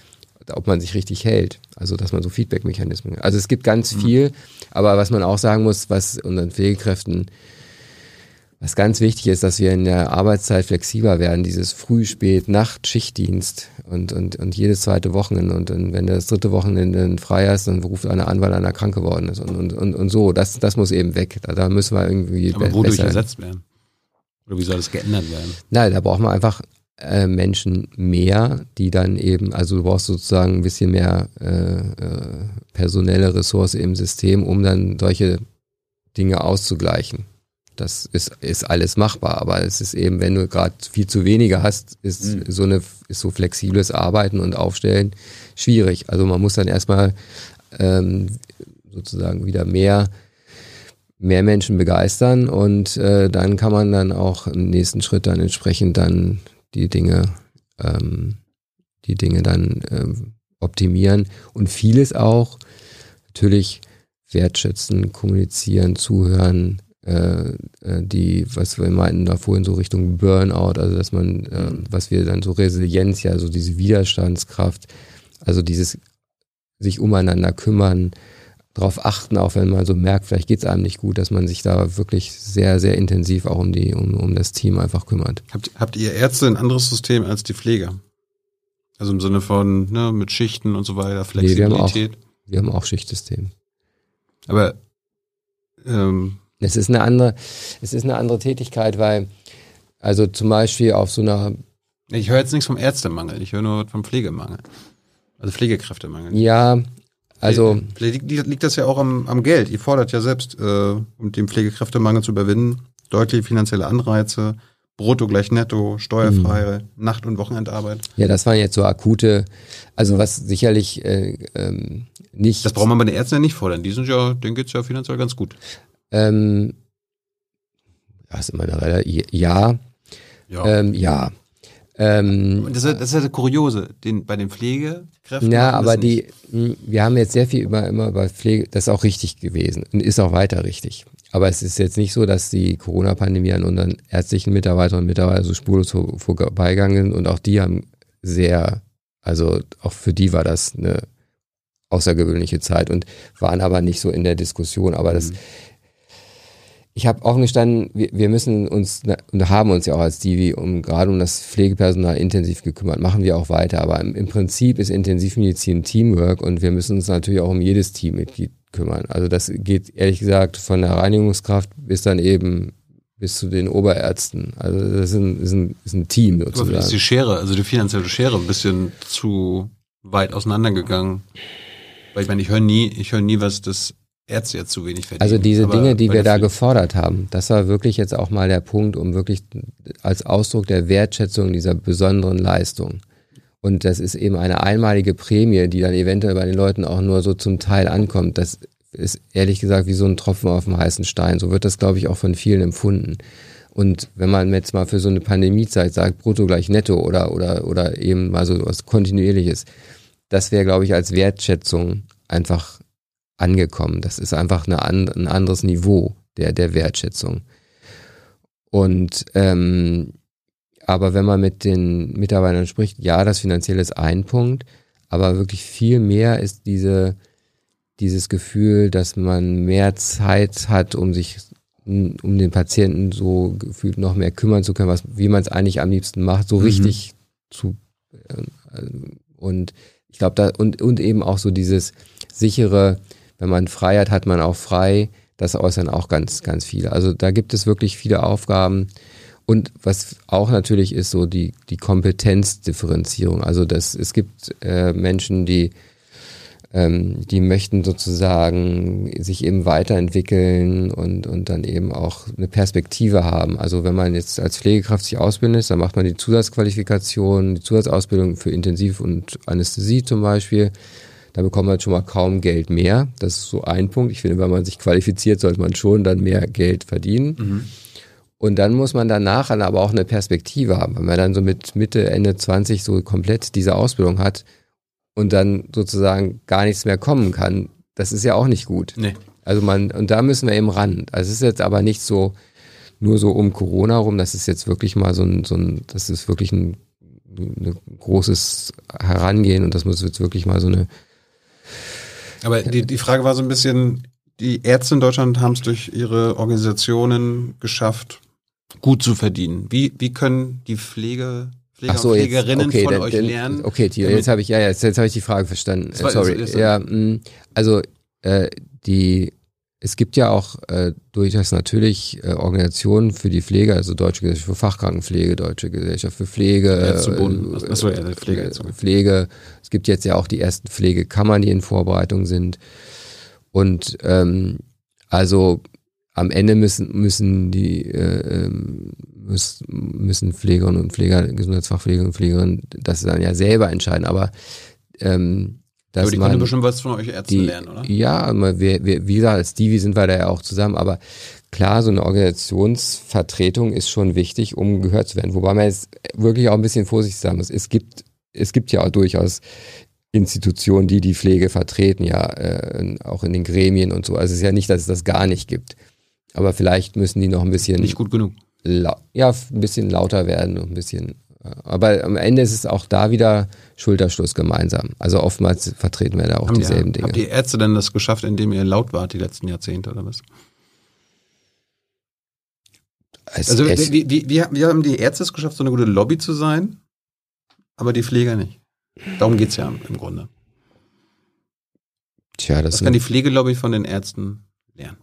ob man sich richtig hält. Also dass man so Feedback-Mechanismen. Also es gibt ganz viel, aber was man auch sagen muss, was unseren Pflegekräften was ganz wichtig ist, dass wir in der Arbeitszeit flexibler werden, dieses Früh-, Spät-, Nacht-, Schichtdienst und, und, und jedes zweite Wochenende. Und dann, wenn das dritte Wochenende frei ist, dann ruft einer an, weil einer krank geworden ist. Und, und, und, und so, das, das muss eben weg. Da, da müssen wir irgendwie Aber be- wodurch ersetzt werden? Oder wie soll das geändert werden? Nein, da braucht man einfach äh, Menschen mehr, die dann eben, also du brauchst sozusagen ein bisschen mehr äh, äh, personelle Ressource im System, um dann solche Dinge auszugleichen. Das ist, ist alles machbar, aber es ist eben, wenn du gerade viel zu wenige hast, ist Mhm. so eine ist so flexibles Arbeiten und Aufstellen schwierig. Also man muss dann erstmal ähm, sozusagen wieder mehr mehr Menschen begeistern und äh, dann kann man dann auch im nächsten Schritt dann entsprechend dann die Dinge ähm, die Dinge dann ähm, optimieren und vieles auch natürlich wertschätzen, kommunizieren, zuhören, die, was wir meinten da vorhin so Richtung Burnout, also dass man, äh, Mhm. was wir dann so Resilienz, ja, so diese Widerstandskraft, also dieses sich umeinander kümmern, darauf achten, auch wenn man so merkt, vielleicht geht's einem nicht gut, dass man sich da wirklich sehr, sehr intensiv auch um die, um, um das Team einfach kümmert. Habt, habt ihr Ärzte ein anderes System als die Pfleger? Also im Sinne von, ne, mit Schichten und so weiter, Nee, wir haben auch- Flexibilität. Wir haben auch Schichtsystem. Aber ähm, Es ist eine andere, es ist eine andere Tätigkeit, weil, also zum Beispiel auf so einer, ich höre jetzt nichts vom Ärztemangel, ich höre nur vom Pflegemangel. Also Pflegekräftemangel. ja, also, Vielleicht liegt, das ja auch am, am Geld. Ihr fordert ja selbst, äh, um den Pflegekräftemangel zu überwinden, deutliche finanzielle Anreize, Brutto gleich Netto, steuerfreie Nacht- und Wochenendarbeit. ja, das waren jetzt so akute, also was sicherlich äh, ähm, nicht. Das braucht man bei den Ärzten ja nicht fordern. Die sind ja, denen geht's ja finanziell ganz gut. Ähm, ja, ist immer eine Rel- ja, Ja. ähm, ja. Ähm, Und das, ist, das ist ja Kuriose. Den, bei den Pflegekräften. ja, aber die, nicht. wir haben jetzt sehr viel über immer über Pflege, das ist auch richtig gewesen und ist auch weiter richtig. Aber es ist jetzt nicht so, dass die Corona-Pandemie an unseren ärztlichen Mitarbeiterinnen und Mitarbeitern so spurlos vor- vorbeigegangen sind und auch die haben sehr, also auch für die war das eine außergewöhnliche Zeit und waren aber nicht so in der Diskussion. Aber das, ich habe offen gestanden, wir, wir müssen uns und haben uns ja auch als Divi um gerade um das Pflegepersonal intensiv gekümmert, machen wir auch weiter. Aber im, im Prinzip ist Intensivmedizin Teamwork und wir müssen uns natürlich auch um jedes Teammitglied kümmern. Also das geht ehrlich gesagt von der Reinigungskraft bis dann eben bis zu den Oberärzten. Also das ist ein, ist ein, ist ein Team Aber vielleicht ist die sozusagen. Schere, also die finanzielle Schere, ein bisschen zu weit auseinandergegangen. Weil ich meine, ich höre nie, ich höre nie, was das Ärzte jetzt zu wenig verdienen. Also diese Aber Dinge, die wir da gefordert haben, das war wirklich jetzt auch mal der Punkt, um wirklich als Ausdruck der Wertschätzung dieser besonderen Leistung. Und das ist eben eine einmalige Prämie, die dann eventuell bei den Leuten auch nur so zum Teil ankommt. Das ist ehrlich gesagt wie so ein Tropfen auf dem heißen Stein. So wird das, glaube ich, auch von vielen empfunden. Und wenn man jetzt mal für so eine Pandemiezeit sagt, brutto gleich netto oder, oder, oder eben mal so was Kontinuierliches, das wäre, glaube ich, als Wertschätzung einfach angekommen. Das ist einfach eine, ein anderes Niveau der, der Wertschätzung. Und ähm, aber wenn man mit den Mitarbeitern spricht, ja, das Finanzielle ist ein Punkt, aber wirklich viel mehr ist diese, dieses Gefühl, dass man mehr Zeit hat, um sich um den Patienten so gefühlt noch mehr kümmern zu können, was, wie man es eigentlich am liebsten macht, so Mhm. richtig zu äh, und ich glaube da und und eben auch so dieses sichere, wenn man frei hat, hat man auch frei. Das äußern auch ganz ganz viele. Also da gibt es wirklich viele Aufgaben und was auch natürlich ist so die die Kompetenzdifferenzierung. Also das es gibt äh, Menschen, die ähm, die möchten sozusagen sich eben weiterentwickeln und, und dann eben auch eine Perspektive haben. Also wenn man jetzt als Pflegekraft sich ausbilden ist, dann macht man die Zusatzqualifikation, die Zusatzausbildung für Intensiv- und Anästhesie zum Beispiel. Da bekommt man schon mal kaum Geld mehr. Das ist so ein Punkt. Ich finde, wenn man sich qualifiziert, sollte man schon dann mehr Geld verdienen. Und dann muss man danach dann aber auch eine Perspektive haben. Wenn man dann so mit Mitte, Ende 20 so komplett diese Ausbildung hat und dann sozusagen gar nichts mehr kommen kann, das ist ja auch nicht gut. Nee. Also man, und da müssen wir eben ran. Also es ist jetzt aber nicht so, nur so um Corona rum, das ist jetzt wirklich mal so ein, so ein das ist wirklich ein, ein großes Herangehen und das muss jetzt wirklich mal so eine, Aber die, die Frage war so ein bisschen, die Ärzte in Deutschland haben es durch ihre Organisationen geschafft, gut zu verdienen. Wie, wie können die Pflege, Pfleger so, und jetzt, Pflegerinnen okay, von dann, euch lernen? Okay, Tio, jetzt habe ich, ja, jetzt, jetzt habe ich die Frage verstanden. War- Sorry. ist- ja, mh, also äh, die, es gibt ja auch äh, durchaus natürlich äh, Organisationen für die Pflege, also Deutsche Gesellschaft für Fachkrankenpflege, Deutsche Gesellschaft für Pflege, äh, Achso, ja, Pflege. äh, Pflege. Es gibt jetzt ja auch die ersten Pflegekammern, die in Vorbereitung sind. Und ähm, also am Ende müssen müssen die äh, ähm, müssen, müssen Pflegerinnen und Pfleger, Gesundheitsfachpfleger und Pflegerinnen das dann ja selber entscheiden. Aber ähm, dass Aber die können bestimmt was von euch Ärzten die, lernen, oder? Ja, wir, wir, wie gesagt, als Divi sind wir da ja auch zusammen, aber klar, so eine Organisationsvertretung ist schon wichtig, um gehört zu werden. Wobei man jetzt wirklich auch ein bisschen vorsichtig sein muss. Es gibt, es gibt ja auch durchaus Institutionen, die die Pflege vertreten, ja, äh, auch in den Gremien und so. Also es ist ja nicht, dass es das gar nicht gibt. Aber vielleicht müssen die noch ein bisschen. Nicht gut genug. Ja, ein bisschen lauter werden und ein bisschen. Aber am Ende ist es auch da wieder Schulterschluss gemeinsam. Also oftmals vertreten wir da auch haben dieselben die, Dinge. Habt die Ärzte denn das geschafft, indem ihr laut wart die letzten Jahrzehnte oder was? Es, Also es, wie, wie, wie, wie haben die Ärzte es geschafft, so eine gute Lobby zu sein, aber die Pfleger nicht? Darum geht's ja im Grunde. tja, das Was kann die Pflegelobby von den Ärzten lernen?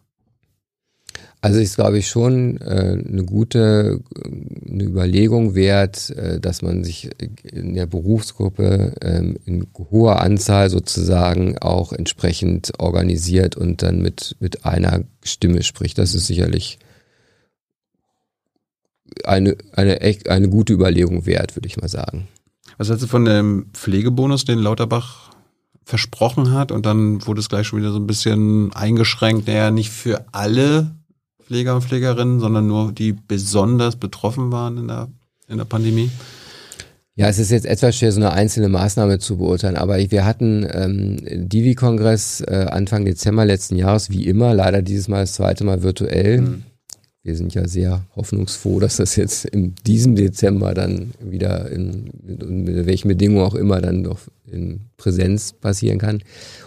Also ist, glaube ich, schon äh, eine gute äh, eine Überlegung wert, äh, dass man sich in der Berufsgruppe ähm, in hoher Anzahl sozusagen auch entsprechend organisiert und dann mit, mit einer Stimme spricht. Das ist sicherlich eine, eine, echt, eine gute Überlegung wert, würde ich mal sagen. Was hältst du von dem Pflegebonus, den Lauterbach versprochen hat und dann wurde es gleich schon wieder so ein bisschen eingeschränkt, naja, nicht für alle Pfleger und Pflegerinnen, sondern nur die besonders betroffen waren in der, in der Pandemie? Ja, es ist jetzt etwas schwer, so eine einzelne Maßnahme zu beurteilen, aber wir hatten ähm, Divi-Kongress äh, Anfang Dezember letzten Jahres, wie immer, leider dieses Mal das zweite Mal virtuell. Mhm. Wir sind ja sehr hoffnungsfroh, dass das jetzt in diesem Dezember dann wieder in, in, mit welchen Bedingungen auch immer dann noch in Präsenz passieren kann.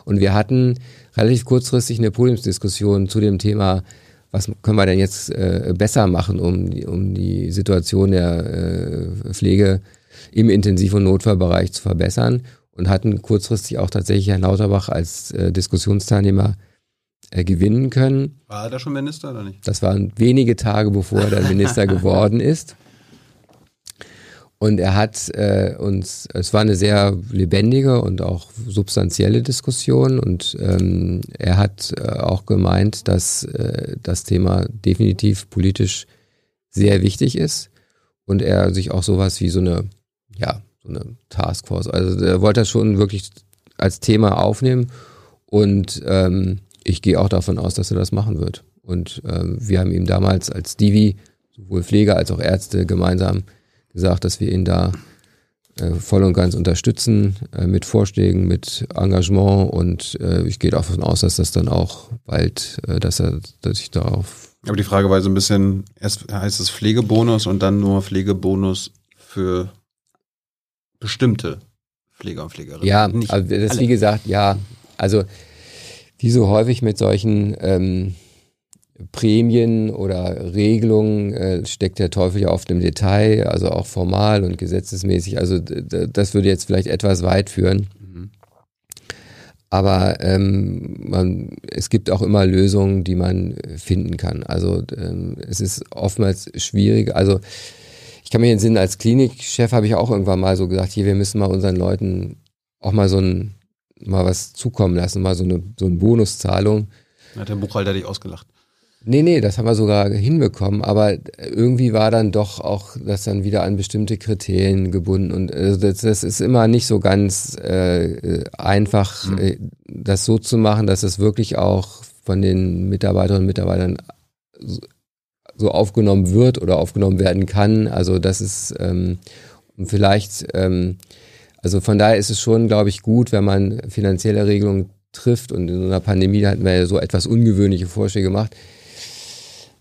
Und wir hatten relativ kurzfristig eine Podiumsdiskussion zu dem Thema, was können wir denn jetzt äh, besser machen, um, die- um die Situation der äh, Pflege im Intensiv- und Notfallbereich zu verbessern und hatten kurzfristig auch tatsächlich Herrn Lauterbach als äh, Diskussionsteilnehmer äh, gewinnen können. War er da schon Minister oder nicht? Das waren wenige Tage, bevor er dann Minister geworden ist. Und er hat äh, uns, es war eine sehr lebendige und auch substanzielle Diskussion. Und ähm, er hat äh, auch gemeint, dass äh, das Thema definitiv politisch sehr wichtig ist. Und er sich auch sowas wie so eine, ja, so eine Taskforce, also er wollte das schon wirklich als Thema aufnehmen. Und ähm, ich gehe auch davon aus, dass er das machen wird. Und ähm, wir haben ihm damals als Divi, sowohl Pfleger als auch Ärzte, gemeinsam gesagt, dass wir ihn da äh, voll und ganz unterstützen äh, mit Vorschlägen, mit Engagement und äh, ich gehe davon aus, dass das dann auch bald, äh, dass er dass ich darauf Aber die Frage war so ein bisschen, erst heißt es Pflegebonus und dann nur Pflegebonus für bestimmte Pfleger und Pflegerinnen. Ja, Nicht also das alle. wie gesagt, ja, also wie so häufig mit solchen ähm, Prämien oder Regelungen äh, steckt der Teufel ja oft im Detail, also auch formal und gesetzesmäßig. Also das würde jetzt vielleicht etwas weit führen. Mhm. Aber ähm, man, es gibt auch immer Lösungen, die man finden kann. Also ähm, es ist oftmals schwierig. Also ich kann mich entsinnen, als Klinikchef habe ich auch irgendwann mal so gesagt, hier, wir müssen mal unseren Leuten auch mal so ein, mal was zukommen lassen, mal so eine, so eine Bonuszahlung. Hat der Buchhalter dich ausgelacht. Nee, nee, das haben wir sogar hinbekommen, aber irgendwie war dann doch auch das dann wieder an bestimmte Kriterien gebunden und äh, das, das ist immer nicht so ganz äh, einfach, Mhm. äh, das so zu machen, dass es wirklich auch von den Mitarbeiterinnen und Mitarbeitern so- so aufgenommen wird oder aufgenommen werden kann. Also das ist ähm, vielleicht, ähm, also von daher ist es schon, glaube ich, gut, wenn man finanzielle Regelungen trifft und in so einer Pandemie hatten wir ja so etwas ungewöhnliche Vorschläge gemacht.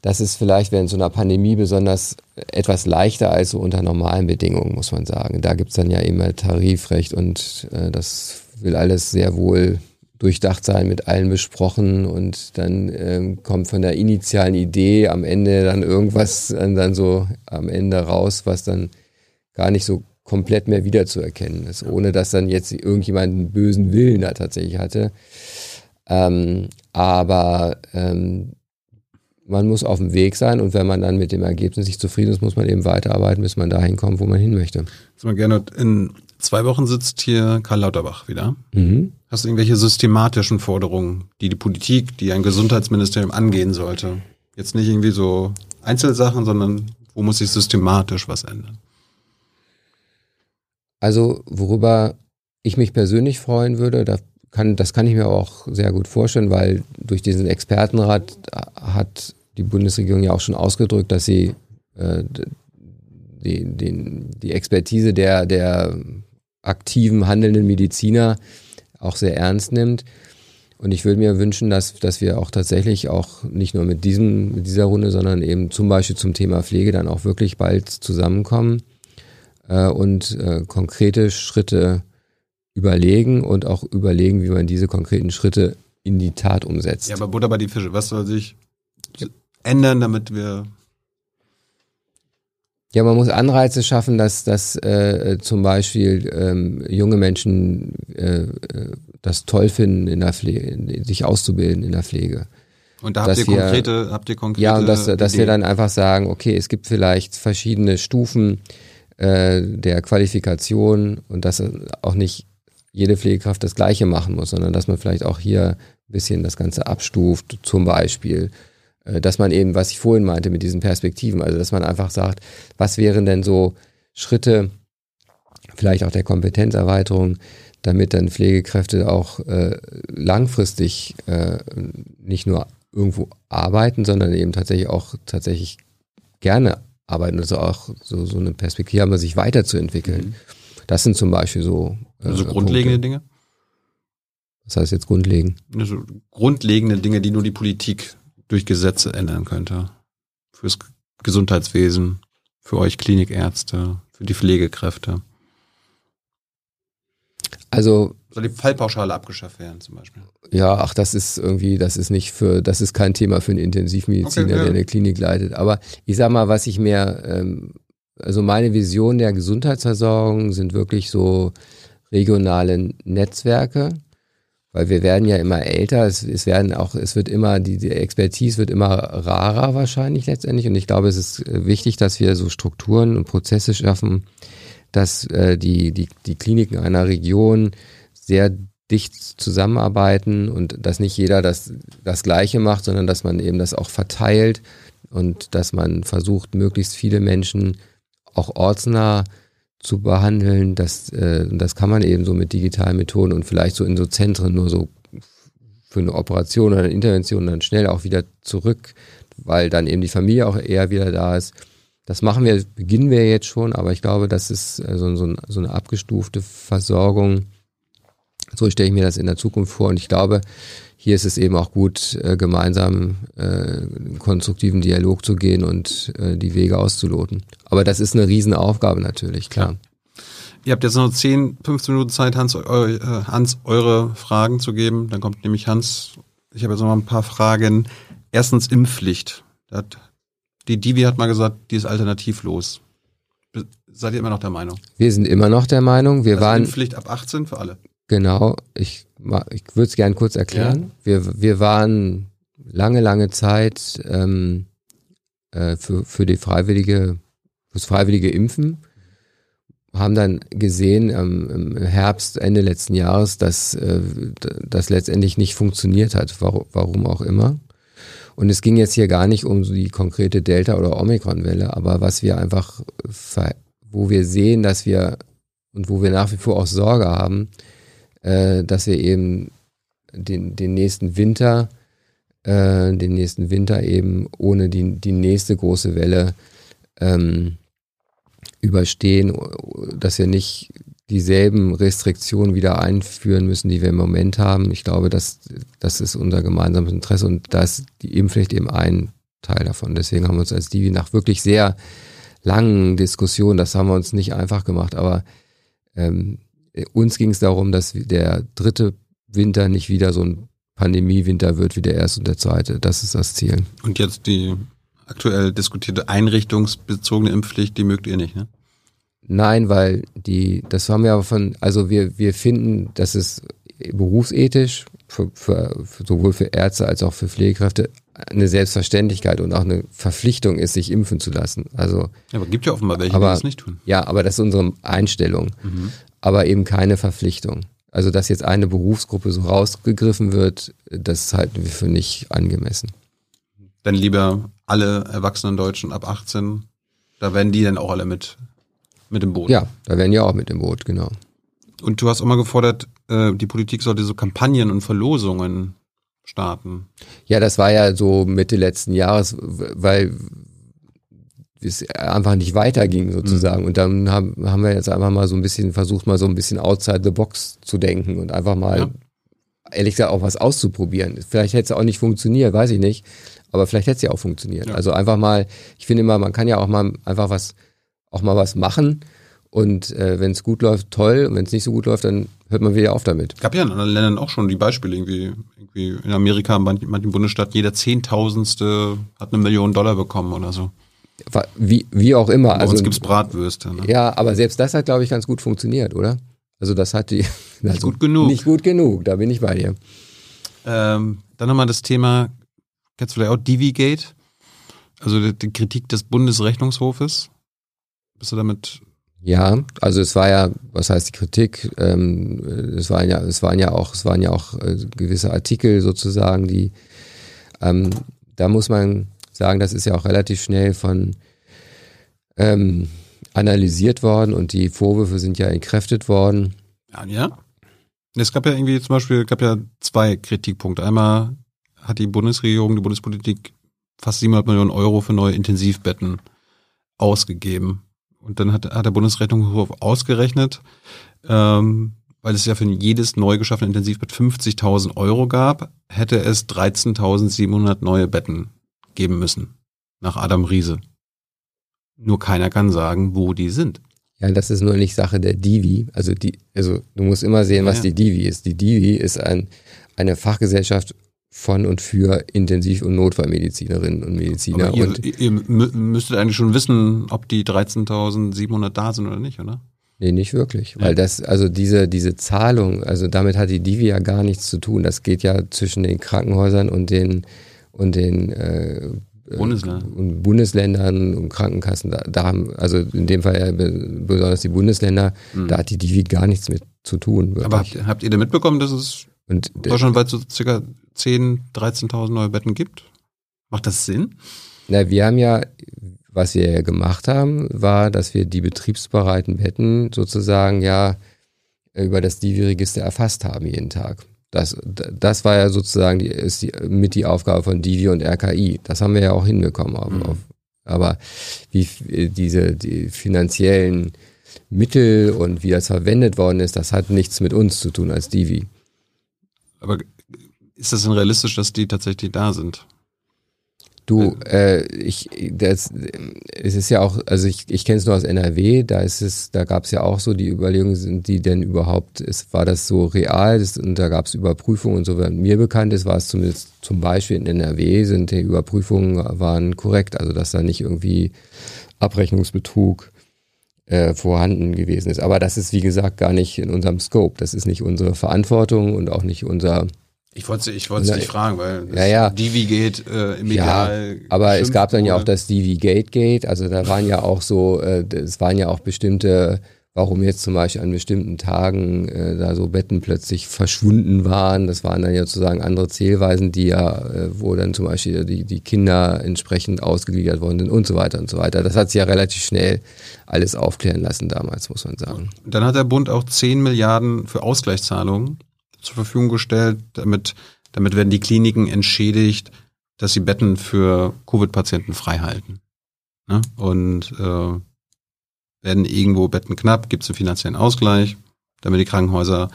Das ist vielleicht während so einer Pandemie besonders etwas leichter als so unter normalen Bedingungen, muss man sagen. Da gibt's dann ja immer Tarifrecht und äh, das will alles sehr wohl durchdacht sein, mit allen besprochen und dann ähm, kommt von der initialen Idee am Ende dann irgendwas dann, dann so am Ende raus, was dann gar nicht so komplett mehr wiederzuerkennen ist, ohne dass dann jetzt irgendjemand einen bösen Willen da tatsächlich hatte. Ähm, aber ähm, man muss auf dem Weg sein und wenn man dann mit dem Ergebnis nicht zufrieden ist, muss man eben weiterarbeiten, bis man dahin kommt, wo man hin möchte. Jetzt mal gerne, in zwei Wochen sitzt hier Karl Lauterbach wieder. Mhm. Hast du irgendwelche systematischen Forderungen, die die Politik, die ein Gesundheitsministerium angehen sollte? Jetzt nicht irgendwie so Einzelsachen, sondern wo muss sich systematisch was ändern? Also worüber ich mich persönlich freuen würde, da kann, das kann ich mir auch sehr gut vorstellen, weil durch diesen Expertenrat hat die Bundesregierung ja auch schon ausgedrückt, dass sie äh, die, den, die Expertise der, der aktiven, handelnden Mediziner auch sehr ernst nimmt. Und ich würde mir wünschen, dass, dass wir auch tatsächlich auch nicht nur mit diesem, mit dieser Runde, sondern eben zum Beispiel zum Thema Pflege dann auch wirklich bald zusammenkommen äh, und äh, konkrete Schritte überlegen und auch überlegen, wie man diese konkreten Schritte in die Tat umsetzt. Ja, aber Butter bei die Fische. Was soll sich ändern, damit wir ja, man muss Anreize schaffen, dass, dass äh, zum Beispiel ähm, junge Menschen äh, äh das toll finden, in der Pflege, sich auszubilden in der Pflege. Und da habt ihr wir, konkrete, habt ihr konkrete Ja, und dass, dass wir dann einfach sagen, okay, es gibt vielleicht verschiedene Stufen äh, der Qualifikation und dass auch nicht jede Pflegekraft das Gleiche machen muss, sondern dass man vielleicht auch hier ein bisschen das Ganze abstuft, zum Beispiel äh, dass man eben, was ich vorhin meinte mit diesen Perspektiven, also dass man einfach sagt, was wären denn so Schritte, vielleicht auch der Kompetenzerweiterung, damit dann Pflegekräfte auch äh, langfristig äh, nicht nur irgendwo arbeiten, sondern eben tatsächlich auch tatsächlich gerne arbeiten, also auch so, so eine Perspektive haben, sich weiterzuentwickeln. Mhm. Das sind zum Beispiel so. Äh, also grundlegende Punkte. Dinge? Was heißt jetzt grundlegend? Also grundlegende Dinge, die nur die Politik durch Gesetze ändern könnte. Fürs Gesundheitswesen, für euch Klinikärzte, für die Pflegekräfte. Also soll die Fallpauschale abgeschafft werden zum Beispiel? Ja, ach, das ist irgendwie, das ist nicht für, das ist kein Thema für einen Intensivmediziner, okay, ja. der eine Klinik leitet. Aber ich sag mal, was ich mir, ähm, also meine Vision der Gesundheitsversorgung sind wirklich so regionale Netzwerke weil wir werden ja immer älter, es, es werden auch, es wird immer, die, die Expertise wird immer rarer wahrscheinlich letztendlich. Und ich glaube, es ist äh, wichtig, dass wir so Strukturen und Prozesse schaffen, dass äh, die, die, die Kliniken einer Region sehr dicht zusammenarbeiten und dass nicht jeder das, das Gleiche macht, sondern dass man eben das auch verteilt und dass man versucht, möglichst viele Menschen auch ortsnah zu behandeln. Das, äh, das kann man eben so mit digitalen Methoden und vielleicht so in so Zentren nur so für eine Operation oder eine Intervention dann schnell auch wieder zurück, weil dann eben die Familie auch eher wieder da ist. Das machen wir, beginnen wir jetzt schon, aber ich glaube, das ist äh, so, so, so eine abgestufte Versorgung. So stelle ich mir das in der Zukunft vor und ich glaube, hier ist es eben auch gut, äh, gemeinsam äh, konstruktiven Dialog zu gehen und äh, die Wege auszuloten. Aber das ist eine Riesenaufgabe natürlich, klar. Ja. Ihr habt jetzt noch 10, 15 Minuten Zeit, Hans, eu, Hans, eure Fragen zu geben. Dann kommt nämlich Hans. Ich habe jetzt noch mal ein paar Fragen. Erstens Impfpflicht. Die Divi hat mal gesagt, die ist alternativlos. Seid ihr immer noch der Meinung? Wir sind immer noch der Meinung. Wir also waren Impfpflicht ab 18 für alle. Genau, ich, ich würde es gern kurz erklären. Ja. Wir, wir waren lange, lange Zeit ähm, äh, für, für die freiwillige, fürs freiwillige Impfen, haben dann gesehen ähm, im Herbst, Ende letzten Jahres, dass äh, das letztendlich nicht funktioniert hat, warum, warum auch immer. Und es ging jetzt hier gar nicht um die konkrete Delta- oder Omikron-Welle, aber was wir einfach, wo wir sehen, dass wir und wo wir nach wie vor auch Sorge haben, äh, dass wir eben den, den nächsten Winter, äh, den nächsten Winter eben ohne die, die nächste große Welle ähm, überstehen, dass wir nicht dieselben Restriktionen wieder einführen müssen, die wir im Moment haben. Ich glaube, das, das ist unser gemeinsames Interesse und da ist die Impfpflicht eben ein Teil davon. Deswegen haben wir uns als Divi nach wirklich sehr langen Diskussionen, das haben wir uns nicht einfach gemacht, aber ähm, uns ging es darum, dass der dritte Winter nicht wieder so ein Pandemiewinter wird wie der erste und der zweite. Das ist das Ziel. Und jetzt die aktuell diskutierte einrichtungsbezogene Impfpflicht, die mögt ihr nicht, ne? Nein, weil die, das haben wir aber von, also wir, wir finden, dass es berufsethisch für, für, für sowohl für Ärzte als auch für Pflegekräfte eine Selbstverständlichkeit und auch eine Verpflichtung ist, sich impfen zu lassen. Also, ja, aber gibt ja offenbar welche, aber, die das nicht tun. Ja, aber das ist unsere Einstellung. Mhm aber eben keine Verpflichtung. Also dass jetzt eine Berufsgruppe so rausgegriffen wird, das halten wir für nicht angemessen. Dann lieber alle erwachsenen Deutschen ab 18, da werden die dann auch alle mit, mit im Boot. Ja, da werden ja auch mit im Boot, genau. Und du hast auch mal gefordert, äh, die Politik sollte so Kampagnen und Verlosungen starten. Ja, das war ja so Mitte letzten Jahres, weil es einfach nicht weiterging sozusagen. Mhm. Und dann haben, haben wir jetzt einfach mal so ein bisschen versucht, mal so ein bisschen outside the box zu denken und einfach mal, ja. ehrlich gesagt, auch was auszuprobieren. Vielleicht hätte es auch nicht funktioniert, weiß ich nicht. Aber vielleicht hätte es ja auch funktioniert. Ja. Also einfach mal, ich finde immer, man kann ja auch mal einfach was, auch mal was machen. Und äh, wenn es gut läuft, toll. Und wenn es nicht so gut läuft, dann hört man wieder auf damit. Gab ja in anderen Ländern auch schon die Beispiele irgendwie. irgendwie in Amerika, in manchen Bundesstaat, jeder Zehntausendste hat eine Million Dollar bekommen oder so. Wie, wie auch immer. Bei also, uns gibt's Bratwürste. Ne? Ja, aber selbst das hat, glaube ich, ganz gut funktioniert, oder? Also das hat die... Nicht also gut genug. Nicht gut genug, da bin ich bei dir. Ähm, dann nochmal das Thema, kennst du vielleicht auch Divigate? Also die, die Kritik des Bundesrechnungshofes. Bist du damit ja, also es war ja, was heißt die Kritik? Ähm, es waren ja, es waren ja auch, es waren ja auch äh, gewisse Artikel sozusagen, die ähm, da muss man sagen, das ist ja auch relativ schnell von ähm, analysiert worden und die Vorwürfe sind ja entkräftet worden. Ja, ja. Es gab ja irgendwie zum Beispiel, gab ja zwei Kritikpunkte. Einmal hat die Bundesregierung, die Bundespolitik fast 700 Millionen Euro für neue Intensivbetten ausgegeben. Und dann hat, hat der Bundesrechnungshof ausgerechnet, ähm, weil es ja für jedes neu geschaffene Intensivbett 50.000 Euro gab, hätte es 13.700 neue Betten geben müssen. Nach Adam Riese. Nur keiner kann sagen, wo die sind. Ja, das ist nur nicht Sache der Divi. Also die, also du musst immer sehen, was ja. die Divi ist. Die Divi ist ein, eine Fachgesellschaft von und für Intensiv- und Notfallmedizinerinnen und Mediziner. Aber ihr, und ihr müsstet eigentlich schon wissen, ob die 13.700 da sind oder nicht, oder? Nee, nicht wirklich. Ja. Weil das, also diese, diese Zahlung, also damit hat die Divi ja gar nichts zu tun. Das geht ja zwischen den Krankenhäusern und den, und den äh, Bundesländer. und Bundesländern und Krankenkassen. Da, da haben, also in dem Fall ja besonders die Bundesländer, mhm. da hat die Divi gar nichts mit zu tun. Wirklich. Aber habt, habt ihr denn mitbekommen, dass es und deutschlandweit so circa 10.000, 13.000 neue Betten gibt? Macht das Sinn? Na, wir haben ja, was wir gemacht haben, war, dass wir die betriebsbereiten Betten sozusagen ja über das Divi-Register erfasst haben jeden Tag. Das, das war ja sozusagen die, ist die, mit die Aufgabe von Divi und RKI. Das haben wir ja auch hinbekommen. Auf, mhm. auf, aber wie diese die finanziellen Mittel und wie das verwendet worden ist, das hat nichts mit uns zu tun als Divi. Aber ist das denn realistisch, dass die tatsächlich da sind? Du, äh, ich, das, es ist ja auch, also ich, ich kenne es nur aus NRW, da ist es, da gab es ja auch so die Überlegungen, sind die denn überhaupt, ist, war das so real das, und da gab es Überprüfungen und so, wenn mir bekannt ist, war es zumindest zum Beispiel in NRW, sind die Überprüfungen waren korrekt, also dass da nicht irgendwie Abrechnungsbetrug äh, vorhanden gewesen ist. Aber das ist, wie gesagt, gar nicht in unserem Scope. Das ist nicht unsere Verantwortung und auch nicht unser. Ich wollte ich wollte dich fragen, weil ja, ja. Divi Gate äh, im Ideal. Ja, aber es gab dann ja auch das Divi Gate Gate. Also da waren ja auch so, äh, es waren ja auch bestimmte warum jetzt zum Beispiel an bestimmten Tagen äh, da so Betten plötzlich verschwunden waren. Das waren dann ja sozusagen andere Zählweisen, die ja, äh, wo dann zum Beispiel die, die Kinder entsprechend ausgegliedert worden sind und so weiter und so weiter. Das hat sich ja relativ schnell alles aufklären lassen damals, muss man sagen. Dann hat der Bund auch 10 Milliarden für Ausgleichszahlungen zur Verfügung gestellt. Damit, damit werden die Kliniken entschädigt, dass sie Betten für Covid-Patienten frei halten. Ne? Und äh, werden irgendwo Betten knapp, gibt es einen finanziellen Ausgleich, damit die Krankenhäuser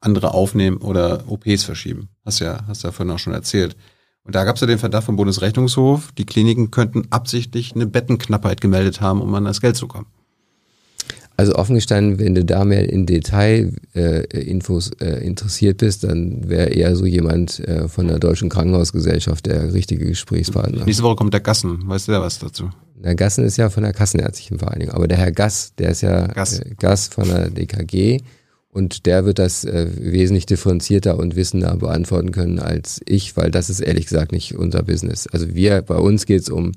andere aufnehmen oder OPs verschieben. Hast ja, hast ja vorhin auch schon erzählt. Und da gab es ja den Verdacht vom Bundesrechnungshof, die Kliniken könnten absichtlich eine Bettenknappheit gemeldet haben, um an das Geld zu kommen. Also offen gestanden, wenn du da mehr in Detail-Infos äh, äh, interessiert bist, dann wäre eher so jemand äh, von der Deutschen Krankenhausgesellschaft der richtige Gesprächspartner. Nächste Woche kommt der Gassen. Weißt du da was dazu? Der Gassen ist ja von der Kassenärztlichen Vereinigung, aber der Herr Gass, der ist ja Gass, äh, Gass von der DKG und der wird das äh, wesentlich differenzierter und wissender beantworten können als ich, weil das ist ehrlich gesagt nicht unser Business. Also wir, bei uns geht es um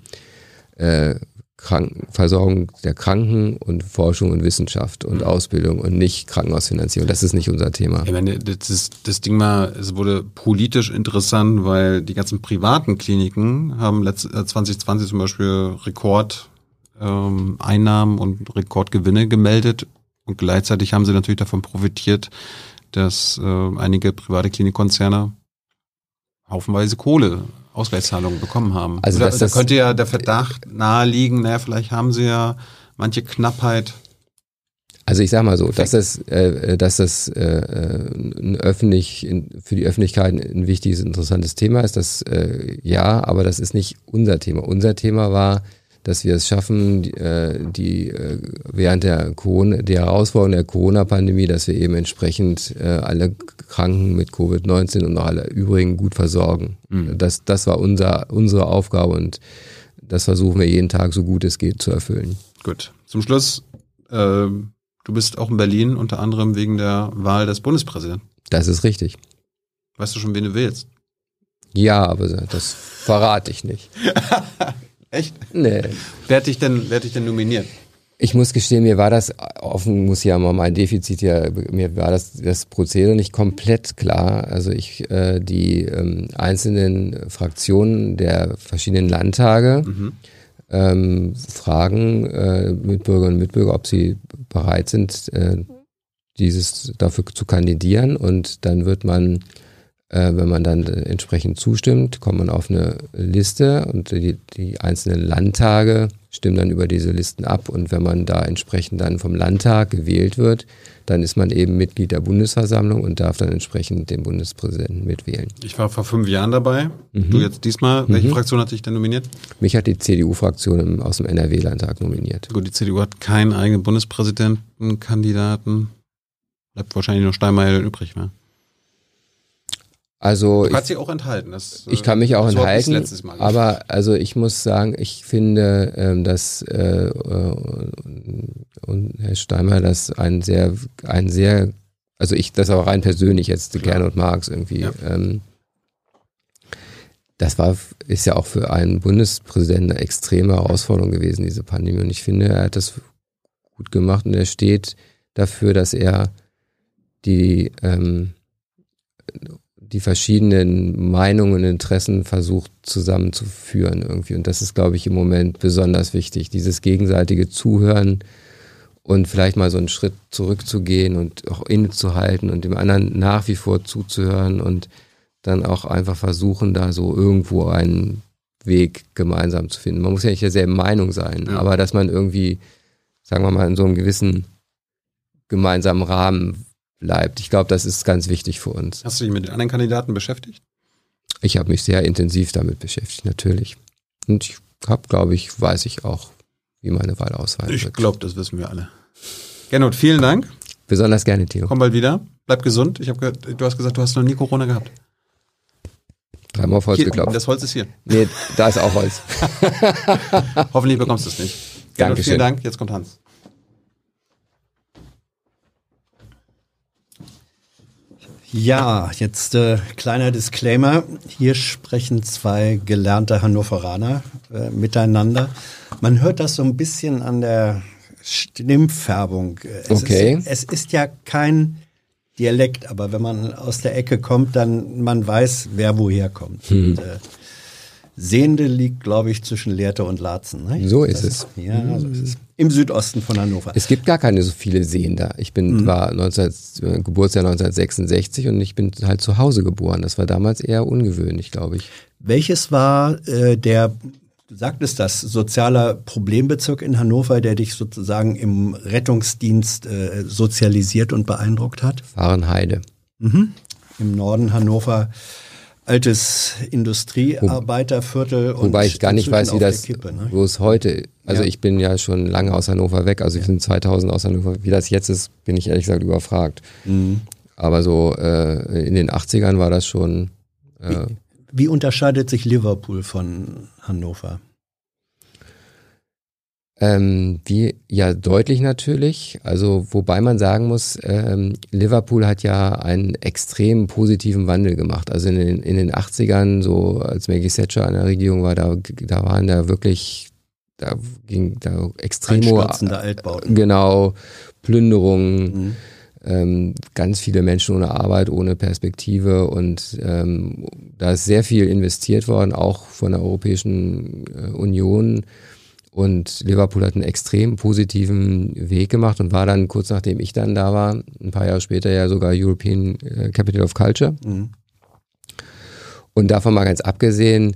äh, Kranken, Versorgung der Kranken und Forschung und Wissenschaft und mhm. Ausbildung und nicht Krankenhausfinanzierung. Das ist nicht unser Thema. Ich meine, das, ist, das Ding mal, es wurde politisch interessant, weil die ganzen privaten Kliniken haben letzt, 2020 äh, zum Beispiel Rekordeinnahmen ähm, und Rekordgewinne gemeldet und gleichzeitig haben sie natürlich davon profitiert, dass äh, einige private Klinikkonzerne haufenweise Kohle Ausgleichszahlungen bekommen haben. Also da das- könnte ja der Verdacht naheliegen, naja, vielleicht haben sie ja manche Knappheit. Also ich sag mal so, dass das, äh, dass das äh, äh, ein öffentlich, in, für die Öffentlichkeit ein wichtiges, interessantes Thema ist, das äh, ja, aber das ist nicht unser Thema. Unser Thema war, dass wir es schaffen, die, äh, die äh, während der Corona, der Herausforderung der Corona-Pandemie, dass wir eben entsprechend äh, alle Kranken mit Covid-19 und auch alle übrigen gut versorgen. Das, das war unser, unsere Aufgabe und das versuchen wir jeden Tag so gut es geht zu erfüllen. Gut. Zum Schluss, äh, du bist auch in Berlin, unter anderem wegen der Wahl des Bundespräsidenten. Das ist richtig. Weißt du schon, wen du willst? Ja, aber das verrate ich nicht. Echt? Nee. Wer hat dich denn, wer hat dich denn nominiert? Ich muss gestehen, mir war das offen, muss ja mal mein Defizit ja, mir war das, das Prozedere nicht komplett klar. Also ich, äh, die ähm, einzelnen Fraktionen der verschiedenen Landtage ähm, fragen äh, Mitbürgerinnen und Mitbürger, ob sie bereit sind, äh, dieses dafür zu kandidieren und dann wird man wenn man dann äh, entsprechend zustimmt, kommt man auf eine Liste und die, die einzelnen Landtage stimmen dann über diese Listen ab. Und wenn man da entsprechend dann vom Landtag gewählt wird, dann ist man eben Mitglied der Bundesversammlung und darf dann entsprechend den Bundespräsidenten mitwählen. Ich war vor fünf Jahren dabei. Du jetzt diesmal. Welche Fraktion hat dich denn nominiert? Mich hat die CDU-Fraktion aus dem NRW-Landtag nominiert. Gut, die CDU hat keinen eigenen Bundespräsidentenkandidaten. Bleibt wahrscheinlich nur Steinmeier übrig, ne? Also Du ich, kannst dich auch enthalten. Das, ich kann mich auch hab ich's enthalten, aber also ich muss sagen, ich finde, ähm, dass äh, äh, und Herr Steinmeier das ein sehr, ein sehr, also ich das auch rein persönlich jetzt Klar. gerne und Marx irgendwie. Ja. Ähm, das war, ist ja auch für einen Bundespräsidenten eine extreme Herausforderung gewesen, diese Pandemie. Und ich finde, er hat das gut gemacht und er steht dafür, dass er die, ähm, die verschiedenen Meinungen und Interessen versucht zusammenzuführen irgendwie. Und das ist, glaube ich, im Moment besonders wichtig. Dieses gegenseitige Zuhören und vielleicht mal so einen Schritt zurückzugehen und auch innezuhalten und dem anderen nach wie vor zuzuhören und dann auch einfach versuchen, da so irgendwo einen Weg gemeinsam zu finden. Man muss ja nicht derselben Meinung sein, Ja. aber dass man irgendwie, sagen wir mal, in so einem gewissen gemeinsamen Rahmen bleibt. Ich glaube, das ist ganz wichtig für uns. Hast du dich mit den anderen Kandidaten beschäftigt? Ich habe mich sehr intensiv damit beschäftigt, natürlich. Und ich habe, glaube ich, weiß ich auch, wie meine Wahl ausfallen Ich wird. glaube, das wissen wir alle. Gernot, vielen Dank. Besonders gerne, Theo. Komm bald wieder. Bleib gesund. Ich hab du hast gesagt, du hast noch nie Corona gehabt. Dreimal auf Holz Hier, geklopft. das Holz ist hier. Nee, da ist auch Holz. Hoffentlich bekommst du es nicht. Gernot, Dankeschön. vielen Dank. Jetzt kommt Hans. Ja, jetzt äh, kleiner Disclaimer. Hier sprechen zwei gelernte Hannoveraner äh, miteinander. Man hört das so ein bisschen an der Stimmfärbung. Äh, Es Okay. Ist, es ist ja kein Dialekt, aber wenn man aus der Ecke kommt, dann man weiß, wer woher kommt. Hm. Und, äh, Sehende liegt, glaube ich, zwischen Lehrte und Laatzen. Ne? So ist es. Ja, so ist es. Im Südosten von Hannover. Es gibt gar keine so viele Seen da. Ich bin, war 19, äh, Geburtsjahr 1966 und ich bin halt zu Hause geboren. Das war damals eher ungewöhnlich, glaube ich. Welches war äh, der, du sagtest das, sozialer Problembezirk in Hannover, der dich sozusagen im Rettungsdienst äh, sozialisiert und beeindruckt hat? Fahrenheide. Im Norden Hannover altes Industriearbeiterviertel. und Wobei ich gar nicht weiß, wie das, Kippe, ne? wo es heute, also Ja. ich bin ja schon lange aus Hannover weg, also ich bin 2000 aus Hannover, wie das jetzt ist, bin ich ehrlich gesagt überfragt. Mhm. Aber so äh, in den 80ern war das schon, äh, Wie unterscheidet sich Liverpool von Hannover? Ähm, wie, ja, deutlich natürlich. Also, wobei man sagen muss, ähm, Liverpool hat ja einen extrem positiven Wandel gemacht. Also in den, in den 80ern, so als Maggie Thatcher an der Regierung war, da, da waren da wirklich, da ging da extrem Altbauten. genau, Plünderungen, Mhm. ähm, ganz viele Menschen ohne Arbeit, ohne Perspektive und ähm, da ist sehr viel investiert worden, auch von der Europäischen äh, Union. Und Liverpool hat einen extrem positiven Weg gemacht und war dann kurz nachdem ich dann da war, ein paar Jahre später ja sogar European äh, Capital of Culture. Mhm. Und davon mal ganz abgesehen,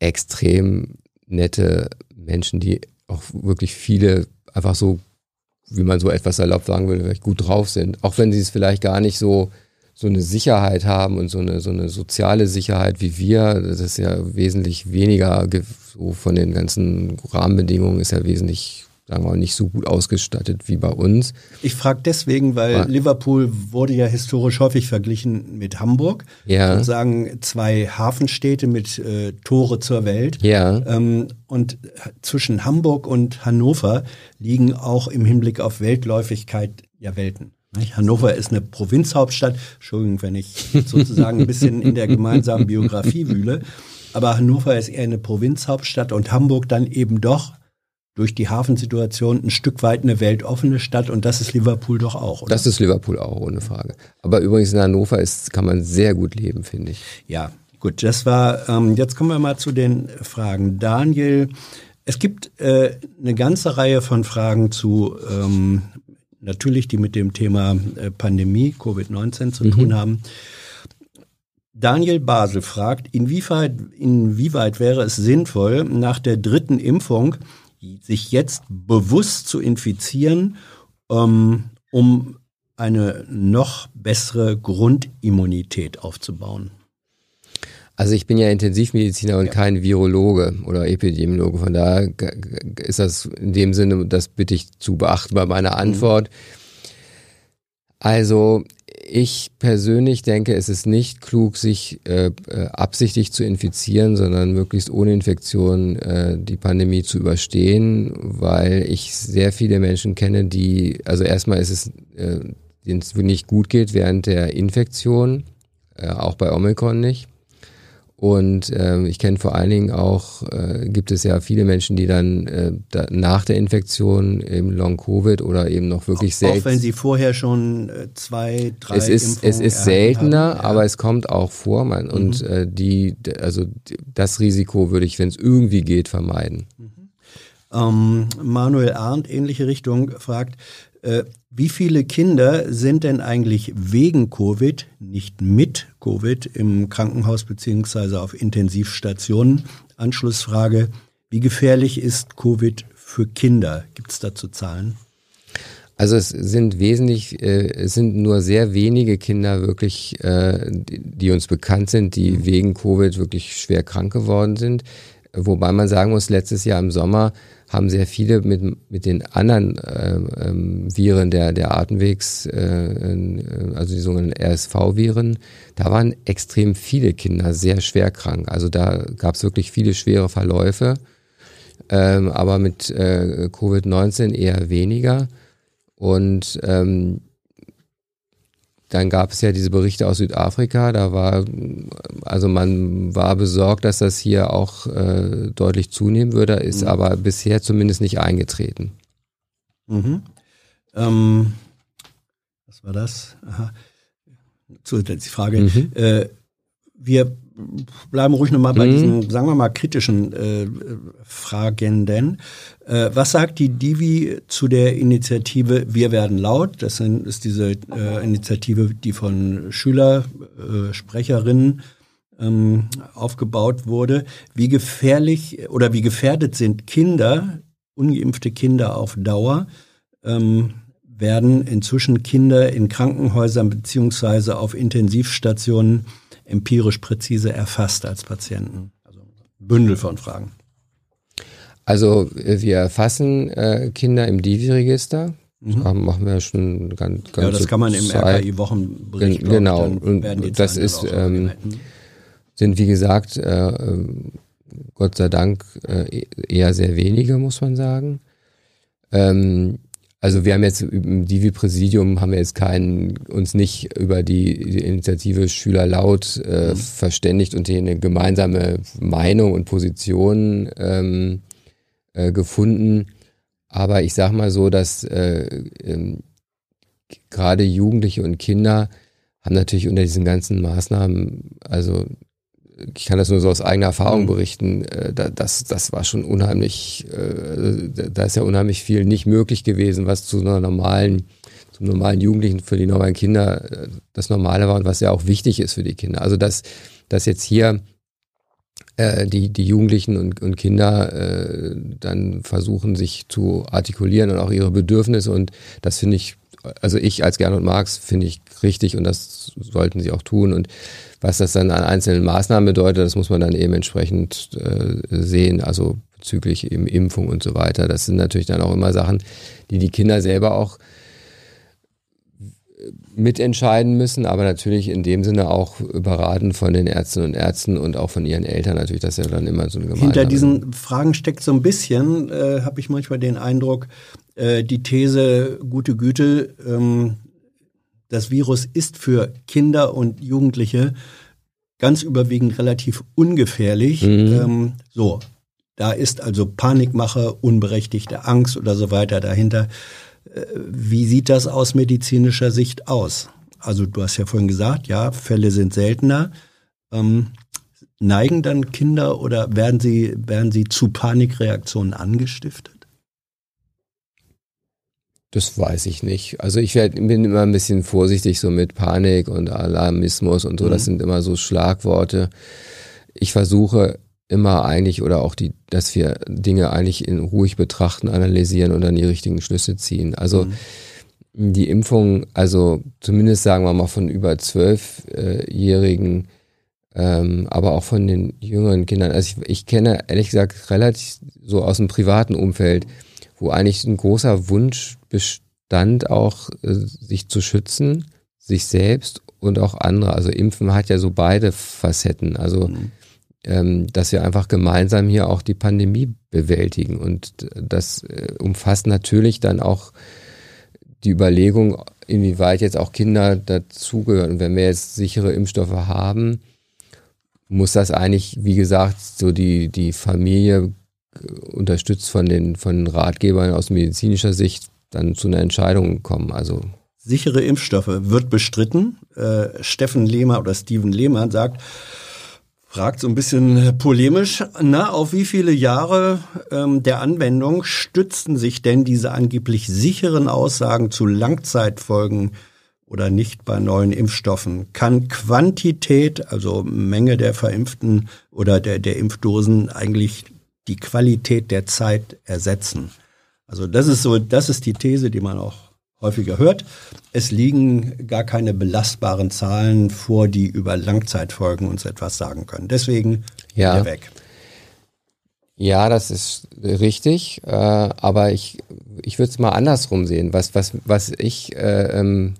extrem nette Menschen, die auch wirklich viele einfach so, wie man so etwas erlaubt sagen will, gut drauf sind. Auch wenn sie es vielleicht gar nicht so, so eine Sicherheit haben und so eine, so eine soziale Sicherheit wie wir. Das ist ja wesentlich weniger, so von den ganzen Rahmenbedingungen ist ja wesentlich sagen wir mal, nicht so gut ausgestattet wie bei uns. Ich frage deswegen, weil ja. Liverpool wurde ja historisch häufig verglichen mit Hamburg. Ja. Sagen zwei Hafenstädte mit äh, Tore zur Welt. Ja. Ähm, und zwischen Hamburg und Hannover liegen auch im Hinblick auf Weltläufigkeit ja Welten. Hannover ist eine Provinzhauptstadt. Entschuldigung, wenn ich sozusagen ein bisschen in der gemeinsamen Biografie wühle. Aber Hannover ist eher eine Provinzhauptstadt und Hamburg dann eben doch durch die Hafensituation ein Stück weit eine weltoffene Stadt und das ist Liverpool doch auch. Oder? Das ist Liverpool auch, ohne Frage. Aber übrigens in Hannover ist, kann man sehr gut leben, finde ich. Ja, gut, das war, ähm, jetzt kommen wir mal zu den Fragen. Daniel, es gibt äh, eine ganze Reihe von Fragen zu, ähm, natürlich, die mit dem Thema äh, Pandemie, Covid-19 zu mhm. tun haben. Daniel Basel fragt, inwieweit, inwieweit wäre es sinnvoll, nach der dritten Impfung sich jetzt bewusst zu infizieren, ähm, um eine noch bessere Grundimmunität aufzubauen? Also ich bin ja Intensivmediziner und ja. kein Virologe oder Epidemiologe. Von daher ist das in dem Sinne, das bitte ich zu beachten bei meiner mhm. Antwort. Mhm. Also ich persönlich denke, es ist nicht klug, sich äh, äh, absichtlich zu infizieren, sondern möglichst ohne Infektion äh, die Pandemie zu überstehen, weil ich sehr viele Menschen kenne, die, also erstmal ist es, äh, denen es nicht gut geht während der Infektion, äh, auch bei Omikron nicht. Und ähm, ich kenne vor allen Dingen auch, äh, gibt es ja viele Menschen, die dann äh, da, nach der Infektion im Long-Covid oder eben noch wirklich selten. Auch wenn sie vorher schon äh, zwei, drei Es ist, es ist seltener, haben, ja. aber es kommt auch vor. Man, mhm. Und äh, die, also das Risiko würde ich, wenn es irgendwie geht, vermeiden. Mhm. Ähm, Manuel Arndt, ähnliche Richtung, fragt, äh, wie viele Kinder sind denn eigentlich wegen Covid, nicht mit Covid, im Krankenhaus beziehungsweise auf Intensivstationen? Anschlussfrage, wie gefährlich ist Covid für Kinder? Gibt es dazu Zahlen? Also es sind wesentlich, äh, es sind nur sehr wenige Kinder wirklich, äh, die, die uns bekannt sind, die wegen Covid wirklich schwer krank geworden sind. Wobei man sagen muss, letztes Jahr im Sommer haben sehr viele mit, mit den anderen äh, ähm, Viren der, der Atemwegs, äh, äh also die sogenannten RSV-Viren, da waren extrem viele Kinder sehr schwer krank. Also da gab es wirklich viele schwere Verläufe, ähm, aber mit äh, Covid-19 eher weniger. Und ähm, dann gab es ja diese Berichte aus Südafrika, da war, also man war besorgt, dass das hier auch äh, deutlich zunehmen würde, ist mhm. aber bisher zumindest nicht eingetreten. Mhm. Ähm, was war das? Aha. Zusätzliche Frage. Mhm. Äh, wir bleiben ruhig nochmal bei mhm. diesen, sagen wir mal, kritischen äh, Fragenden. Äh, was sagt die Divi zu der Initiative Wir werden laut? Das ist diese äh, Initiative, die von Schüler, äh, Sprecherinnen ähm, aufgebaut wurde. Wie gefährlich oder wie gefährdet sind Kinder, ungeimpfte Kinder auf Dauer? Ähm, werden inzwischen Kinder in Krankenhäusern beziehungsweise auf Intensivstationen empirisch präzise erfasst als Patienten? Also Bündel von Fragen. Also äh, wir erfassen äh, Kinder im Divi-Register. Mhm. Das machen wir schon ganz, ganz Ja, das kann man im RKI-Wochenbericht. Genau, und das ist, ähm, sind wie gesagt, äh, Gott sei Dank äh, eher sehr wenige, muss man sagen. Ähm, also wir haben jetzt im Divi-Präsidium haben wir jetzt keinen, uns nicht über die, die Initiative Schüler laut äh, mhm. verständigt und hier eine gemeinsame Meinung und Position ähm, äh, gefunden. Aber ich sag mal so, dass äh, ähm, gerade Jugendliche und Kinder haben natürlich unter diesen ganzen Maßnahmen, also ich kann das nur so aus eigener Erfahrung mhm. berichten, äh, das, das war schon unheimlich, äh, da ist ja unheimlich viel nicht möglich gewesen, was zu einer normalen, zum normalen Jugendlichen, für die normalen Kinder äh, das Normale war und was ja auch wichtig ist für die Kinder. Also dass, dass jetzt hier äh, die, die Jugendlichen und, und Kinder äh, dann versuchen, sich zu artikulieren und auch ihre Bedürfnisse. Und das finde ich, also ich als Gernot Marx finde ich richtig und das sollten sie auch tun. Und was das dann an einzelnen Maßnahmen bedeutet, das muss man dann eben entsprechend äh, sehen, also bezüglich eben Impfung und so weiter. Das sind natürlich dann auch immer Sachen, die die Kinder selber auch mitentscheiden müssen, aber natürlich in dem Sinne auch beraten von den Ärztinnen und Ärzten und auch von ihren Eltern natürlich, dass ja dann immer so eine Gemeinschaft. Hinter diesen Fragen steckt so ein bisschen, äh, habe ich manchmal den Eindruck, äh, die These, gute Güte, ähm, das Virus ist für Kinder und Jugendliche ganz überwiegend relativ ungefährlich. Mhm. Ähm, so, da ist also Panikmache, unberechtigte Angst oder so weiter dahinter. Wie sieht das aus medizinischer Sicht aus? Also du hast ja vorhin gesagt, ja, Fälle sind seltener. Ähm, neigen dann Kinder oder werden sie, werden sie zu Panikreaktionen angestiftet? Das weiß ich nicht. Also ich werd, bin immer ein bisschen vorsichtig so mit Panik und Alarmismus und so. Mhm. Das sind immer so Schlagworte. Ich versuche immer eigentlich oder auch die, dass wir Dinge eigentlich in ruhig betrachten, analysieren und dann die richtigen Schlüsse ziehen. Also mhm. die Impfung, also zumindest sagen wir mal von über zwölfjährigen, ähm, aber auch von den jüngeren Kindern. Also ich, ich kenne ehrlich gesagt relativ so aus dem privaten Umfeld, wo eigentlich ein großer Wunsch bestand, auch äh, sich zu schützen, sich selbst und auch andere. Also Impfen hat ja so beide Facetten. Also mhm ähm, dass wir einfach gemeinsam hier auch die Pandemie bewältigen. Und das äh, umfasst natürlich dann auch die Überlegung, inwieweit jetzt auch Kinder dazugehören. Und wenn wir jetzt sichere Impfstoffe haben, muss das eigentlich, wie gesagt, so die, die Familie unterstützt von den, von Ratgebern aus medizinischer Sicht dann zu einer Entscheidung kommen. Also sichere Impfstoffe wird bestritten. Äh, Steffen Lehmer oder Steven Lehmann sagt, fragt so ein bisschen polemisch, na, auf wie viele Jahre ähm, der Anwendung stützten sich denn diese angeblich sicheren Aussagen zu Langzeitfolgen oder nicht bei neuen Impfstoffen? Kann Quantität, also Menge der Verimpften oder der, der Impfdosen eigentlich die Qualität der Zeit ersetzen? Also das ist so, das ist die These, die man auch häufiger hört. Es liegen gar keine belastbaren Zahlen vor, die über Langzeitfolgen uns etwas sagen können. Deswegen ja. weg. Ja, das ist richtig, äh, aber ich, ich würde es mal andersrum sehen. Was, was, was ich, äh, ähm,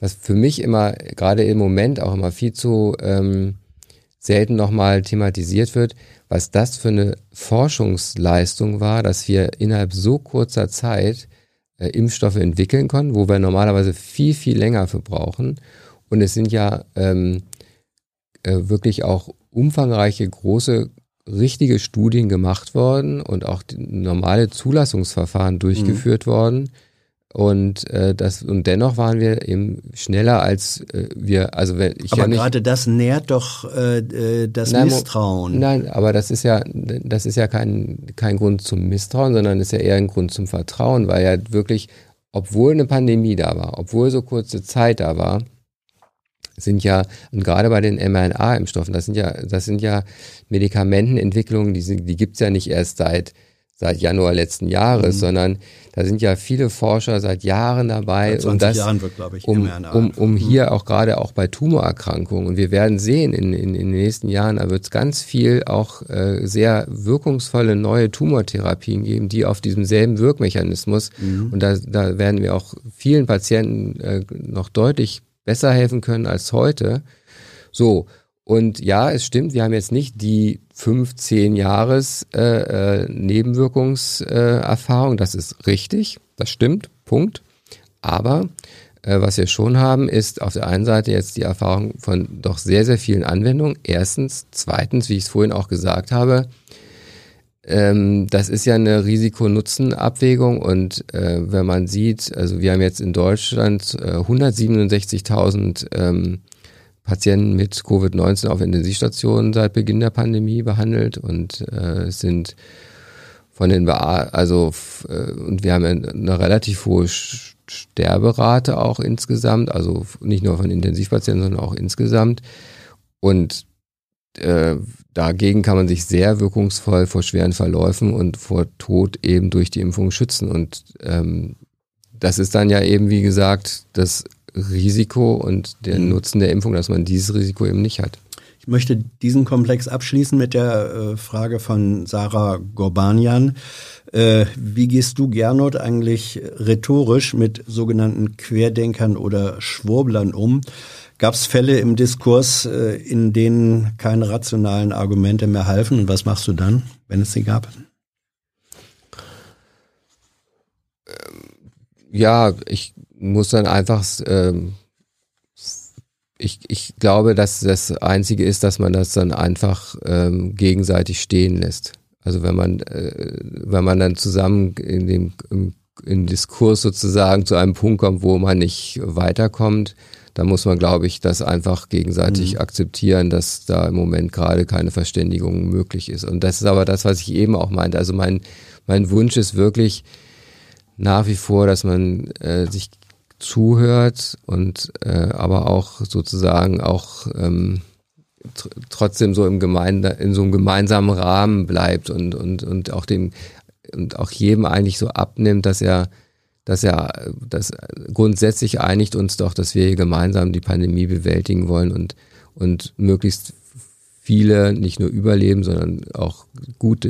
was für mich immer, gerade im Moment auch immer viel zu ähm, selten nochmal thematisiert wird, was das für eine Forschungsleistung war, dass wir innerhalb so kurzer Zeit äh, Impfstoffe entwickeln können, wo wir normalerweise viel, viel länger für brauchen. Und es sind ja ähm, äh, wirklich auch umfangreiche, große, richtige Studien gemacht worden und auch normale Zulassungsverfahren durchgeführt mhm. worden und äh, das und dennoch waren wir eben schneller als äh, wir. Also wenn ich aber ja nicht, gerade das nährt doch äh, äh das nein, Misstrauen. Nein, aber das ist ja das ist ja kein kein Grund zum Misstrauen, sondern ist ja eher ein Grund zum Vertrauen, weil ja wirklich, obwohl eine Pandemie da war, obwohl so kurze Zeit da war, sind ja und gerade bei den mRNA-Impfstoffen, das sind ja das sind ja Medikamentenentwicklungen, die die gibt's ja nicht erst seit seit Januar letzten Jahres, mhm. sondern da sind ja viele Forscher seit Jahren dabei, seit 20 um das, Jahren wird, glaube ich, um, um, um mhm. hier auch gerade auch bei Tumorerkrankungen. Und wir werden sehen, in, in, in den nächsten Jahren, da wird es ganz viel auch äh, sehr wirkungsvolle neue Tumortherapien geben, die auf diesem selben Wirkmechanismus mhm. und da, da werden wir auch vielen Patienten äh, noch deutlich besser helfen können als heute. So, und ja, es stimmt, wir haben jetzt nicht die 15 Jahres äh, äh, Nebenwirkungserfahrung, äh, das ist richtig, das stimmt, Punkt. Aber äh, was wir schon haben, ist auf der einen Seite jetzt die Erfahrung von doch sehr, sehr vielen Anwendungen. Erstens, zweitens, wie ich es vorhin auch gesagt habe, ähm, das ist ja eine Risiko-Nutzen-Abwägung und äh, wenn man sieht, also wir haben jetzt in Deutschland äh, 167.000 ähm, Patienten mit Covid-19 auf Intensivstationen seit Beginn der Pandemie behandelt und äh, sind von den also äh, und wir haben eine relativ hohe Sterberate auch insgesamt, also nicht nur von Intensivpatienten, sondern auch insgesamt. Und äh, dagegen kann man sich sehr wirkungsvoll vor schweren Verläufen und vor Tod eben durch die Impfung schützen. Und ähm, das ist dann ja eben, wie gesagt, das Risiko und der mhm. Nutzen der Impfung, dass man dieses Risiko eben nicht hat. Ich möchte diesen Komplex abschließen mit der äh, Frage von Sarah Gorbanian. Äh, wie gehst du, Gernot, eigentlich rhetorisch mit sogenannten Querdenkern oder Schwurblern um? Gab es Fälle im Diskurs, äh, in denen keine rationalen Argumente mehr halfen? Und was machst du dann, wenn es sie gab? Ja, ich muss dann einfach, ähm, ich, ich glaube, dass das Einzige ist, dass man das dann einfach ähm, gegenseitig stehen lässt. Also wenn man, äh, wenn man dann zusammen in dem im, im Diskurs sozusagen zu einem Punkt kommt, wo man nicht weiterkommt, dann muss man, glaube ich, das einfach gegenseitig mhm. akzeptieren, dass da im Moment gerade keine Verständigung möglich ist. Und das ist aber das, was ich eben auch meinte. Also mein, mein Wunsch ist wirklich nach wie vor, dass man äh, sich zuhört und äh, aber auch sozusagen auch ähm, trotzdem so im Gemeinde, in so einem gemeinsamen Rahmen bleibt und, und, und auch dem, und auch jedem eigentlich so abnimmt, dass er, dass er, dass grundsätzlich einigt uns doch, dass wir hier gemeinsam die Pandemie bewältigen wollen und, und möglichst viele nicht nur überleben, sondern auch gut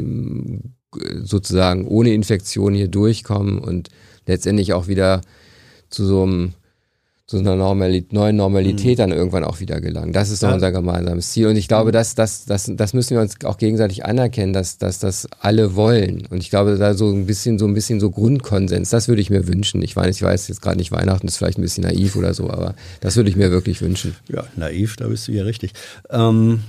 sozusagen ohne Infektion hier durchkommen und letztendlich auch wieder zu so einem zu einer Normalität, neuen Normalität mhm. dann irgendwann auch wieder gelangen. Das ist doch ja. unser gemeinsames Ziel. Und ich glaube, das, das, das, das müssen wir uns auch gegenseitig anerkennen, dass, dass das alle wollen. Und ich glaube, da so ein bisschen, so ein bisschen so Grundkonsens, das würde ich mir wünschen. Ich weiß, ich weiß jetzt gerade nicht, Weihnachten ist vielleicht ein bisschen naiv oder so, aber das würde ich mir wirklich wünschen. Ja, naiv, da bist du ja richtig. Ähm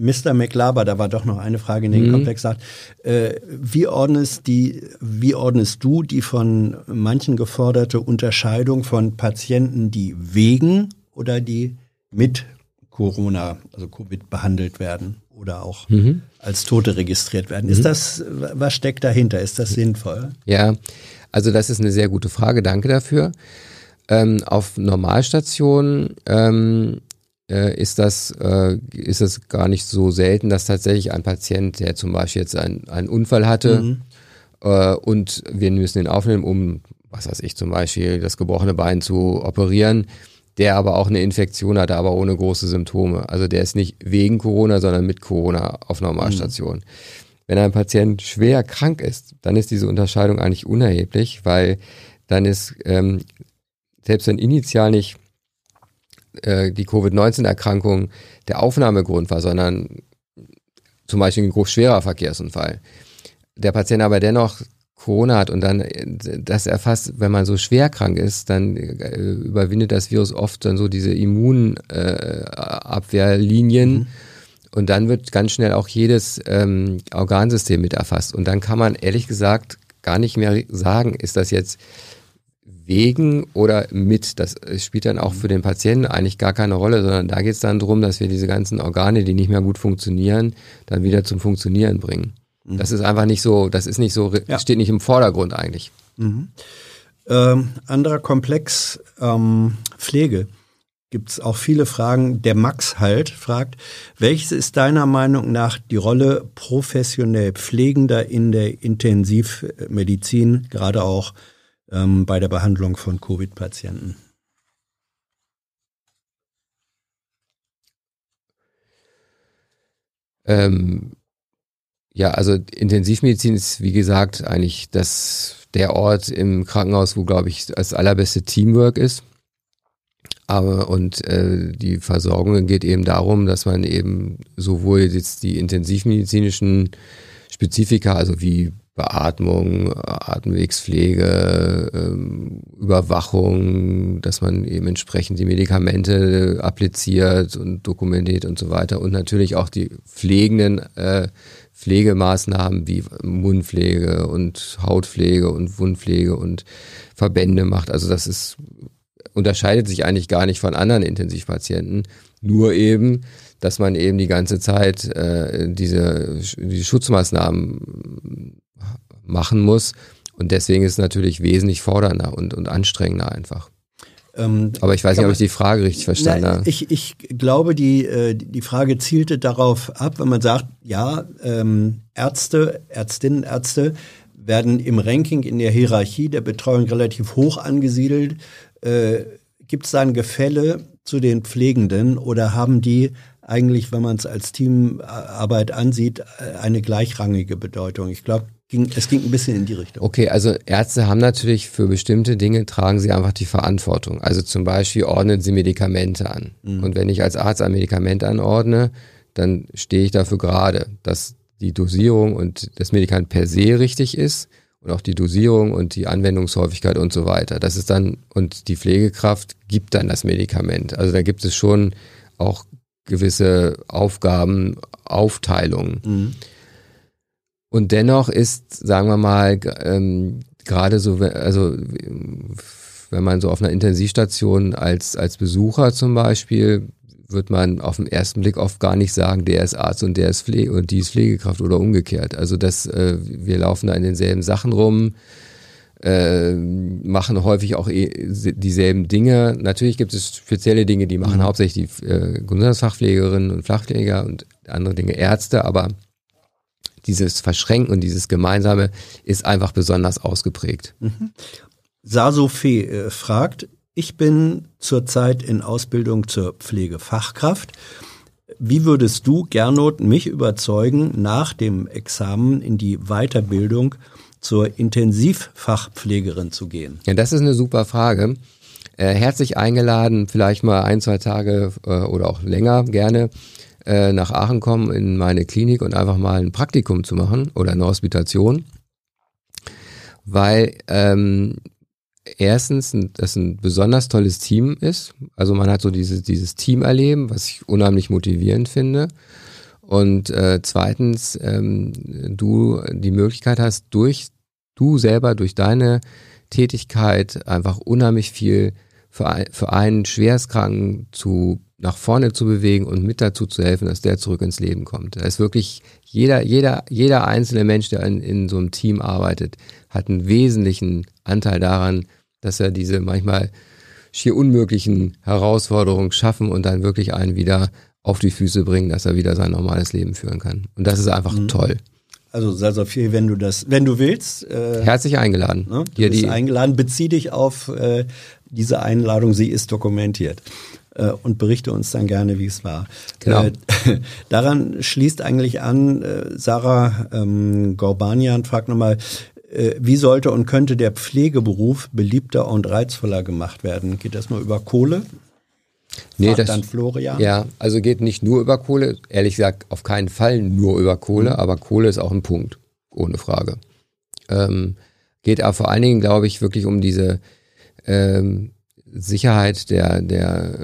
Mr. McLaber, da war doch noch eine Frage in den mhm. Komplex, sagt, äh, wie, ordnest die, wie ordnest du die von manchen geforderte Unterscheidung von Patienten, die wegen oder die mit Corona, also Covid behandelt werden oder auch mhm. als Tote registriert werden? Mhm. Ist das, was steckt dahinter? Ist das sinnvoll? Ja, also das ist eine sehr gute Frage. Danke dafür. Ähm, auf Normalstationen ähm, äh, ist das, äh, ist es gar nicht so selten, dass tatsächlich ein Patient, der zum Beispiel jetzt einen, einen Unfall hatte mhm. äh, und wir müssen ihn aufnehmen, um, was weiß ich, zum Beispiel das gebrochene Bein zu operieren, der aber auch eine Infektion hatte, aber ohne große Symptome. Also der ist nicht wegen Corona, sondern mit Corona auf Normalstation. Mhm. Wenn ein Patient schwer krank ist, dann ist diese Unterscheidung eigentlich unerheblich, weil dann ist, ähm, selbst wenn initial nicht äh, die Covid-19-Erkrankung der Aufnahmegrund war, sondern zum Beispiel ein groß schwerer Verkehrsunfall. Der Patient aber dennoch Corona hat und dann das erfasst, wenn man so schwer krank ist, dann äh, überwindet das Virus oft dann so diese Immunabwehrlinien. Äh, mhm. Und dann wird ganz schnell auch jedes ähm, Organsystem mit erfasst. Und dann kann man ehrlich gesagt gar nicht mehr sagen, ist das jetzt wegen oder mit. Das spielt dann auch für den Patienten eigentlich gar keine Rolle, sondern da geht es dann darum, dass wir diese ganzen Organe, die nicht mehr gut funktionieren, dann wieder zum Funktionieren bringen. Mhm. Das ist einfach nicht so, das ist nicht so, ja. steht nicht im Vordergrund eigentlich. Mhm. Ähm, anderer Komplex, ähm, Pflege. Gibt es auch viele Fragen. Der Max halt fragt, welches ist deiner Meinung nach die Rolle professionell Pflegender in der Intensivmedizin, gerade auch ähm, bei der Behandlung von Covid-Patienten? Ähm, ja, also Intensivmedizin ist, wie gesagt, eigentlich das, der Ort im Krankenhaus, wo, glaube ich, das allerbeste Teamwork ist. Aber und äh, die Versorgung geht eben darum, dass man eben sowohl jetzt die intensivmedizinischen Spezifika, also wie Beatmung, Atemwegspflege, ähm, Überwachung, dass man eben entsprechend die Medikamente appliziert und dokumentiert und so weiter und natürlich auch die pflegenden äh, Pflegemaßnahmen wie Mundpflege und Hautpflege und Wundpflege und Verbände macht. Also das ist unterscheidet sich eigentlich gar nicht von anderen Intensivpatienten, nur eben, dass man eben die ganze Zeit äh, diese, diese Schutzmaßnahmen machen muss. Und deswegen ist es natürlich wesentlich fordernder und, und anstrengender einfach. Ähm, Aber ich weiß nicht, ob ich die Frage richtig verstanden habe. ich, ich glaube, die, äh, die Frage zielte darauf ab, wenn man sagt, ja, ähm, Ärzte, Ärztinnen, Ärzte werden im Ranking in der Hierarchie der Betreuung relativ hoch angesiedelt. Äh, Gibt es da ein Gefälle zu den Pflegenden oder haben die eigentlich, wenn man es als Teamarbeit ansieht, eine gleichrangige Bedeutung? Ich glaube, ging, es ging ein bisschen in die Richtung. Okay, also Ärzte haben natürlich für bestimmte Dinge tragen sie einfach die Verantwortung. Also zum Beispiel ordnen sie Medikamente an. Mhm. Und wenn ich als Arzt ein Medikament anordne, dann stehe ich dafür gerade, dass die Dosierung und das Medikament per se richtig ist und auch die Dosierung und die Anwendungshäufigkeit und so weiter. Das ist dann, und die Pflegekraft gibt dann das Medikament. Also da gibt es schon auch gewisse Aufgaben, Aufteilungen. Mhm. Und dennoch ist, sagen wir mal, ähm, gerade so, also wenn man so auf einer Intensivstation als, als Besucher zum Beispiel, wird man auf den ersten Blick oft gar nicht sagen, der ist Arzt und der ist Pflege und die ist Pflegekraft oder umgekehrt. Also das, äh, wir laufen da in denselben Sachen rum, äh, machen häufig auch eh dieselben Dinge. Natürlich gibt es spezielle Dinge, die machen hauptsächlich die äh, Gesundheitsfachpflegerinnen und Flachpfleger und andere Dinge Ärzte, aber dieses Verschränken und dieses Gemeinsame ist einfach besonders ausgeprägt. Sasofe äh, fragt, ich bin zurzeit in Ausbildung zur Pflegefachkraft. Wie würdest du, Gernot, mich überzeugen, nach dem Examen in die Weiterbildung zur Intensivfachpflegerin zu gehen? Ja, das ist eine super Frage. Äh, herzlich eingeladen, vielleicht mal ein, zwei Tage äh, oder auch länger gerne äh, nach Aachen kommen in meine Klinik und einfach mal ein Praktikum zu machen oder eine Hospitation. Weil ähm, erstens das ein besonders tolles Team ist. Also man hat so dieses, dieses Teamerleben, was ich unheimlich motivierend finde. Und äh, zweitens, ähm, du die Möglichkeit hast, durch du selber, durch deine Tätigkeit einfach unheimlich viel für, ein, für einen Schwerstkranken zu nach vorne zu bewegen und mit dazu zu helfen, dass der zurück ins Leben kommt. Da ist wirklich jeder, jeder, jeder einzelne Mensch, der in, in so einem Team arbeitet, hat einen wesentlichen Anteil daran, dass er diese manchmal schier unmöglichen Herausforderungen schaffen und dann wirklich einen wieder auf die Füße bringen, dass er wieder sein normales Leben führen kann. Und das ist einfach toll. Also Sasofe, wenn du das, wenn du willst, äh, Herzlich eingeladen. ne, du Hier bist die, eingeladen, bezieh dich auf äh, diese Einladung, sie ist dokumentiert. Äh, und berichte uns dann gerne, wie es war. Genau. Äh, daran schließt eigentlich an, äh, Sarah ähm, Gorbanian fragt nochmal, äh, wie sollte und könnte der Pflegeberuf beliebter und reizvoller gemacht werden? Geht das nur über Kohle? Nee, das, dann Florian. Ja, also geht nicht nur über Kohle, ehrlich gesagt auf keinen Fall nur über Kohle, aber Kohle ist auch ein Punkt, ohne Frage. Ähm, geht aber vor allen Dingen, glaube ich, wirklich um diese ähm, Sicherheit der, der,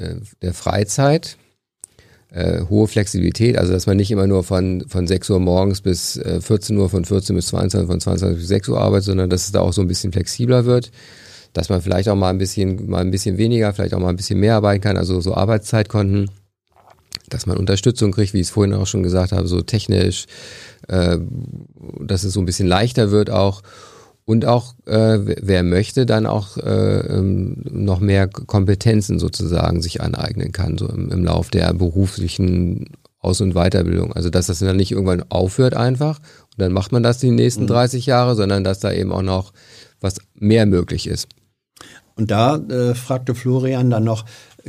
äh, der Freizeit, äh, hohe Flexibilität, also dass man nicht immer nur von, von 6 Uhr morgens bis äh, 14 Uhr, von 14 bis 22, von 22 bis 6 Uhr arbeitet, sondern dass es da auch so ein bisschen flexibler wird, dass man vielleicht auch mal ein bisschen, mal ein bisschen weniger, vielleicht auch mal ein bisschen mehr arbeiten kann, also so Arbeitszeitkonten, dass man Unterstützung kriegt, wie ich es vorhin auch schon gesagt habe, so technisch, äh, dass es so ein bisschen leichter wird auch. Und auch, äh, wer möchte, dann auch äh, ähm, noch mehr Kompetenzen sozusagen sich aneignen kann, so im, im Lauf der beruflichen Aus- und Weiterbildung. Also dass das dann nicht irgendwann aufhört einfach und dann macht man das die nächsten 30 Jahre, sondern dass da eben auch noch was mehr möglich ist. Und da äh, fragte Florian dann noch,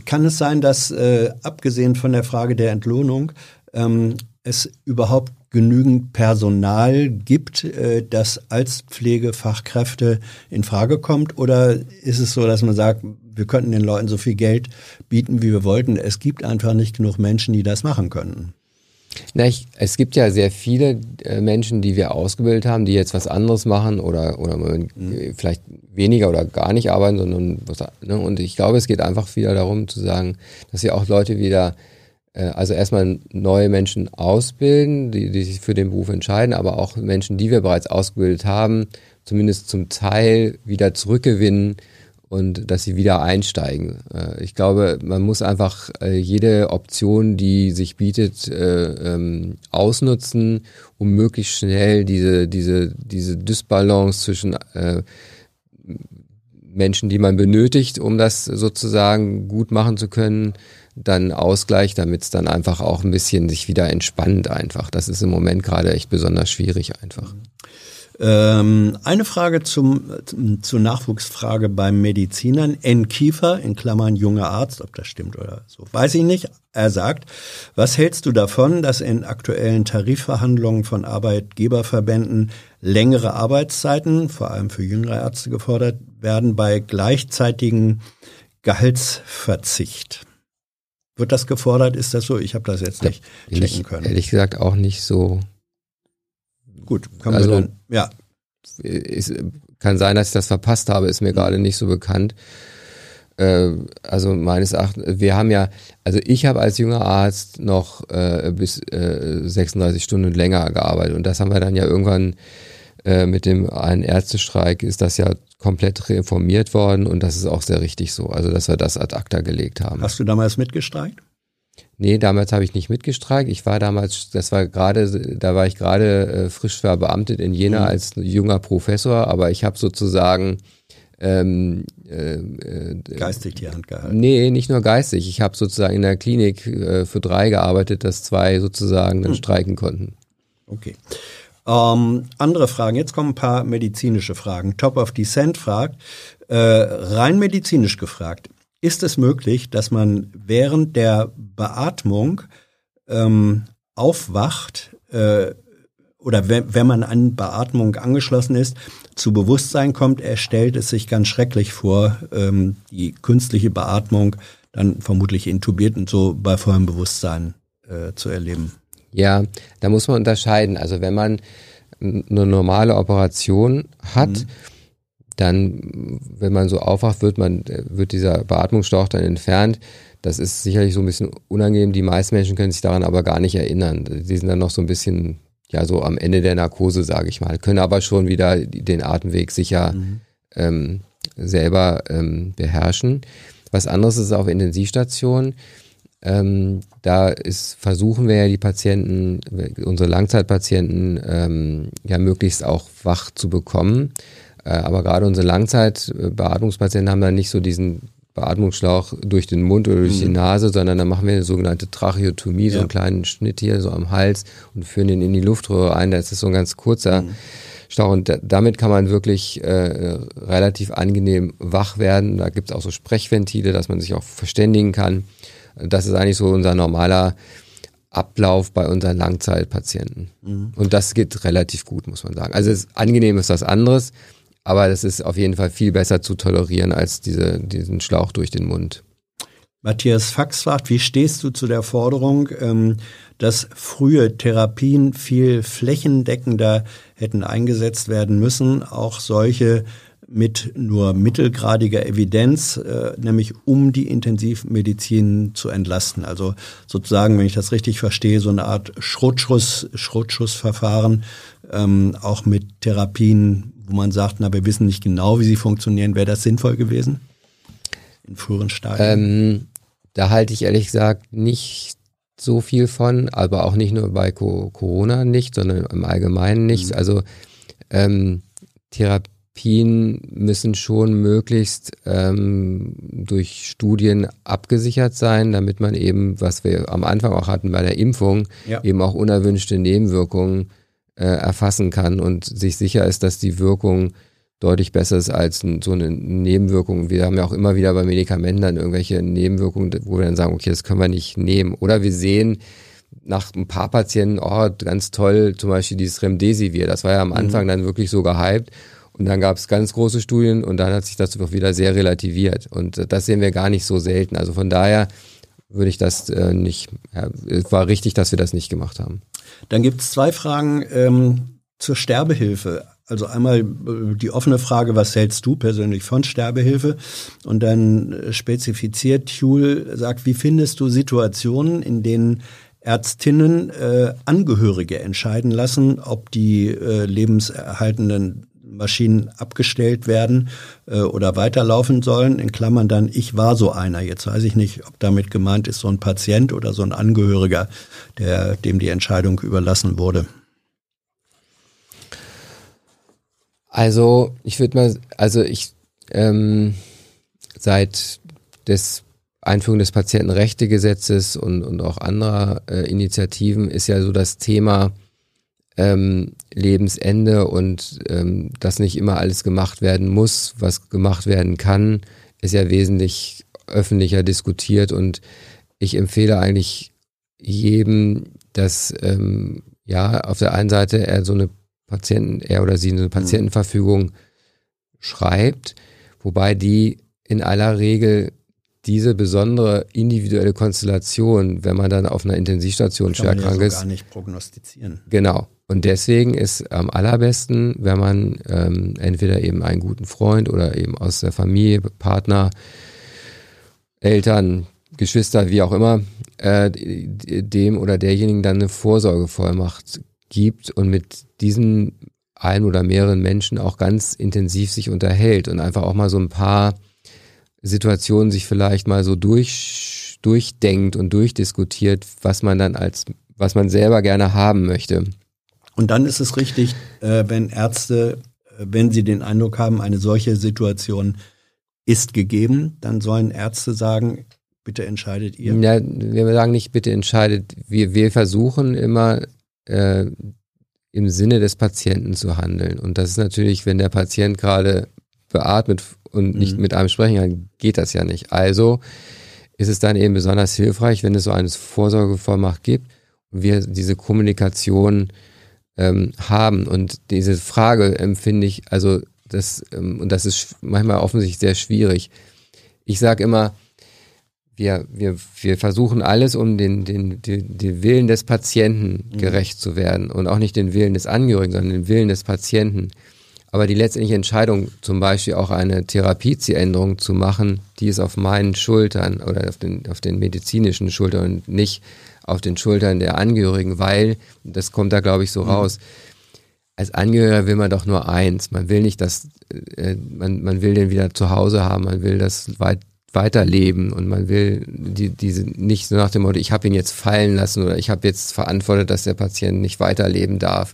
kann es sein, dass äh, abgesehen von der Frage der Entlohnung ähm, es überhaupt genügend Personal gibt, äh, das als Pflegefachkräfte in Frage kommt? Oder ist es so, dass man sagt, wir könnten den Leuten so viel Geld bieten, wie wir wollten? Es gibt einfach nicht genug Menschen, die das machen können. Na, ich, es gibt ja sehr viele äh, Menschen, die wir ausgebildet haben, die jetzt was anderes machen oder, oder äh, vielleicht weniger oder gar nicht arbeiten, sondern was, ne? und ich glaube, es geht einfach wieder darum zu sagen, dass wir auch Leute wieder, äh, also erstmal neue Menschen ausbilden, die, die sich für den Beruf entscheiden, aber auch Menschen, die wir bereits ausgebildet haben, zumindest zum Teil wieder zurückgewinnen und dass sie wieder einsteigen. Äh, Ich glaube, man muss einfach äh, jede Option, die sich bietet, äh, ähm, ausnutzen, um möglichst schnell diese, diese, diese Dysbalance zwischen Menschen, die man benötigt, um das sozusagen gut machen zu können, dann ausgleicht, damit es dann einfach auch ein bisschen sich wieder entspannt einfach. Das ist im Moment gerade echt besonders schwierig einfach. Ähm, eine Frage zum, zur Nachwuchsfrage beim Medizinern. N. Kiefer, in Klammern junger Arzt, ob das stimmt oder so, weiß ich nicht. Er sagt, was hältst du davon, dass in aktuellen Tarifverhandlungen von Arbeitgeberverbänden längere Arbeitszeiten, vor allem für jüngere Ärzte gefordert werden, bei gleichzeitigen Gehaltsverzicht? Wird das gefordert? Ist das so? Ich habe das jetzt nicht checken können. Ehrlich gesagt auch nicht so Gut, kann also, dann, ja. Ist, kann sein, dass ich das verpasst habe, ist mir gerade nicht so bekannt. Äh, also meines Erachtens, wir haben ja, also ich habe als junger Arzt noch äh, bis äh, 36 Stunden länger gearbeitet und das haben wir dann ja irgendwann äh, mit dem einen Ärztestreik ist das ja komplett reformiert worden und das ist auch sehr richtig so, also dass wir das ad acta gelegt haben. Hast du damals mitgestreikt? Nee, damals habe ich nicht mitgestreikt. Ich war damals, das war gerade, da war ich gerade äh, frisch verbeamtet in Jena mhm. als junger Professor, aber ich habe sozusagen ähm, äh, äh, geistig die Hand gehalten. Nee, nicht nur geistig. Ich habe sozusagen in der Klinik äh, für drei gearbeitet, dass zwei sozusagen dann mhm. streiken konnten. Okay. Ähm, andere Fragen. Jetzt kommen ein paar medizinische Fragen. Top of Descent fragt, äh, rein medizinisch gefragt, ist es möglich, dass man während der Beatmung ähm, aufwacht äh, oder wenn, wenn man an Beatmung angeschlossen ist, zu Bewusstsein kommt, er stellt es sich ganz schrecklich vor, ähm, die künstliche Beatmung dann vermutlich intubiert und so bei vollem Bewusstsein äh, zu erleben. Ja, da muss man unterscheiden. Also wenn man eine normale Operation hat, mhm dann, wenn man so aufwacht, wird man, wird dieser Beatmungsschlauch dann entfernt. Das ist sicherlich so ein bisschen unangenehm. Die meisten Menschen können sich daran aber gar nicht erinnern. Sie sind dann noch so ein bisschen, ja, so am Ende der Narkose, sage ich mal, können aber schon wieder den Atemweg sicher mhm. ähm, selber ähm, beherrschen. Was anderes ist auf Intensivstationen. Ähm, da ist, versuchen wir ja die Patienten, unsere Langzeitpatienten, ähm, ja möglichst auch wach zu bekommen. Äh, aber gerade unsere Langzeitbeatmungspatienten haben dann nicht so diesen Beatmungsschlauch durch den Mund oder durch mhm. die Nase, sondern dann machen wir eine sogenannte Tracheotomie, ja. so einen kleinen Schnitt hier so am Hals und führen den in die Luftröhre ein. Das ist so ein ganz kurzer mhm. Schlauch und damit kann man wirklich äh, relativ angenehm wach werden. Da gibt es auch so Sprechventile, dass man sich auch verständigen kann. Das ist eigentlich so unser normaler Ablauf bei unseren Langzeitpatienten. Mhm. Und das geht relativ gut, muss man sagen. Also es angenehm ist was anderes. Aber das ist auf jeden Fall viel besser zu tolerieren als diese, diesen Schlauch durch den Mund. Matthias Fax fragt, wie stehst du zu der Forderung, ähm, dass frühe Therapien viel flächendeckender hätten eingesetzt werden müssen, auch solche mit nur mittelgradiger Evidenz, äh, nämlich um die Intensivmedizin zu entlasten. Also sozusagen, wenn ich das richtig verstehe, so eine Art Schrotschuss, Schrotschussverfahren, ähm, auch mit Therapien, wo man sagt, na, wir wissen nicht genau, wie sie funktionieren, wäre das sinnvoll gewesen? In früheren Stadien? Ähm, da halte ich ehrlich gesagt nicht so viel von, aber auch nicht nur bei Corona nicht, sondern im Allgemeinen nichts. Mhm. Also ähm, Therapien müssen schon möglichst ähm, durch Studien abgesichert sein, damit man eben, was wir am Anfang auch hatten bei der Impfung, ja. eben auch unerwünschte Nebenwirkungen äh, erfassen kann und sich sicher ist, dass die Wirkung deutlich besser ist als so eine Nebenwirkung. Wir haben ja auch immer wieder bei Medikamenten dann irgendwelche Nebenwirkungen, wo wir dann sagen, okay, das können wir nicht nehmen. Oder wir sehen nach ein paar Patienten, oh, ganz toll, zum Beispiel dieses Remdesivir, das war ja am mhm. Anfang mhm. dann wirklich so gehypt. Und dann gab es ganz große Studien und dann hat sich das doch wieder sehr relativiert. Und das sehen wir gar nicht so selten. Also von daher würde ich das äh, nicht, ja, es war richtig, dass wir das nicht gemacht haben. Dann gibt es zwei Fragen ähm, zur Sterbehilfe. Also einmal äh, die offene Frage, was hältst du persönlich von Sterbehilfe? Und dann äh, spezifiziert Thule, sagt, wie findest du Situationen, in denen Ärztinnen äh, Angehörige entscheiden lassen, ob die äh, lebenserhaltenden Maschinen abgestellt werden äh, oder weiterlaufen sollen. In Klammern dann, ich war so einer. Jetzt weiß ich nicht, ob damit gemeint ist so ein Patient oder so ein Angehöriger, der, dem die Entscheidung überlassen wurde. Also ich würde mal, also ich ähm, seit des Einführung des Patientenrechtegesetzes und, und auch anderer äh, Initiativen ist ja so das Thema ähm, Lebensende und ähm, dass nicht immer alles gemacht werden muss, was gemacht werden kann, ist ja wesentlich öffentlicher diskutiert und ich empfehle eigentlich jedem, dass ähm, ja auf der einen Seite er so eine Patienten, er oder sie eine Patientenverfügung schreibt, wobei die in aller Regel diese besondere individuelle Konstellation, wenn man dann auf einer Intensivstation schwer krank ist, gar nicht prognostizieren. Genau. Und deswegen ist am allerbesten, wenn man ähm, entweder eben einen guten Freund oder eben aus der Familie, Partner, Eltern, Geschwister, wie auch immer, äh, dem oder derjenigen dann eine Vorsorgevollmacht gibt und mit diesen ein oder mehreren Menschen auch ganz intensiv sich unterhält und einfach auch mal so ein paar Situationen sich vielleicht mal so durch, durchdenkt und durchdiskutiert, was man dann als, was man selber gerne haben möchte. Und dann ist es richtig, äh, wenn Ärzte, äh, wenn sie den Eindruck haben, eine solche Situation ist gegeben, dann sollen Ärzte sagen, bitte entscheidet ihr. Ja, wir sagen nicht, bitte entscheidet. Wir, wir versuchen immer äh, im Sinne des Patienten zu handeln. Und das ist natürlich, wenn der Patient gerade beatmet und nicht mhm. mit einem sprechen kann, geht das ja nicht. Also ist es dann eben besonders hilfreich, wenn es so eine Vorsorgevollmacht gibt und wir diese Kommunikation ähm, haben. Und diese Frage empfinde ich, also das, ähm, und das ist manchmal offensichtlich sehr schwierig. Ich sage immer, wir, wir, wir versuchen alles, um den, den, den, den Willen des Patienten mhm. gerecht zu werden und auch nicht den Willen des Angehörigen, sondern den Willen des Patienten. Aber die letztendliche Entscheidung, zum Beispiel auch eine Therapiezieländerung zu machen, die ist auf meinen Schultern oder auf den, auf den medizinischen Schultern und nicht auf den Schultern der Angehörigen, weil, das kommt da glaube ich so mhm. raus, als Angehöriger will man doch nur eins. Man will nicht, dass, äh, man, man will den wieder zu Hause haben, man will das weit, weiterleben und man will die, diese nicht so nach dem Motto, ich habe ihn jetzt fallen lassen oder ich habe jetzt verantwortet, dass der Patient nicht weiterleben darf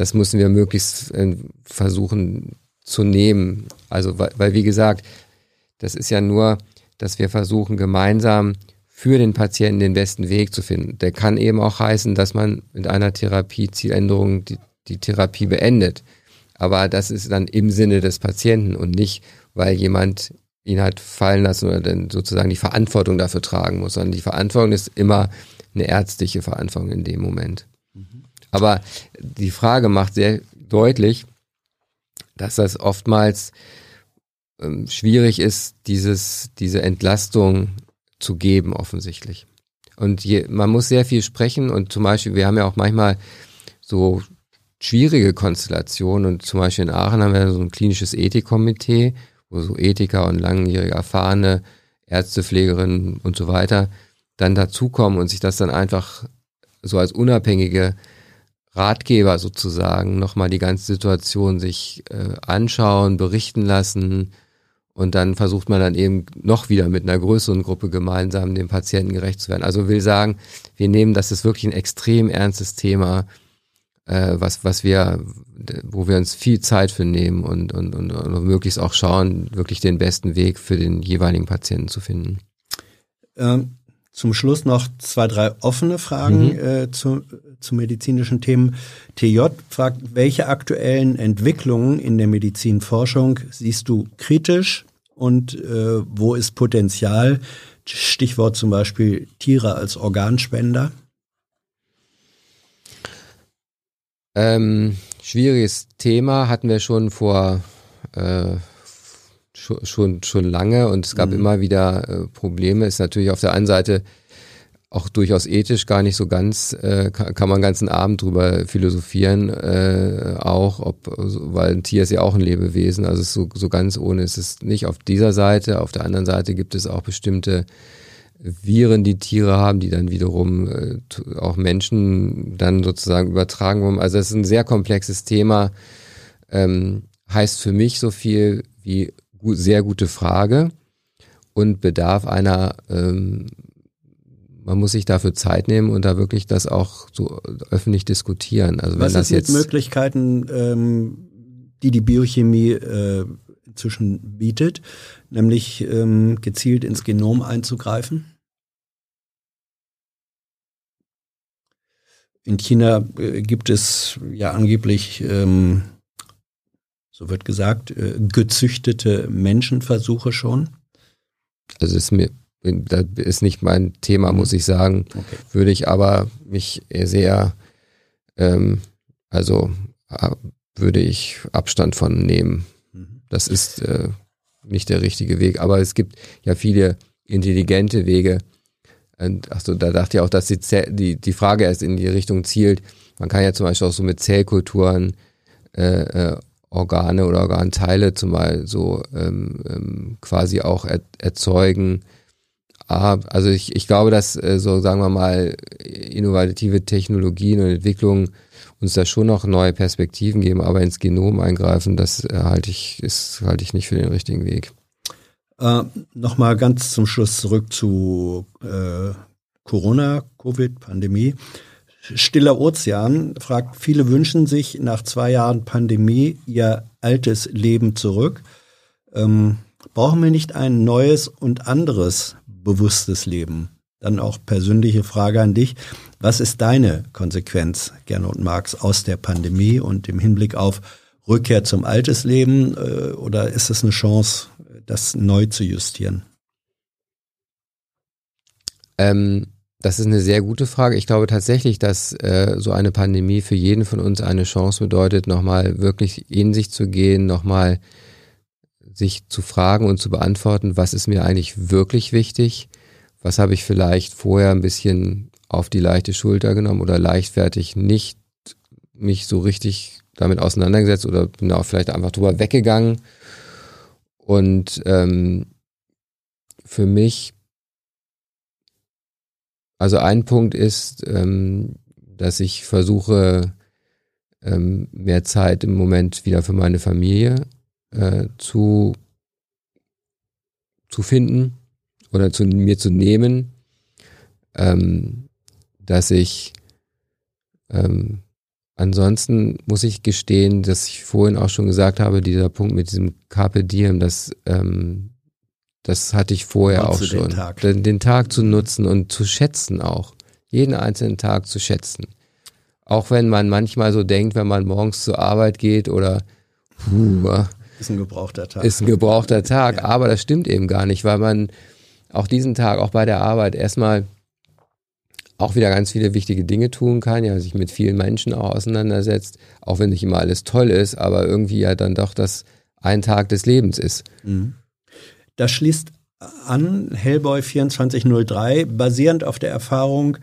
das müssen wir möglichst äh, versuchen zu nehmen. Also, weil, weil, wie gesagt, das ist ja nur, dass wir versuchen, gemeinsam für den Patienten den besten Weg zu finden. Der kann eben auch heißen, dass man mit einer Therapiezieländerung die, die Therapie beendet. Aber das ist dann im Sinne des Patienten und nicht, weil jemand ihn hat fallen lassen oder dann sozusagen die Verantwortung dafür tragen muss, sondern die Verantwortung ist immer eine ärztliche Verantwortung in dem Moment. Aber die Frage macht sehr deutlich, dass das oftmals ähm, schwierig ist, dieses, diese Entlastung zu geben, offensichtlich. Und je, man muss sehr viel sprechen und zum Beispiel, wir haben ja auch manchmal so schwierige Konstellationen und zum Beispiel in Aachen haben wir so ein klinisches Ethikkomitee, wo so Ethiker und langjährige erfahrene Ärzte, Pflegerinnen und so weiter dann dazukommen und sich das dann einfach so als unabhängige Ratgeber sozusagen nochmal die ganze Situation sich äh, anschauen, berichten lassen und dann versucht man dann eben noch wieder mit einer größeren Gruppe gemeinsam dem Patienten gerecht zu werden. Also will sagen, wir nehmen, das ist wirklich ein extrem ernstes Thema, äh, was, was wir, wo wir uns viel Zeit für nehmen und, und, und, und möglichst auch schauen, wirklich den besten Weg für den jeweiligen Patienten zu finden. Ähm, zum Schluss noch zwei, drei offene Fragen mhm. äh, zu, zu medizinischen Themen. TJ fragt, welche aktuellen Entwicklungen in der Medizinforschung siehst du kritisch und äh, wo ist Potenzial? Stichwort zum Beispiel Tiere als Organspender. Ähm, schwieriges Thema hatten wir schon vor äh, schon, schon, schon lange und es gab mhm. immer wieder äh, Probleme. Ist natürlich auf der einen Seite auch durchaus ethisch gar nicht so ganz, äh, kann, kann man einen ganzen Abend drüber philosophieren, äh, auch, ob, weil ein Tier ist ja auch ein Lebewesen, also so, so ganz ohne ist es nicht auf dieser Seite. Auf der anderen Seite gibt es auch bestimmte Viren, die Tiere haben, die dann wiederum äh, auch Menschen dann sozusagen übertragen Also es ist ein sehr komplexes Thema, ähm, heißt für mich so viel wie sehr gute Frage und bedarf einer, ähm, man muss sich dafür Zeit nehmen und da wirklich das auch so öffentlich diskutieren. Also Was wenn das ist mit Möglichkeiten, ähm, die die Biochemie äh, inzwischen bietet, nämlich ähm, gezielt ins Genom einzugreifen? In China äh, gibt es ja angeblich, ähm, so wird gesagt, äh, gezüchtete Menschenversuche schon. Also ist mir, das ist nicht mein Thema, mhm. muss ich sagen. Okay. Würde ich aber mich sehr, ähm, also würde ich Abstand von nehmen. Mhm. Das ist äh, nicht der richtige Weg. Aber es gibt ja viele intelligente Wege. Und achso, da dachte ich auch, dass die, die, die Frage erst in die Richtung zielt. Man kann ja zum Beispiel auch so mit Zellkulturen äh, äh, Organe oder Organteile zumal so ähm, ähm, quasi auch er, erzeugen. Ah, also ich, ich glaube, dass äh, so sagen wir mal innovative Technologien und Entwicklungen uns da schon noch neue Perspektiven geben, aber ins Genom eingreifen, das äh, halte ich, ist, halte ich nicht für den richtigen Weg. Äh, Nochmal ganz zum Schluss zurück zu äh, Corona, Covid, Pandemie. Stiller Ozean fragt, viele wünschen sich nach zwei Jahren Pandemie ihr altes Leben zurück. Ähm, brauchen wir nicht ein neues und anderes bewusstes Leben? Dann auch persönliche Frage an dich. Was ist deine Konsequenz, Gernot Marx, aus der Pandemie und im Hinblick auf Rückkehr zum altes Leben? Äh, oder ist es eine Chance, das neu zu justieren? Ähm, das ist eine sehr gute Frage. Ich glaube tatsächlich, dass äh, so eine Pandemie für jeden von uns eine Chance bedeutet, nochmal wirklich in sich zu gehen, nochmal sich zu fragen und zu beantworten, was ist mir eigentlich wirklich wichtig? Was habe ich vielleicht vorher ein bisschen auf die leichte Schulter genommen oder leichtfertig nicht mich so richtig damit auseinandergesetzt oder bin auch vielleicht einfach drüber weggegangen. Und ähm, für mich also ein Punkt ist, ähm, dass ich versuche, ähm, mehr Zeit im Moment wieder für meine Familie äh, zu, zu finden oder zu mir zu nehmen, ähm, dass ich ähm, ansonsten muss ich gestehen, dass ich vorhin auch schon gesagt habe, dieser Punkt mit diesem Carpe Diem, dass ähm, das hatte ich vorher auch schon. Den Tag. Den, den Tag zu nutzen und zu schätzen auch. Jeden einzelnen Tag zu schätzen. Auch wenn man manchmal so denkt, wenn man morgens zur Arbeit geht oder puh, ist ein gebrauchter Tag. Ist ein gebrauchter Tag, ja. aber das stimmt eben gar nicht, weil man auch diesen Tag, auch bei der Arbeit erstmal auch wieder ganz viele wichtige Dinge tun kann, ja, sich mit vielen Menschen auch auseinandersetzt, auch wenn nicht immer alles toll ist, aber irgendwie ja dann doch das ein Tag des Lebens ist. Mhm. Das schließt an Hellboy 2403, basierend auf der Erfahrung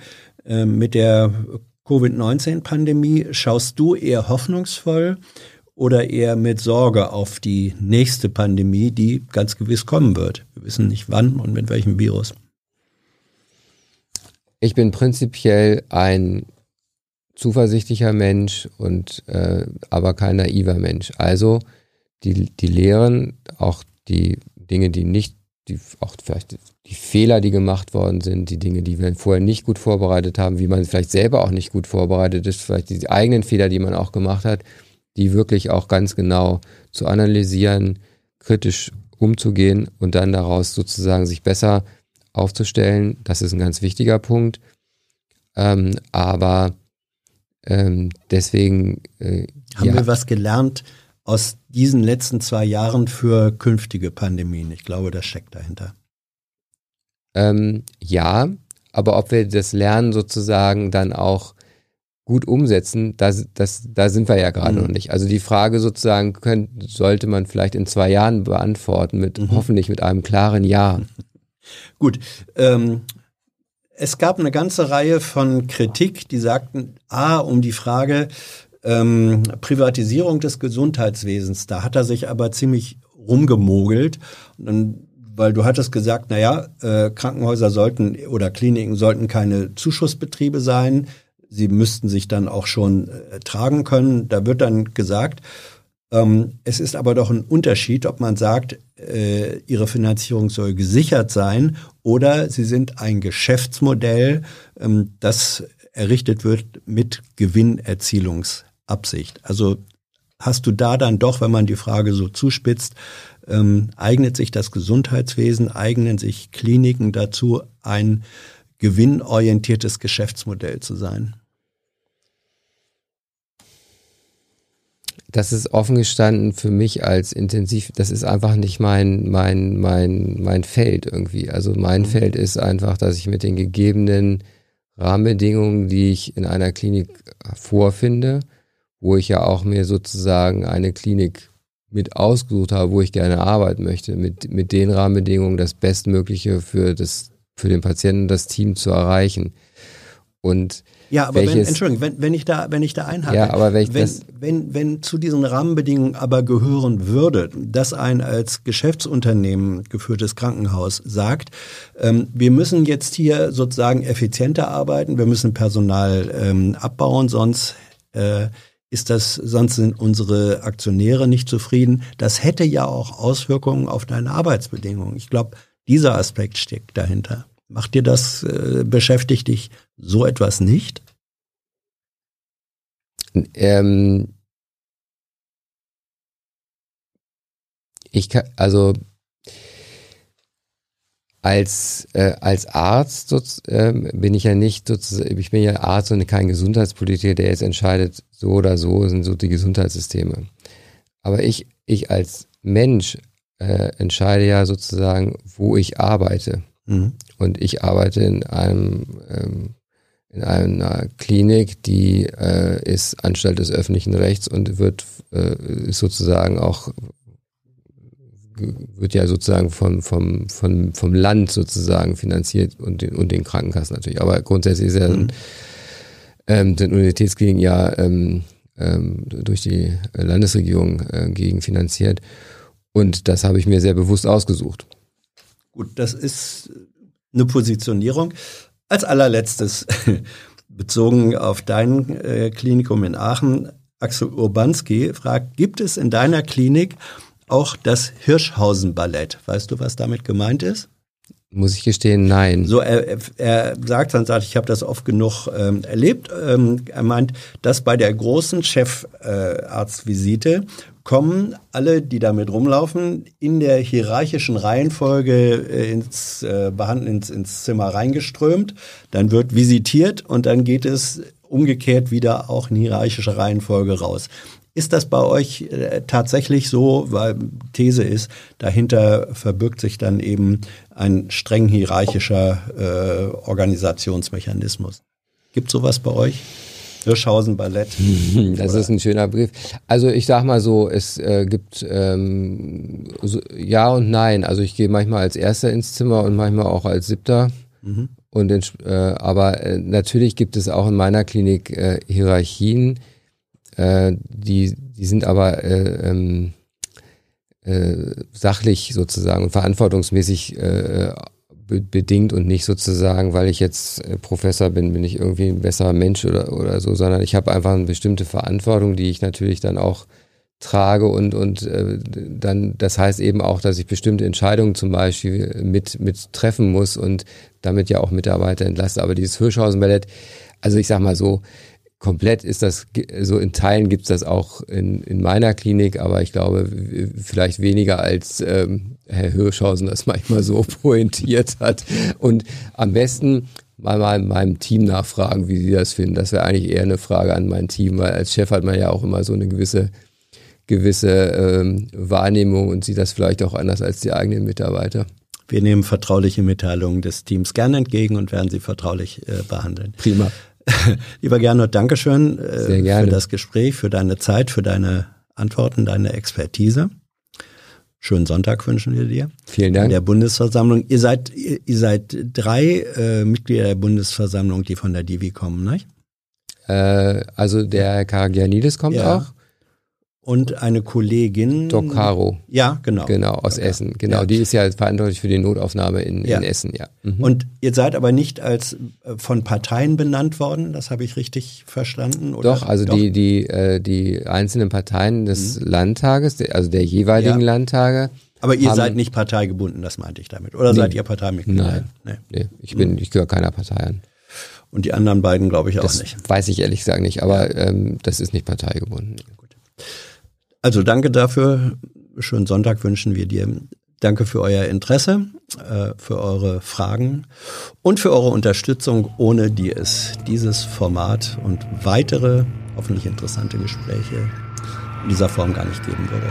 äh, mit der Covid-19-Pandemie. Schaust du eher hoffnungsvoll oder eher mit Sorge auf die nächste Pandemie, die ganz gewiss kommen wird? Wir wissen nicht wann und mit welchem Virus. Ich bin prinzipiell ein zuversichtlicher Mensch und äh, aber kein naiver Mensch. Also die, die Lehren, auch die Dinge, die nicht, die auch vielleicht die Fehler, die gemacht worden sind, die Dinge, die wir vorher nicht gut vorbereitet haben, wie man vielleicht selber auch nicht gut vorbereitet ist, vielleicht die eigenen Fehler, die man auch gemacht hat, die wirklich auch ganz genau zu analysieren, kritisch umzugehen und dann daraus sozusagen sich besser aufzustellen. Das ist ein ganz wichtiger Punkt. Ähm, aber ähm, deswegen äh, haben ja. wir was gelernt aus diesen letzten zwei Jahren für künftige Pandemien? Ich glaube, das steckt dahinter. Ähm, ja, aber ob wir das Lernen sozusagen dann auch gut umsetzen, das, das, da sind wir ja gerade mhm. noch nicht. Also die Frage sozusagen könnt, sollte man vielleicht in zwei Jahren beantworten, mit mhm. hoffentlich mit einem klaren Ja. Gut. Ähm, es gab eine ganze Reihe von Kritik, die sagten, ah, um die Frage, ähm, Privatisierung des Gesundheitswesens. Da hat er sich aber ziemlich rumgemogelt. Und weil du hattest gesagt, naja, äh, Krankenhäuser sollten oder Kliniken sollten keine Zuschussbetriebe sein. Sie müssten sich dann auch schon äh, tragen können. Da wird dann gesagt, ähm, es ist aber doch ein Unterschied, ob man sagt, äh, ihre Finanzierung soll gesichert sein oder sie sind ein Geschäftsmodell, ähm, das errichtet wird mit Gewinnerzielungs Absicht. Also hast du da dann doch, wenn man die Frage so zuspitzt, ähm, eignet sich das Gesundheitswesen, eignen sich Kliniken dazu, ein gewinnorientiertes Geschäftsmodell zu sein? das ist offen gestanden für mich als intensiv, das ist einfach nicht mein, mein, mein, mein Feld irgendwie. Also mein mhm. Feld ist einfach, dass ich mit den gegebenen Rahmenbedingungen, die ich in einer Klinik vorfinde, wo ich ja auch mir sozusagen eine Klinik mit ausgesucht habe, wo ich gerne arbeiten möchte, mit, mit den Rahmenbedingungen das Bestmögliche für das, für den Patienten, das Team zu erreichen. Und ja, aber wenn, Entschuldigung, wenn, wenn ich da, wenn ich da einhake, ja, aber wenn, wenn, wenn, wenn zu diesen Rahmenbedingungen aber gehören würde, dass ein als Geschäftsunternehmen geführtes Krankenhaus sagt, ähm, wir müssen jetzt hier sozusagen effizienter arbeiten, wir müssen Personal ähm, abbauen, sonst äh, ist das, sonst sind unsere Aktionäre nicht zufrieden. Das hätte ja auch Auswirkungen auf deine Arbeitsbedingungen. Ich glaube, dieser Aspekt steckt dahinter. Macht dir das, äh, beschäftigt dich so etwas nicht? Ähm, ich kann, also als, äh, als Arzt äh, bin ich ja nicht sozusagen, ich bin ja Arzt und kein Gesundheitspolitiker, der jetzt entscheidet, so oder so sind so die Gesundheitssysteme. Aber ich, ich als Mensch äh, entscheide ja sozusagen, wo ich arbeite. Mhm. Und ich arbeite in einem ähm, in einer Klinik, die äh, ist Anstalt des öffentlichen Rechts und wird äh, ist sozusagen auch wird ja sozusagen vom, vom, vom, vom Land sozusagen finanziert und den, und den Krankenkassen natürlich. Aber grundsätzlich ist ja mhm. ähm, den Universitätskliniken ja ähm, ähm, durch die Landesregierung äh, gegenfinanziert. Und das habe ich mir sehr bewusst ausgesucht. Gut, das ist eine Positionierung. Als allerletztes, bezogen auf dein äh, Klinikum in Aachen, Axel Urbanski fragt, gibt es in deiner Klinik auch das Hirschhausen-Ballett? Weißt du, was damit gemeint ist? Muss ich gestehen, nein. So, er, er sagt dann, sagt, ich habe das oft genug ähm, erlebt. Ähm, er meint, dass bei der großen Chefarztvisite äh, kommen alle, die damit rumlaufen, in der hierarchischen Reihenfolge äh, ins, äh, ins, ins Zimmer reingeströmt. Dann wird visitiert und dann geht es umgekehrt wieder auch in hierarchischer Reihenfolge raus. Ist das bei euch äh, tatsächlich so, weil These ist, dahinter verbirgt sich dann eben ein streng hierarchischer äh, Organisationsmechanismus? Gibt sowas bei euch? Hirschhausen Ballett. Das ist ein schöner Brief. Also ich sag mal so, es äh, gibt ähm, so, ja und nein. Also ich gehe manchmal als Erster ins Zimmer und manchmal auch als Siebter. Mhm. Und in, äh, aber äh, natürlich gibt es auch in meiner Klinik äh, Hierarchien, äh, die die sind aber äh, ähm, äh, sachlich sozusagen und verantwortungsmäßig äh, bedingt und nicht sozusagen, weil ich jetzt äh, Professor bin, bin ich irgendwie ein besserer Mensch oder, oder so, sondern ich habe einfach eine bestimmte Verantwortung, die ich natürlich dann auch trage und, und äh, dann, das heißt eben auch, dass ich bestimmte Entscheidungen zum Beispiel mit, mit treffen muss und damit ja auch Mitarbeiter entlasse. Aber dieses Hirschhausen-Ballett, also ich sag mal so, komplett ist das, so in Teilen gibt's das auch in, in meiner Klinik, aber ich glaube vielleicht weniger als ähm, Herr Hirschhausen das manchmal so pointiert hat. Und am besten mal, mal meinem Team nachfragen, wie sie das finden. Das wäre eigentlich eher eine Frage an mein Team, weil als Chef hat man ja auch immer so eine gewisse gewisse ähm, Wahrnehmung und sieht das vielleicht auch anders als die eigenen Mitarbeiter. Wir nehmen vertrauliche Mitteilungen des Teams gerne entgegen und werden sie vertraulich äh, behandeln. Prima. Lieber Gernot, Dankeschön äh, für das Gespräch, für deine Zeit, für deine Antworten, deine Expertise. Schönen Sonntag wünschen wir dir. Vielen Dank. In der Bundesversammlung. Ihr seid, ihr, seid drei äh, Mitglieder der Bundesversammlung, die von der Divi kommen, nicht? Äh, also der Karagianidis kommt ja. auch und eine Kollegin. Doc Caro. Ja, genau. Genau, aus ja. Essen. Genau, ja. die ist ja verantwortlich für die Notaufnahme in, ja. in Essen, ja. Mhm. Und ihr seid aber nicht als äh, von Parteien benannt worden, das habe ich richtig verstanden? Oder? Doch, also Doch. die, die, äh, die einzelnen Parteien des mhm. Landtages, also der jeweiligen Landtage. Aber ihr haben, seid nicht parteigebunden, das meinte ich damit. Oder nee. seid ihr Parteimitglied? Nein. Nee. nee. Ich bin, mhm. ich gehöre keiner Partei an. Und die anderen beiden glaube ich auch das nicht. Weiß ich ehrlich gesagt nicht, aber ähm, das ist nicht parteigebunden. Gut. Also danke dafür. Schönen Sonntag wünschen wir dir. Danke für euer Interesse, äh, für eure Fragen und für eure Unterstützung, ohne die es dieses Format und weitere hoffentlich interessante Gespräche in dieser Form gar nicht geben würde.